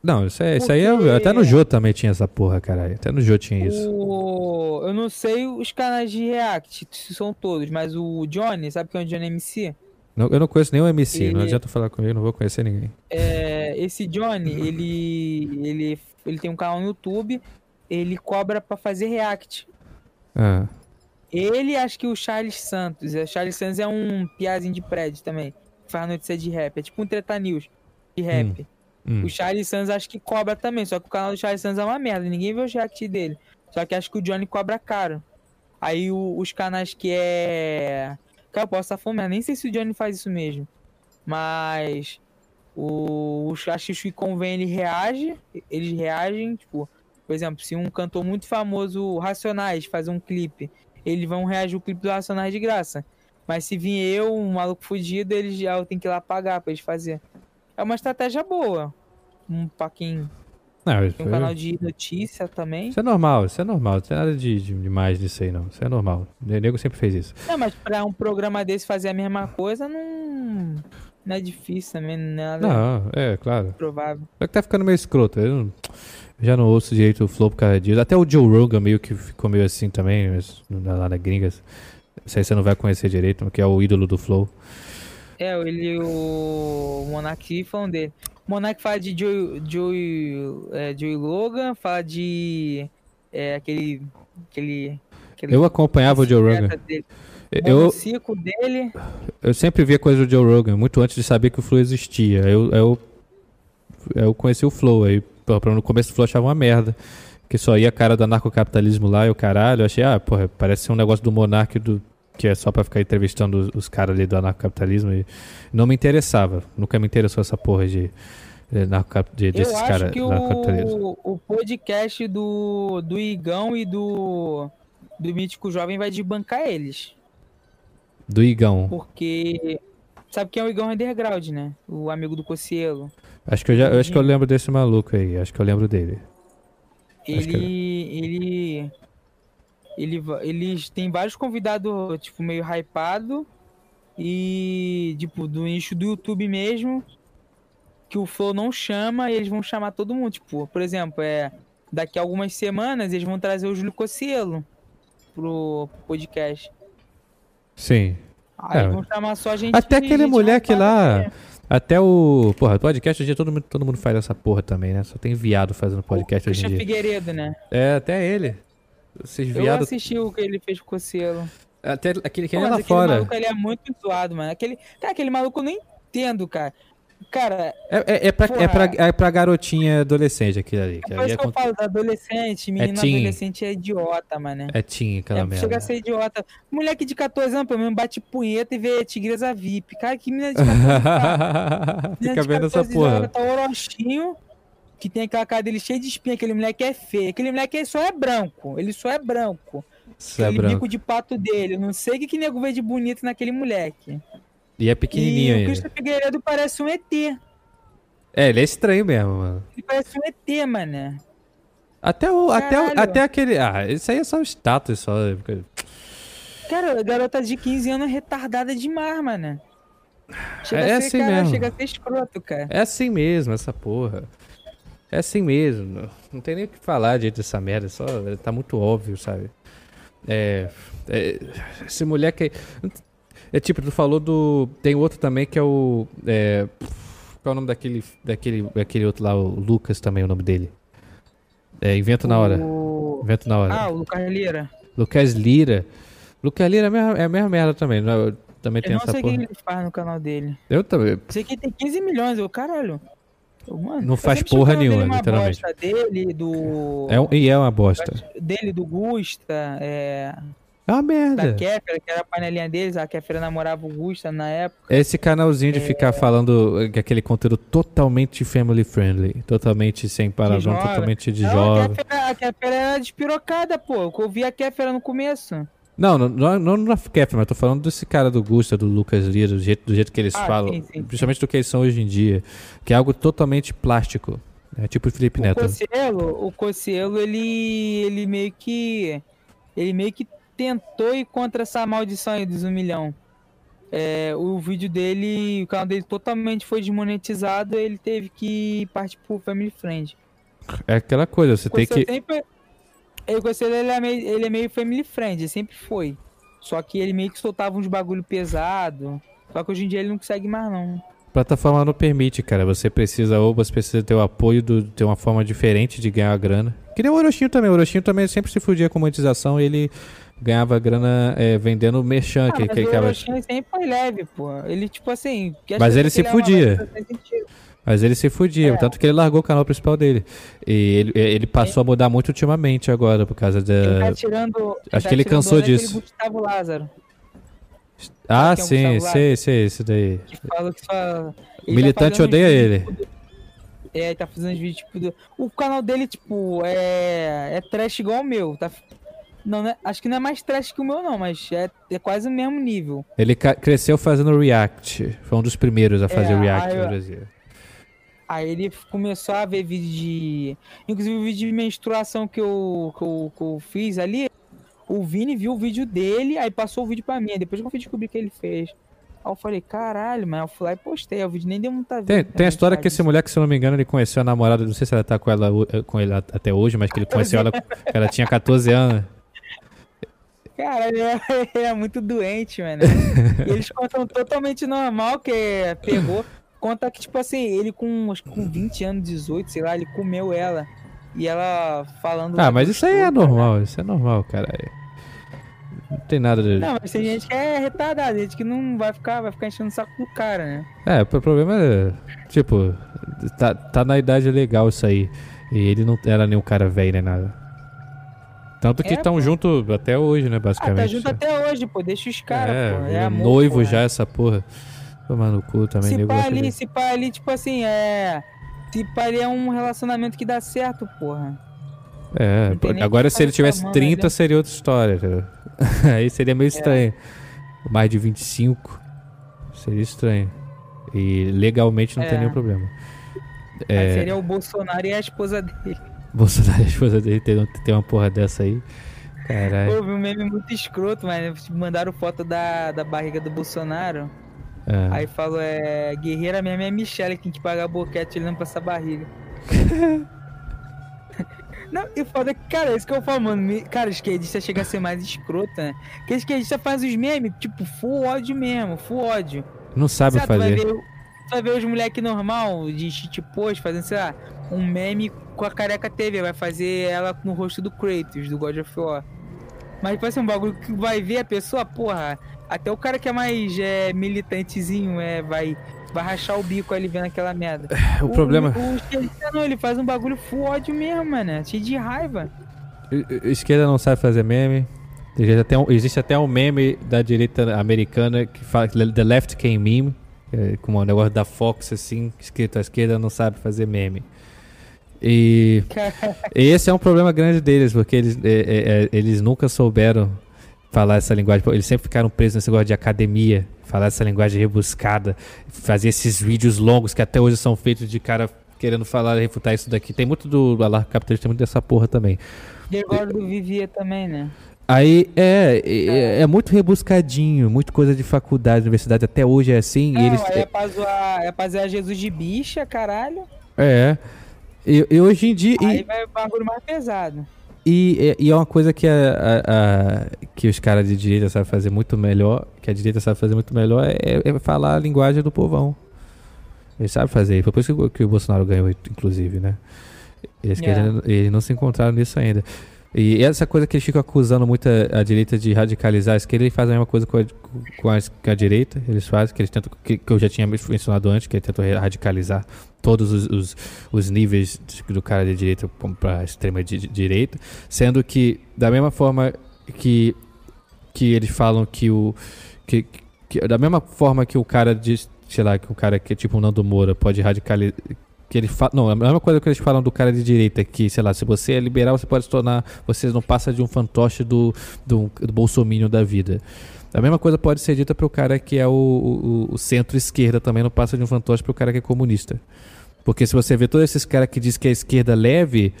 Não, isso, é, isso aí é, até no Jô também tinha essa porra, caralho. Até no Jô tinha isso. O... Eu não sei os canais de React, se são todos, mas o Johnny, sabe quem é o Johnny MC? Não, eu não conheço nenhum MC, ele... não adianta falar comigo, não vou conhecer ninguém. É, esse Johnny, ele, ele, ele tem um canal no YouTube, ele cobra pra fazer React. Ah. Ele, acho que o Charles Santos. O Charles Santos é um piazinho de prédio também. Faz notícia de rap. É tipo um Treta News de rap. Hum. Hum. O Charles Santos acho que cobra também. Só que o canal do Charles Santos é uma merda. Ninguém vê o react dele. Só que acho que o Johnny cobra caro. Aí o, os canais que é. Cara, eu posso estar fomendo. Nem sei se o Johnny faz isso mesmo. Mas. O, os artistas que convém, ele reage, eles reagem, tipo, por exemplo, se um cantor muito famoso, Racionais, faz um clipe, eles vão reagir o clipe do Racionais de graça. Mas se vir eu, um maluco fudido, eles já tem que ir lá pagar pra eles fazer. É uma estratégia boa. Um, pra quem Não, tem um canal de notícia também. Isso é normal, isso é normal. Não tem nada de, de demais disso aí, não. Isso é normal. O nego sempre fez isso. Não, mas pra um programa desse fazer a mesma coisa, não, não é difícil também, é nada Não, é, claro. provável. Só que tá ficando meio escroto. Eu não- já não ouço direito o Flow por causa disso. Até o Joe Rogan meio que ficou meio assim também, lá na gringas. Isso aí você não vai conhecer direito, que é o ídolo do Flow. É, ele o Monark falando dele. O Monark fala de Joey, Joey, é, Joey Logan, fala de é, aquele, aquele, aquele Eu acompanhava o Joe Rogan. Dele. Eu, O dele. eu sempre via coisa do Joe Rogan, muito antes de saber que o Flow existia. Eu, eu, eu conheci o Flow, aí no começo do Flow achava uma merda. Que só ia a cara do anarcocapitalismo lá e o caralho. Eu achei, ah, porra, parece ser um negócio do Monark do, que é só pra ficar entrevistando os, os caras ali do anarcocapitalismo. E não me interessava. Nunca me interessou essa porra de, de, Eu desses acho caras que o, o podcast do, do Igão e do, do Mítico Jovem vai desbancar eles. Do Igão. Porque. Sabe quem é o Igão Underground, né? O amigo do Cocielo. Acho que, eu já, eu acho que eu lembro desse maluco aí. Acho que eu lembro dele. Ele. Ele. Ele, eles têm vários convidados, tipo, meio hypado. E, tipo, do nicho do YouTube mesmo. Que o Flow não chama e eles vão chamar todo mundo. Tipo, por exemplo, é. Daqui a algumas semanas eles vão trazer o Júlio Cocielo pro podcast. Sim. Aí É. vão chamar só gente. Até aquele moleque lá. Até o. Porra, podcast hoje em dia todo mundo, todo mundo faz essa porra também, né? Só tem viado fazendo podcast o hoje em dia. Figueiredo, né? É, até ele. Esses Eu viados. assisti o que ele fez com o Cocielo. Até aquele que é lá aquele fora. maluco ele é muito zoado, mano. Aquele, cara, aquele maluco eu não entendo, cara. Cara, É, é, é, pra, é, pra, é pra garotinha adolescente aquilo ali. Que é por ali isso é, que eu falo, adolescente, menino teen. adolescente é idiota, mano. é teen aquela É, merda. chega a ser idiota. Moleque de 14 anos, pelo menos bate punheta e vê Tigresa VIP. Cara, que menina de 14 anos. Fica vendo essa 14 porra. anos, Tá orochinho, que tem aquela cara dele cheia de espinha. Aquele moleque é feio. Aquele moleque só é branco. Ele só é branco. Isso é Aquele branco. bico de pato dele. Eu não sei o que, que nego vê de bonito naquele moleque. E é pequenininho e o ainda. Cristo Figueiredo parece um ET. É, ele é estranho mesmo, mano. Ele parece um ET, mano. Até, o, até, o- até aquele. Ah, isso aí é só um status só. Cara, a garota de 15 anos é retardada demais, mano. Chega É a ser, assim cara, mesmo. chega a ser escroto, cara. É assim mesmo, essa porra. É assim mesmo. Não tem nem o que falar diante dessa merda. Só tá muito óbvio, sabe? É. é esse moleque. aí- É tipo, tu falou do. Tem outro também que é o. É, qual é o nome daquele, daquele, daquele outro lá, o Lucas também, o nome dele? É, Invento na hora. Invento na hora. Ah, o Lucas Lira. Lucas Lira. Lucas Lira é a mesma, é a mesma merda também. né? Eu também Eu tem não essa sei o que ele faz no canal dele. Eu também. Sei que tem 15 milhões, eu, caralho. Mano, Não faz porra nenhuma, uma literalmente. bosta. Dele, do... É um, e é uma bosta. Dele, do Gusta, é... É uma da merda. Kéfera, que era a panelinha deles. A Kéfera namorava o Gusta na época. Esse canalzinho de ficar falando eh, que aquele conteúdo totalmente family friendly, totalmente sem palavrão, totalmente de jovem. A Kéfera, Kéfera era despirocada, pô. Eu vi a Kéfera no começo. Não, não, não, não na Kefir, mas tô falando desse cara do Gusta, do Lucas Lira, do jeito, do jeito que eles Ah, falam, sim, sim, principalmente do que eles são hoje em dia, que é algo totalmente plástico. É tipo o Felipe O Neto. Cocielo, o Cocielo, ele, ele meio que. Ele meio que tentou ir contra essa maldição aí dos um milhão. É, o vídeo dele, o canal dele totalmente foi desmonetizado, ele teve que partir pro Family Friend. É aquela coisa, você tem que. sempre. O Cocielo, ele é, meio, ele é meio Family Friend, ele sempre foi. Só que ele meio que soltava uns bagulho pesado. Só que hoje em dia ele não consegue mais, não. plataforma não permite, cara. Você precisa, ou você precisa ter o apoio do ter uma forma diferente de ganhar grana. Que nem o Orochinho também. O Orochinho também sempre se fudia com monetização e ele ganhava grana é, vendendo merchan. Ah, que, mas que, o que, Orochinho sempre foi leve, pô. Ele, tipo assim... que as Mas ele se que levam fudia. Mas ele se fudia, É. tanto que ele largou o canal principal dele. E ele, ele passou a mudar muito ultimamente agora, por causa Ele tá da. tirando... É. acho tá que ele cansou disso. Gustavo Lázaro, Ah, é sim, Gustavo sei, sei, esse daí. que fala que só... O militante uns odeia ele. tipo, do- É, ele tá fazendo uns vídeos, tipo, do... O canal dele, tipo, é... É trash igual o meu, tá... Não, né? Acho que não é mais trash que o meu, não, mas é, é quase o mesmo nível. Ele cresceu fazendo React. Foi um dos primeiros a fazer É, React aí no Brasil. Aí ele começou a ver vídeo de. Inclusive o vídeo de menstruação que eu, que eu, que eu fiz ali. O Vini viu o vídeo dele, aí passou o vídeo pra mim. Depois que eu fui descobrir que ele fez. Aí eu falei, caralho, mas eu fui lá e postei. O vídeo nem deu muita vida. Tem, tem a história que esse moleque, se eu não me engano, ele conheceu a namorada, não sei se ela tá com, ela, ho- com ele até hoje, mas que ele conheceu ela, ela tinha 14 anos. Caralho, é, é muito doente, mano. E eles contam totalmente normal que pegou. Conta que, tipo assim, ele com, acho com 20 anos, 18, sei lá, ele comeu ela. E ela falando. Ah, mas isso aí é gostoso, normal, isso é normal, caralho. Não tem nada de. Não, mas tem gente que é retardada, gente que não vai ficar, vai ficar enchendo o saco do cara, né? É, o problema é. Tipo, tá, tá na idade legal isso aí. E ele não era nenhum cara velho nem nada. Tanto que É, estão pô. junto até hoje, né, Ah, basicamente. tá junto até hoje, pô, deixa os caras, é, pô. É virou amor, noivo porra. já essa porra. Tomar no cu também, Se pá ali, se pá ali, tipo assim, é. Se pá ali é um relacionamento que dá certo, porra. É, tem pô, agora se ele tivesse mão, 30 né? seria outra história? Aí seria É. meio estranho. Mais de 25 seria estranho. E legalmente não tem É. nenhum problema. É, seria o Bolsonaro e a esposa dele. Bolsonaro e a esposa dele tem, tem uma porra dessa aí. Caralho. Houve um meme muito escroto, mas mandaram foto da, da barriga do Bolsonaro. É. Aí falou, é. Guerreira mesmo é Michelle que tem que pagar boquete olhando pra essa barriga. Não, e foda que, cara, é isso que eu falo, mano. Cara, esquerdista chega a ser mais escroto, né? Porque esquerdista faz os memes, tipo, full ódio mesmo, full ódio. Não sabe Sabe, tu vai fazer. ver, tu vai ver os moleque normal de shitpost fazendo, sei lá, um meme com a careca TV, vai fazer ela no rosto do Kratos, do God of War. Mas tipo assim, um bagulho que vai ver a pessoa, porra, até o cara que é mais é, militantezinho é, vai, vai rachar o bico ali vendo aquela merda. O problema. O, o não, ele faz um bagulho full ódio mesmo, mano, cheio de raiva. Esquerda não sabe fazer meme. Existe até um, existe até um meme da direita americana que fala que The Left Came Meme, é, com um negócio da Fox assim, escrito a esquerda não sabe fazer meme. E esse é um problema grande deles, porque eles, é, é, é, eles nunca souberam falar essa linguagem. Eles sempre ficaram presos nesse negócio de academia, falar essa linguagem rebuscada, fazer esses vídeos longos que até hoje são feitos de cara querendo falar, refutar isso daqui. Tem muito do alarme capitalista, tem muito dessa porra também. e agora do Vivia também, né? Aí é, é, é muito rebuscadinho, muito coisa de faculdade, universidade, até hoje é assim. Não, e eles, é pra zoar, é pra zoar Jesus de bicha, caralho. é. E, e hoje em dia. e- Aí vai o bagulho mais pesado. E, e- e é uma coisa que, a, a- a- que os caras de direita sabem fazer muito melhor, que a direita sabe fazer muito melhor, é, é falar a linguagem do povão. Eles sabem fazer. Foi por isso que, o- que o Bolsonaro ganhou, inclusive, né? Eles, É. querem- eles não se encontraram nisso ainda. E essa coisa que eles ficam acusando muito a, a direita de radicalizar a esquerda, eles fazem a mesma coisa com a, com a, com a direita. Eles fazem, que eles tentam, que, que eu já tinha mencionado antes, que eles tentam radicalizar todos os, os, os níveis do cara de direita para a extrema di- direita, sendo que da mesma forma que que eles falam que o que, que- da mesma forma que o cara diz, sei lá, que o cara que é tipo o Nando Moura pode radicalizar que ele fala, não, a mesma coisa que eles falam do cara de direita, que, sei lá, se você é liberal, você pode se tornar, você não passa de um fantoche do, do, do bolsomínio da vida. A mesma coisa pode ser dita para o cara que é o, o, o centro-esquerda também, não passa de um fantoche para o cara que é comunista. Porque se você vê todos esses caras que diz que a esquerda leve,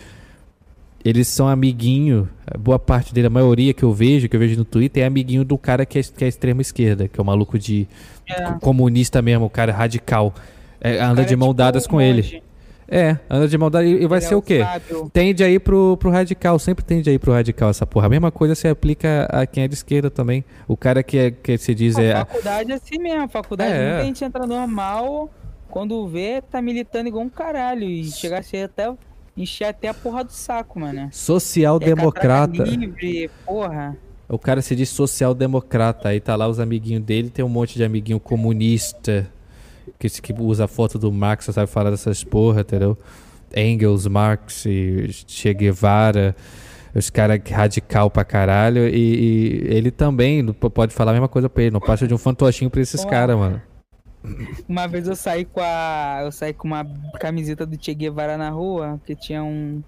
eles são amiguinho, boa parte dele, a maioria que eu vejo, que eu vejo no Twitter, é amiguinho do cara que é, que é extrema esquerda, que é o maluco de É. co- comunista mesmo, o cara radical. É, anda Cara, de mão tipo, dadas com ele. É, anda de mão dadas e vai Ele ser é o quê? sábio. Tende aí pro, pro radical, sempre tende aí pro radical essa porra. A mesma coisa se aplica a quem é de esquerda também. O cara que, é, que se diz A é. faculdade é assim mesmo, a faculdade É. muita gente entra normal, quando vê, tá militando igual um caralho. E chegar a ser até. encher até a porra do saco, mano. Social-democrata. É livre, porra. O cara se diz social-democrata. Aí tá lá os amiguinhos dele, tem um monte de amiguinho comunista. Que, que usa a foto do Marx, sabe falar dessas porra, entendeu? Engels, Marx e Che Guevara. Os caras radical pra caralho. E, e ele também pode falar a mesma coisa pra ele. Não passa de um fantochinho pra esses caras, mano. Uma vez eu saí com a. Eu saí com uma camiseta do Che Guevara na rua, porque tinha um.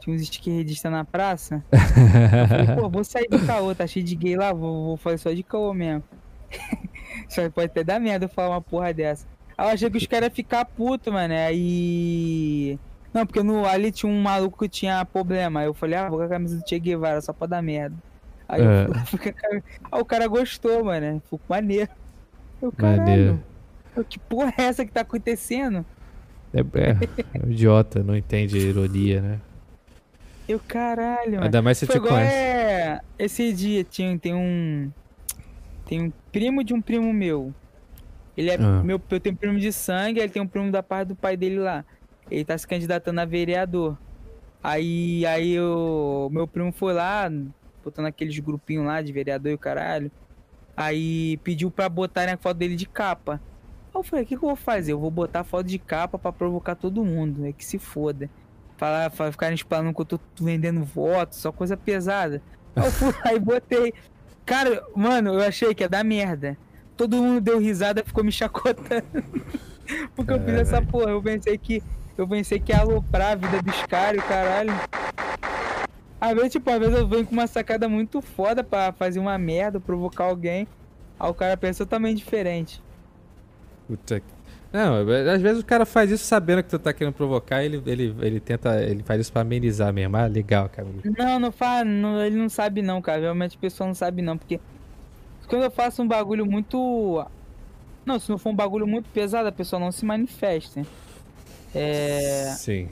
Tinha uns esquerdistas na praça. Eu falei, pô, vou sair do caô, tá cheio de gay lá, vou, vou fazer só de caô mesmo. só pode até dar merda eu falar uma porra dessa. Aí eu achei que os caras iam ficar putos, mano. Aí. Não, porque no ali tinha um maluco que tinha problema. Aí eu falei, ah, vou com a camisa do Che Guevara só pra dar merda. Aí, É. eu fui Aí o cara gostou, mano. Ficou maneiro. Eu. Maneiro. Eu, Que porra é essa que tá acontecendo? É, é, é um idiota, não entende ironia, né? Eu, caralho, mano. Ainda mais se Foi te conhece. é... Esse dia tinha, tem um... Tem um primo de um primo meu. Ele é Ah. meu... Eu tenho primo de sangue, ele tem um primo da parte do pai dele lá. Ele tá se candidatando a vereador. Aí, aí o meu primo foi lá, botando aqueles grupinhos lá de vereador e o caralho. Aí pediu pra botarem a foto dele de capa. Aí eu falei, o que, que eu vou fazer? Eu vou botar a foto de capa pra provocar todo mundo. É que se foda. Falar, fa- ficarem espalhando que eu tô vendendo votos, só coisa pesada. Aí eu fui lá e botei. Cara, mano, eu achei que ia dar merda. Todo mundo deu risada, ficou me chacotando. Porque eu fiz essa porra. Eu pensei que. Eu pensei que ia aloprar a vida dos caras, caralho. Às vezes, tipo, às vezes eu venho com uma sacada muito foda pra fazer uma merda, provocar alguém. Aí o cara pensa totalmente diferente. Puta que- Não, às vezes o cara faz isso sabendo que tu tá querendo provocar, ele, ele, ele tenta. Ele faz isso pra amenizar mesmo. Ah, legal, cara. Não, não faz, não, ele não sabe não, cara. Realmente a pessoa não sabe não, porque quando eu faço um bagulho muito. Não, se não for um bagulho muito pesado, a pessoa não se manifesta. É. Sim.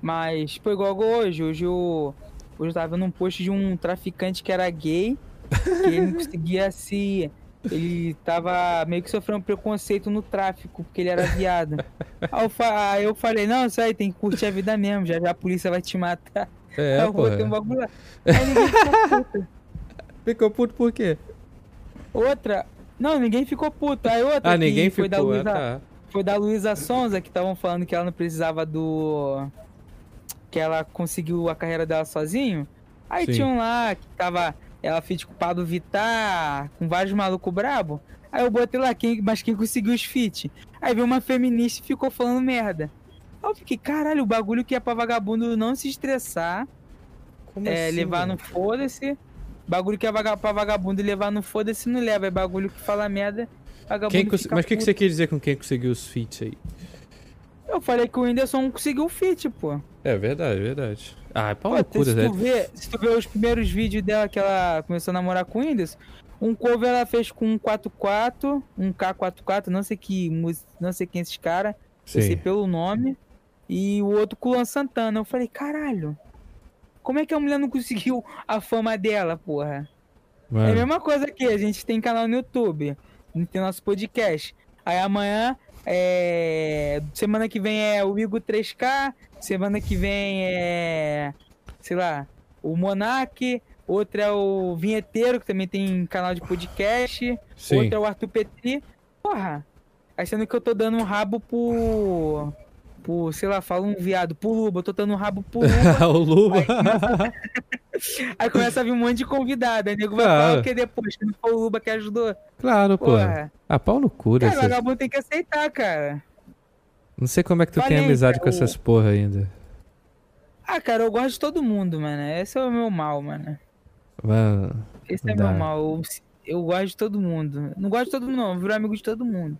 Mas, pô, igual hoje, hoje eu. Hoje eu tava vendo um post de um traficante que era gay, que ele não conseguia se. Ele tava meio que sofrendo preconceito no tráfico, porque ele era viado. Aí eu, fa- aí eu falei, não, isso aí tem que curtir a vida mesmo, já já a polícia vai te matar. É, aí eu pô. botei um bagulho lá. Aí ninguém ficou puto. Ficou puto por quê? Outra. Não, ninguém ficou puto. Aí outra Ah, ninguém foi ficou. da ah, Luísa, tá. foi da Luísa Sonza, que estavam falando que ela não precisava do. Que ela conseguiu a carreira dela sozinho. Aí Sim. tinha um lá que tava. Ela fez com o Pablo Vittar, com vários malucos brabo. Aí eu botei lá, quem, mas quem conseguiu os feat? Aí veio uma feminista e ficou falando merda. Aí eu fiquei, caralho, o bagulho que é pra vagabundo não se estressar, Como é, assim, levar mano? no foda-se. Bagulho que é vaga, pra vagabundo levar no foda-se não leva. É bagulho que fala merda, vagabundo Quem cons- Mas o que, que você quer dizer com quem conseguiu os feats aí? Eu falei que o Whindersson conseguiu o fit, pô. É verdade, verdade. Ah, é pau no cu, se, né? tu vê, se tu vê os primeiros vídeos dela que ela começou a namorar com o Whindersson, um cover ela fez com um 44, um K44, não sei que não sei quem é esses caras, eu sei pelo nome, e o outro com o Luan Santana. Eu falei, caralho, como é que a mulher não conseguiu a fama dela, porra? É a Mano, mesma coisa aqui, a gente tem canal no YouTube, tem nosso podcast. Aí amanhã, é... semana que vem é o Igor 3K, semana que vem é, sei lá, o Monark, outro é o Vinheteiro, que também tem canal de podcast, sim. outro é o Arthur Petri. Porra, achando que eu tô dando um rabo pro... Pro, sei lá, fala um viado, pro Luba, eu tô dando um rabo pro Luba. o Luba. Aí começa a vir um monte de convidado. Aí o nego vai Claro. falar o que depois? Que não foi o Luba que ajudou. claro, pô. Ah, pau no cu Cara, dessas... vagabundo tem que aceitar, cara. Não sei como é que tu tem amizade com o- essas porra ainda. Ah, cara, eu gosto de todo mundo, mano. Esse é o meu mal, mano. Mano, Esse é Dá. meu mal. Eu, eu gosto de todo mundo. Não gosto de todo mundo, não. Eu viro amigo de todo mundo.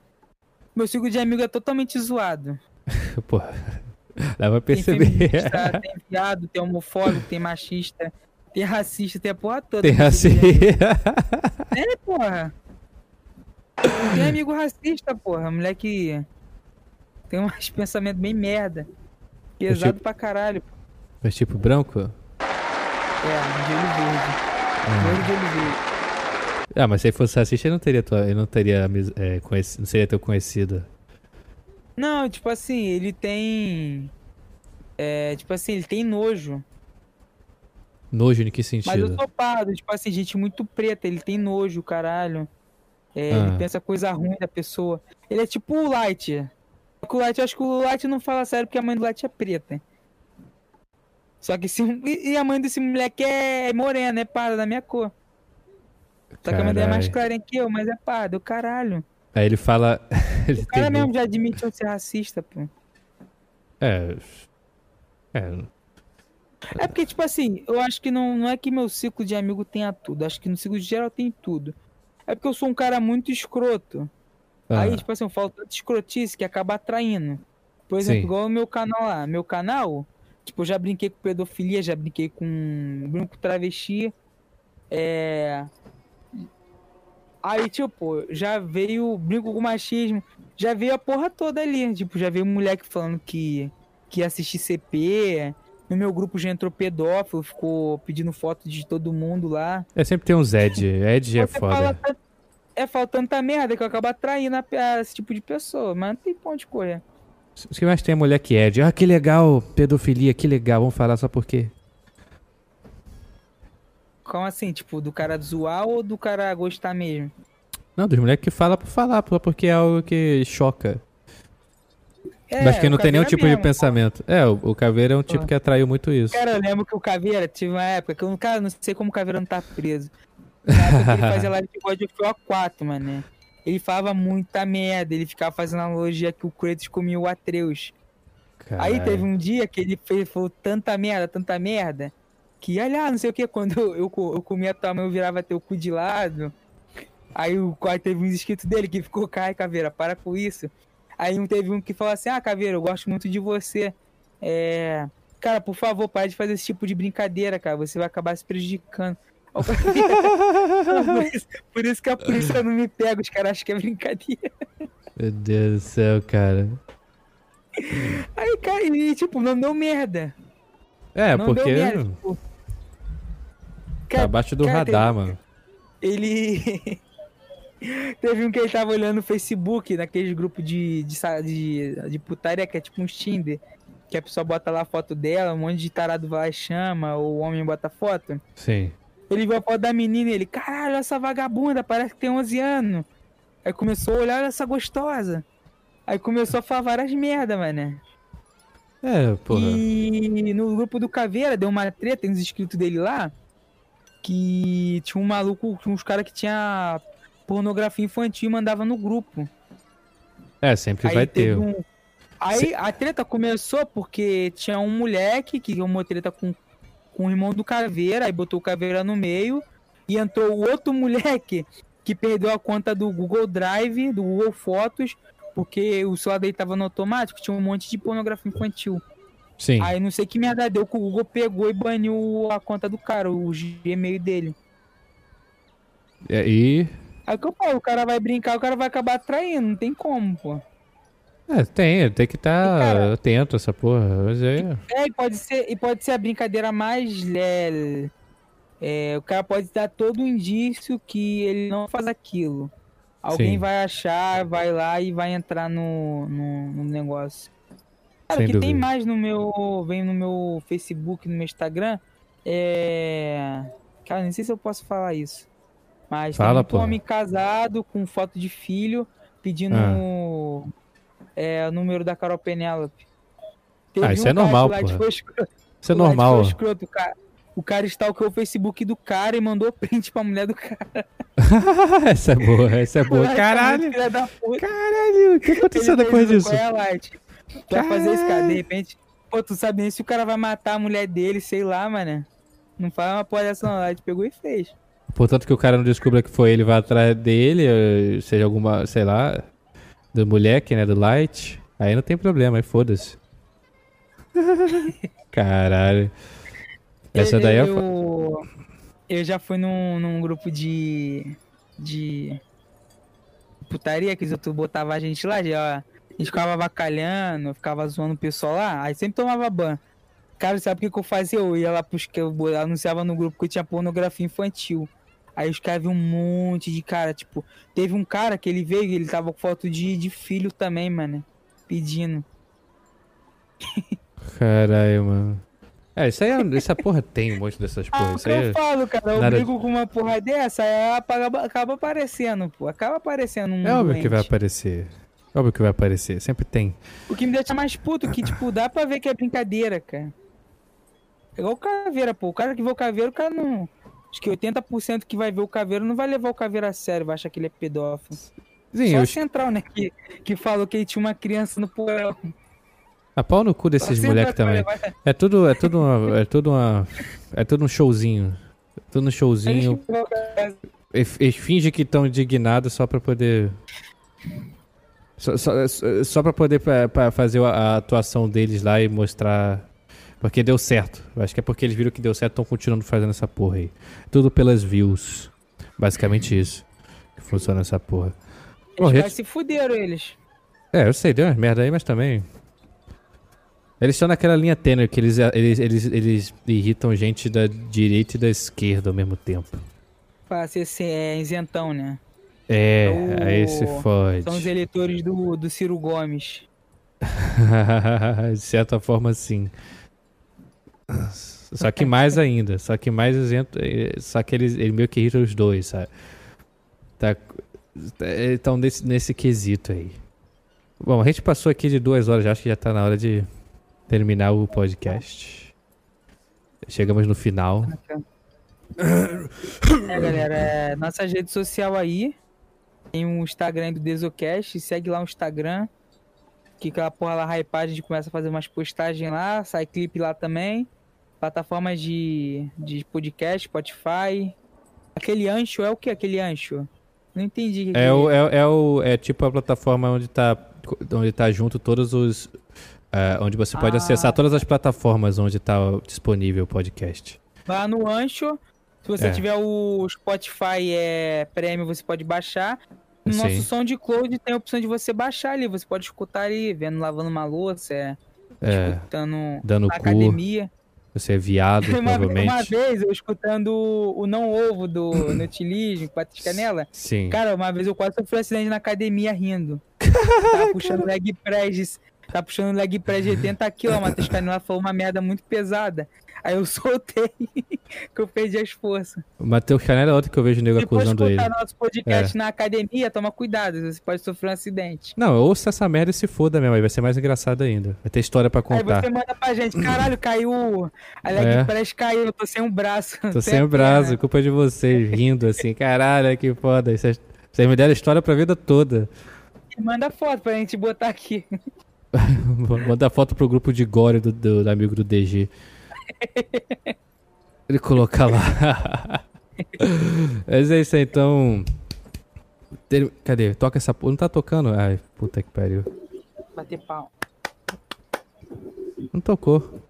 Meu ciclo de amigo é totalmente zoado. porra. Dá pra Tem perceber. feminista, tem viado, tem homofóbico, tem machista, tem racista, tem a porra toda. Tem amigos. É, porra. Tem amigo racista, porra. Moleque tem uns pensamentos bem merda. Pesado tipo- pra caralho. Mas tipo, branco? É, de olho verde. Ah. De olho verde. Ah, mas se ele fosse racista, ele não teria tua, ele não teria é, conheci- não seria teu conhecido. Não, tipo assim, ele tem. É, tipo assim, ele tem nojo. Nojo em que Mas eu sentido? sou pardo, tipo assim, gente muito preta, ele tem nojo, caralho. É, Ah. Ele pensa coisa ruim da pessoa. Ele é tipo o Light. O Light, eu acho que o Light não fala sério porque a mãe do Light é preta. Só que se, e a mãe desse moleque é morena, é parda da minha cor. Só que a mãe dele é mais clarinha que eu, mas é parda, o caralho. Aí ele fala. ele O cara mesmo já admitiu ser racista, pô. É. É. É porque, tipo assim, eu acho que não, não é que meu ciclo de amigo tenha tudo. Acho que no ciclo de geral tem tudo. É porque eu sou um cara muito escroto. ah, Aí, tipo assim, eu falo tanta escrotice que acaba atraindo. Por exemplo, Sim. igual o meu canal lá. Meu canal, tipo, eu já brinquei com pedofilia, já brinquei com brinco com travesti. É. Aí, tipo, já veio brinco com machismo. Já veio a porra toda ali. Tipo, já veio um moleque falando que, que ia assistir CP. No meu grupo já entrou pedófilo, ficou pedindo foto de todo mundo lá. É, sempre tem uns Ed. Ed é fala foda. É falta tanta merda que eu acabo atraindo a- a esse tipo de pessoa, mas não tem ponto de escolha. Os que mais tem é mulher que Ed. Ah, que legal, pedofilia, que legal. Vamos falar só por quê? Como assim? Tipo, do cara zoar ou do cara gostar mesmo? Não, dos moleques que fala por falar, porque é algo que choca. É, Mas que não tem nenhum tipo de mesmo. pensamento. É, o, o Caveira é um tipo Pô. que atraiu muito isso. Cara, eu lembro que o Caveira tive uma época que eu, cara, não sei como o Caveira não tá preso. Na época que ele fazia live de God of War 4, mano. Ele falava muita merda, ele ficava fazendo analogia que o Kratos comia o Atreus. Aí Caralho. teve um dia que ele fez, falou tanta merda, tanta merda, que, olha, não sei o que, quando eu, eu, eu comia tua mãe, eu virava teu cu de lado. Aí o aí teve uns inscritos dele que ficou, cai, Caveira, para com isso. Aí um teve um que falou assim, ah, Caveira, eu gosto muito de você. É. Cara, por favor, pare de fazer esse tipo de brincadeira, cara. Você vai acabar se prejudicando. Por, isso, por isso que a polícia não me pega, os caras acham que é brincadeira. Meu Deus do céu, cara. Aí, cara, e tipo, não deu merda. É, não porque merda. Tipo, tá abaixo do cara, radar, teve- mano. ele. Teve um que ele tava olhando no Facebook, naqueles grupos de, de, de, de putaria, que é tipo um Tinder. Que a pessoa bota lá a foto dela, um monte de tarado vai lá e chama, ou o homem bota foto. Sim. Ele viu a foto da menina e ele, caralho, essa vagabunda, parece que tem 11 anos. Aí começou a olhar olha essa gostosa. Aí começou a falar várias merda, mano. É, porra. E no grupo do Caveira deu uma treta, tem uns inscritos dele lá. Que tinha um maluco, tinha uns caras que tinha pornografia infantil e mandava no grupo. É, sempre Aí vai ter. um- Aí a treta começou porque tinha um moleque que uma treta com, com o irmão do Caveira, aí botou o Caveira no meio. E entrou o outro moleque que perdeu a conta do Google Drive, do Google Fotos, porque o celular dele tava no automático, tinha um monte de pornografia infantil. Sim. Aí não sei que merda deu que o Google pegou e baniu a conta do cara, o Gmail dele. É, E. Aí que eu falo, o cara vai brincar, o cara vai acabar traindo, não tem como, pô. É, tem, tem que estar cara- atento a essa porra. Mas é. É, e pode ser, e pode ser a brincadeira mais é, é, o cara pode dar todo o indício que ele não faz aquilo. Alguém Sim. vai achar, vai lá e vai entrar no, no, no negócio. Cara, o que tem dúvida. mais no meu. Vem no meu Facebook, no meu Instagram. É. Cara, nem sei se eu posso falar isso. Mas Fala, tem porra. homem casado com foto de filho pedindo Ah. é, o número da Carol Penélope. Ah, isso é cara normal, escroto. Isso é normal. foi escroto, o cara, o cara stalkeou o Facebook do cara e mandou print pra mulher do cara. essa é boa, essa é boa. É Caralho! Caralho! O que aconteceu depois disso? Qual é? Tu vai fazer isso, cara? De repente, pô, tu sabe nem se o cara vai matar a mulher dele, sei lá, mano. Não faz uma porra dessa não, pegou e fez. Portanto que o cara não descubra que foi ele, vai atrás dele, eh, seja alguma, sei lá, do moleque, né, do Light. Aí não tem problema, aí foda-se. Caralho. Essa daí é... eu, eu, já fui num, num grupo de. de. putaria que outros botavam a gente lá, já, gente ficava avacalhando, ficava zoando o pessoal lá, aí sempre tomava ban. Cara, sabe o que, que eu fazia? Eu ia lá pros que eu anunciava no grupo que tinha pornografia infantil. Aí os caras viam um monte de cara, tipo, teve um cara que ele veio, ele tava com foto de, de filho também, mano, pedindo. Caralho, mano. É, isso aí, é- essa porra tem um monte dessas Ah, porras. o Isso que aí eu é- falo, cara, eu nada- brigo com uma porra dessa, aí acaba, acaba aparecendo, pô. Acaba aparecendo um é óbvio que doente. vai aparecer. Óbvio que vai aparecer, sempre tem. O que me deixa mais puto, que, tipo, dá pra ver que é brincadeira, cara. É igual o caveira, pô. O cara que vê o caveiro, o cara não. Acho que 80% que vai ver o caveiro não vai levar o caveiro a sério, vai achar que ele é pedófilo. Sim, Só eu... a central, né? Que, que falou que ele tinha uma criança no porão. A pau no cu desses moleques também. levar- É tudo, é tudo uma, é tudo uma, é tudo um showzinho. Tudo um showzinho. Eles fingem que estão indignados só pra poder. Só, só, só pra poder pra, pra fazer a, atuação deles lá e mostrar. Porque deu certo. Acho que é porque eles viram que deu certo e estão continuando fazendo essa porra aí. Tudo pelas views. Basicamente isso. Que funciona essa porra. Eles rede- quase se fuderam, eles. É, eu sei, deu umas merda aí, mas também. Eles estão naquela linha tênue que eles, eles, eles, eles irritam gente da direita e da esquerda ao mesmo tempo. Pra ser- é, isentão, né? É, O- aí se fode. São os eleitores do, do Ciro Gomes. De certa forma, sim. Só que mais ainda. Só que mais isento. eh, Só que eles, ele meio que irrita os dois, sabe? Tá, então, nesse, nesse quesito aí. Bom, a gente passou aqui de duas horas, já acho que já tá na hora de terminar o podcast. Chegamos no final. É, galera, é, nossa rede social aí. Tem o Instagram do Desocast. Segue lá o Instagram. Que aquela porra lá hypada, a gente começa a fazer umas postagens lá. Sai clipe lá também. Plataformas de, de podcast, Spotify. Aquele ancho é o que aquele ancho? Não entendi. que É, o, é, é, o, é tipo a plataforma onde tá, onde tá junto todos os. eh, onde você pode Ah. acessar todas as plataformas onde tá disponível o podcast. Vai no Ancho. Se você É. tiver o Spotify é premium, você pode baixar. No Sim. nosso SoundCloud tem a opção de você baixar ali. Você pode escutar ali, vendo lavando uma louça, é, É, escutando dando na cu, academia. você é viado, Uma, uma provavelmente. vez eu escutando o não ovo do Nutilismo, Patrícia Canela. Sim. Cara, uma vez eu quase sofri um acidente na academia rindo. Tava puxando leg press. Tá puxando leg press de 80 kg. A Matheus Canela falou uma merda muito pesada. Aí eu soltei que eu perdi as forças. O Matheus Canela é outro que eu vejo o nego for acusando ele. É. escutar nosso podcast na academia, toma cuidado. Você pode sofrer um acidente. Não, ouça essa merda e se foda mesmo, aí vai ser mais engraçado ainda. Vai ter história pra Aí contar. você manda pra gente, caralho, caiu. A leg É. press caiu, eu tô sem um braço. Tô sem o braço, culpa de vocês, rindo assim, caralho, que foda. Vocês vocês me deram história pra vida toda. Manda foto pra gente botar aqui. Vou mandar foto pro grupo de gore do, do- do amigo do DG. Ele colocar lá. Mas é isso aí, então. Cadê? Toca essa porra. Não tá tocando? Ai, puta que pariu. Bater pau. Não tocou.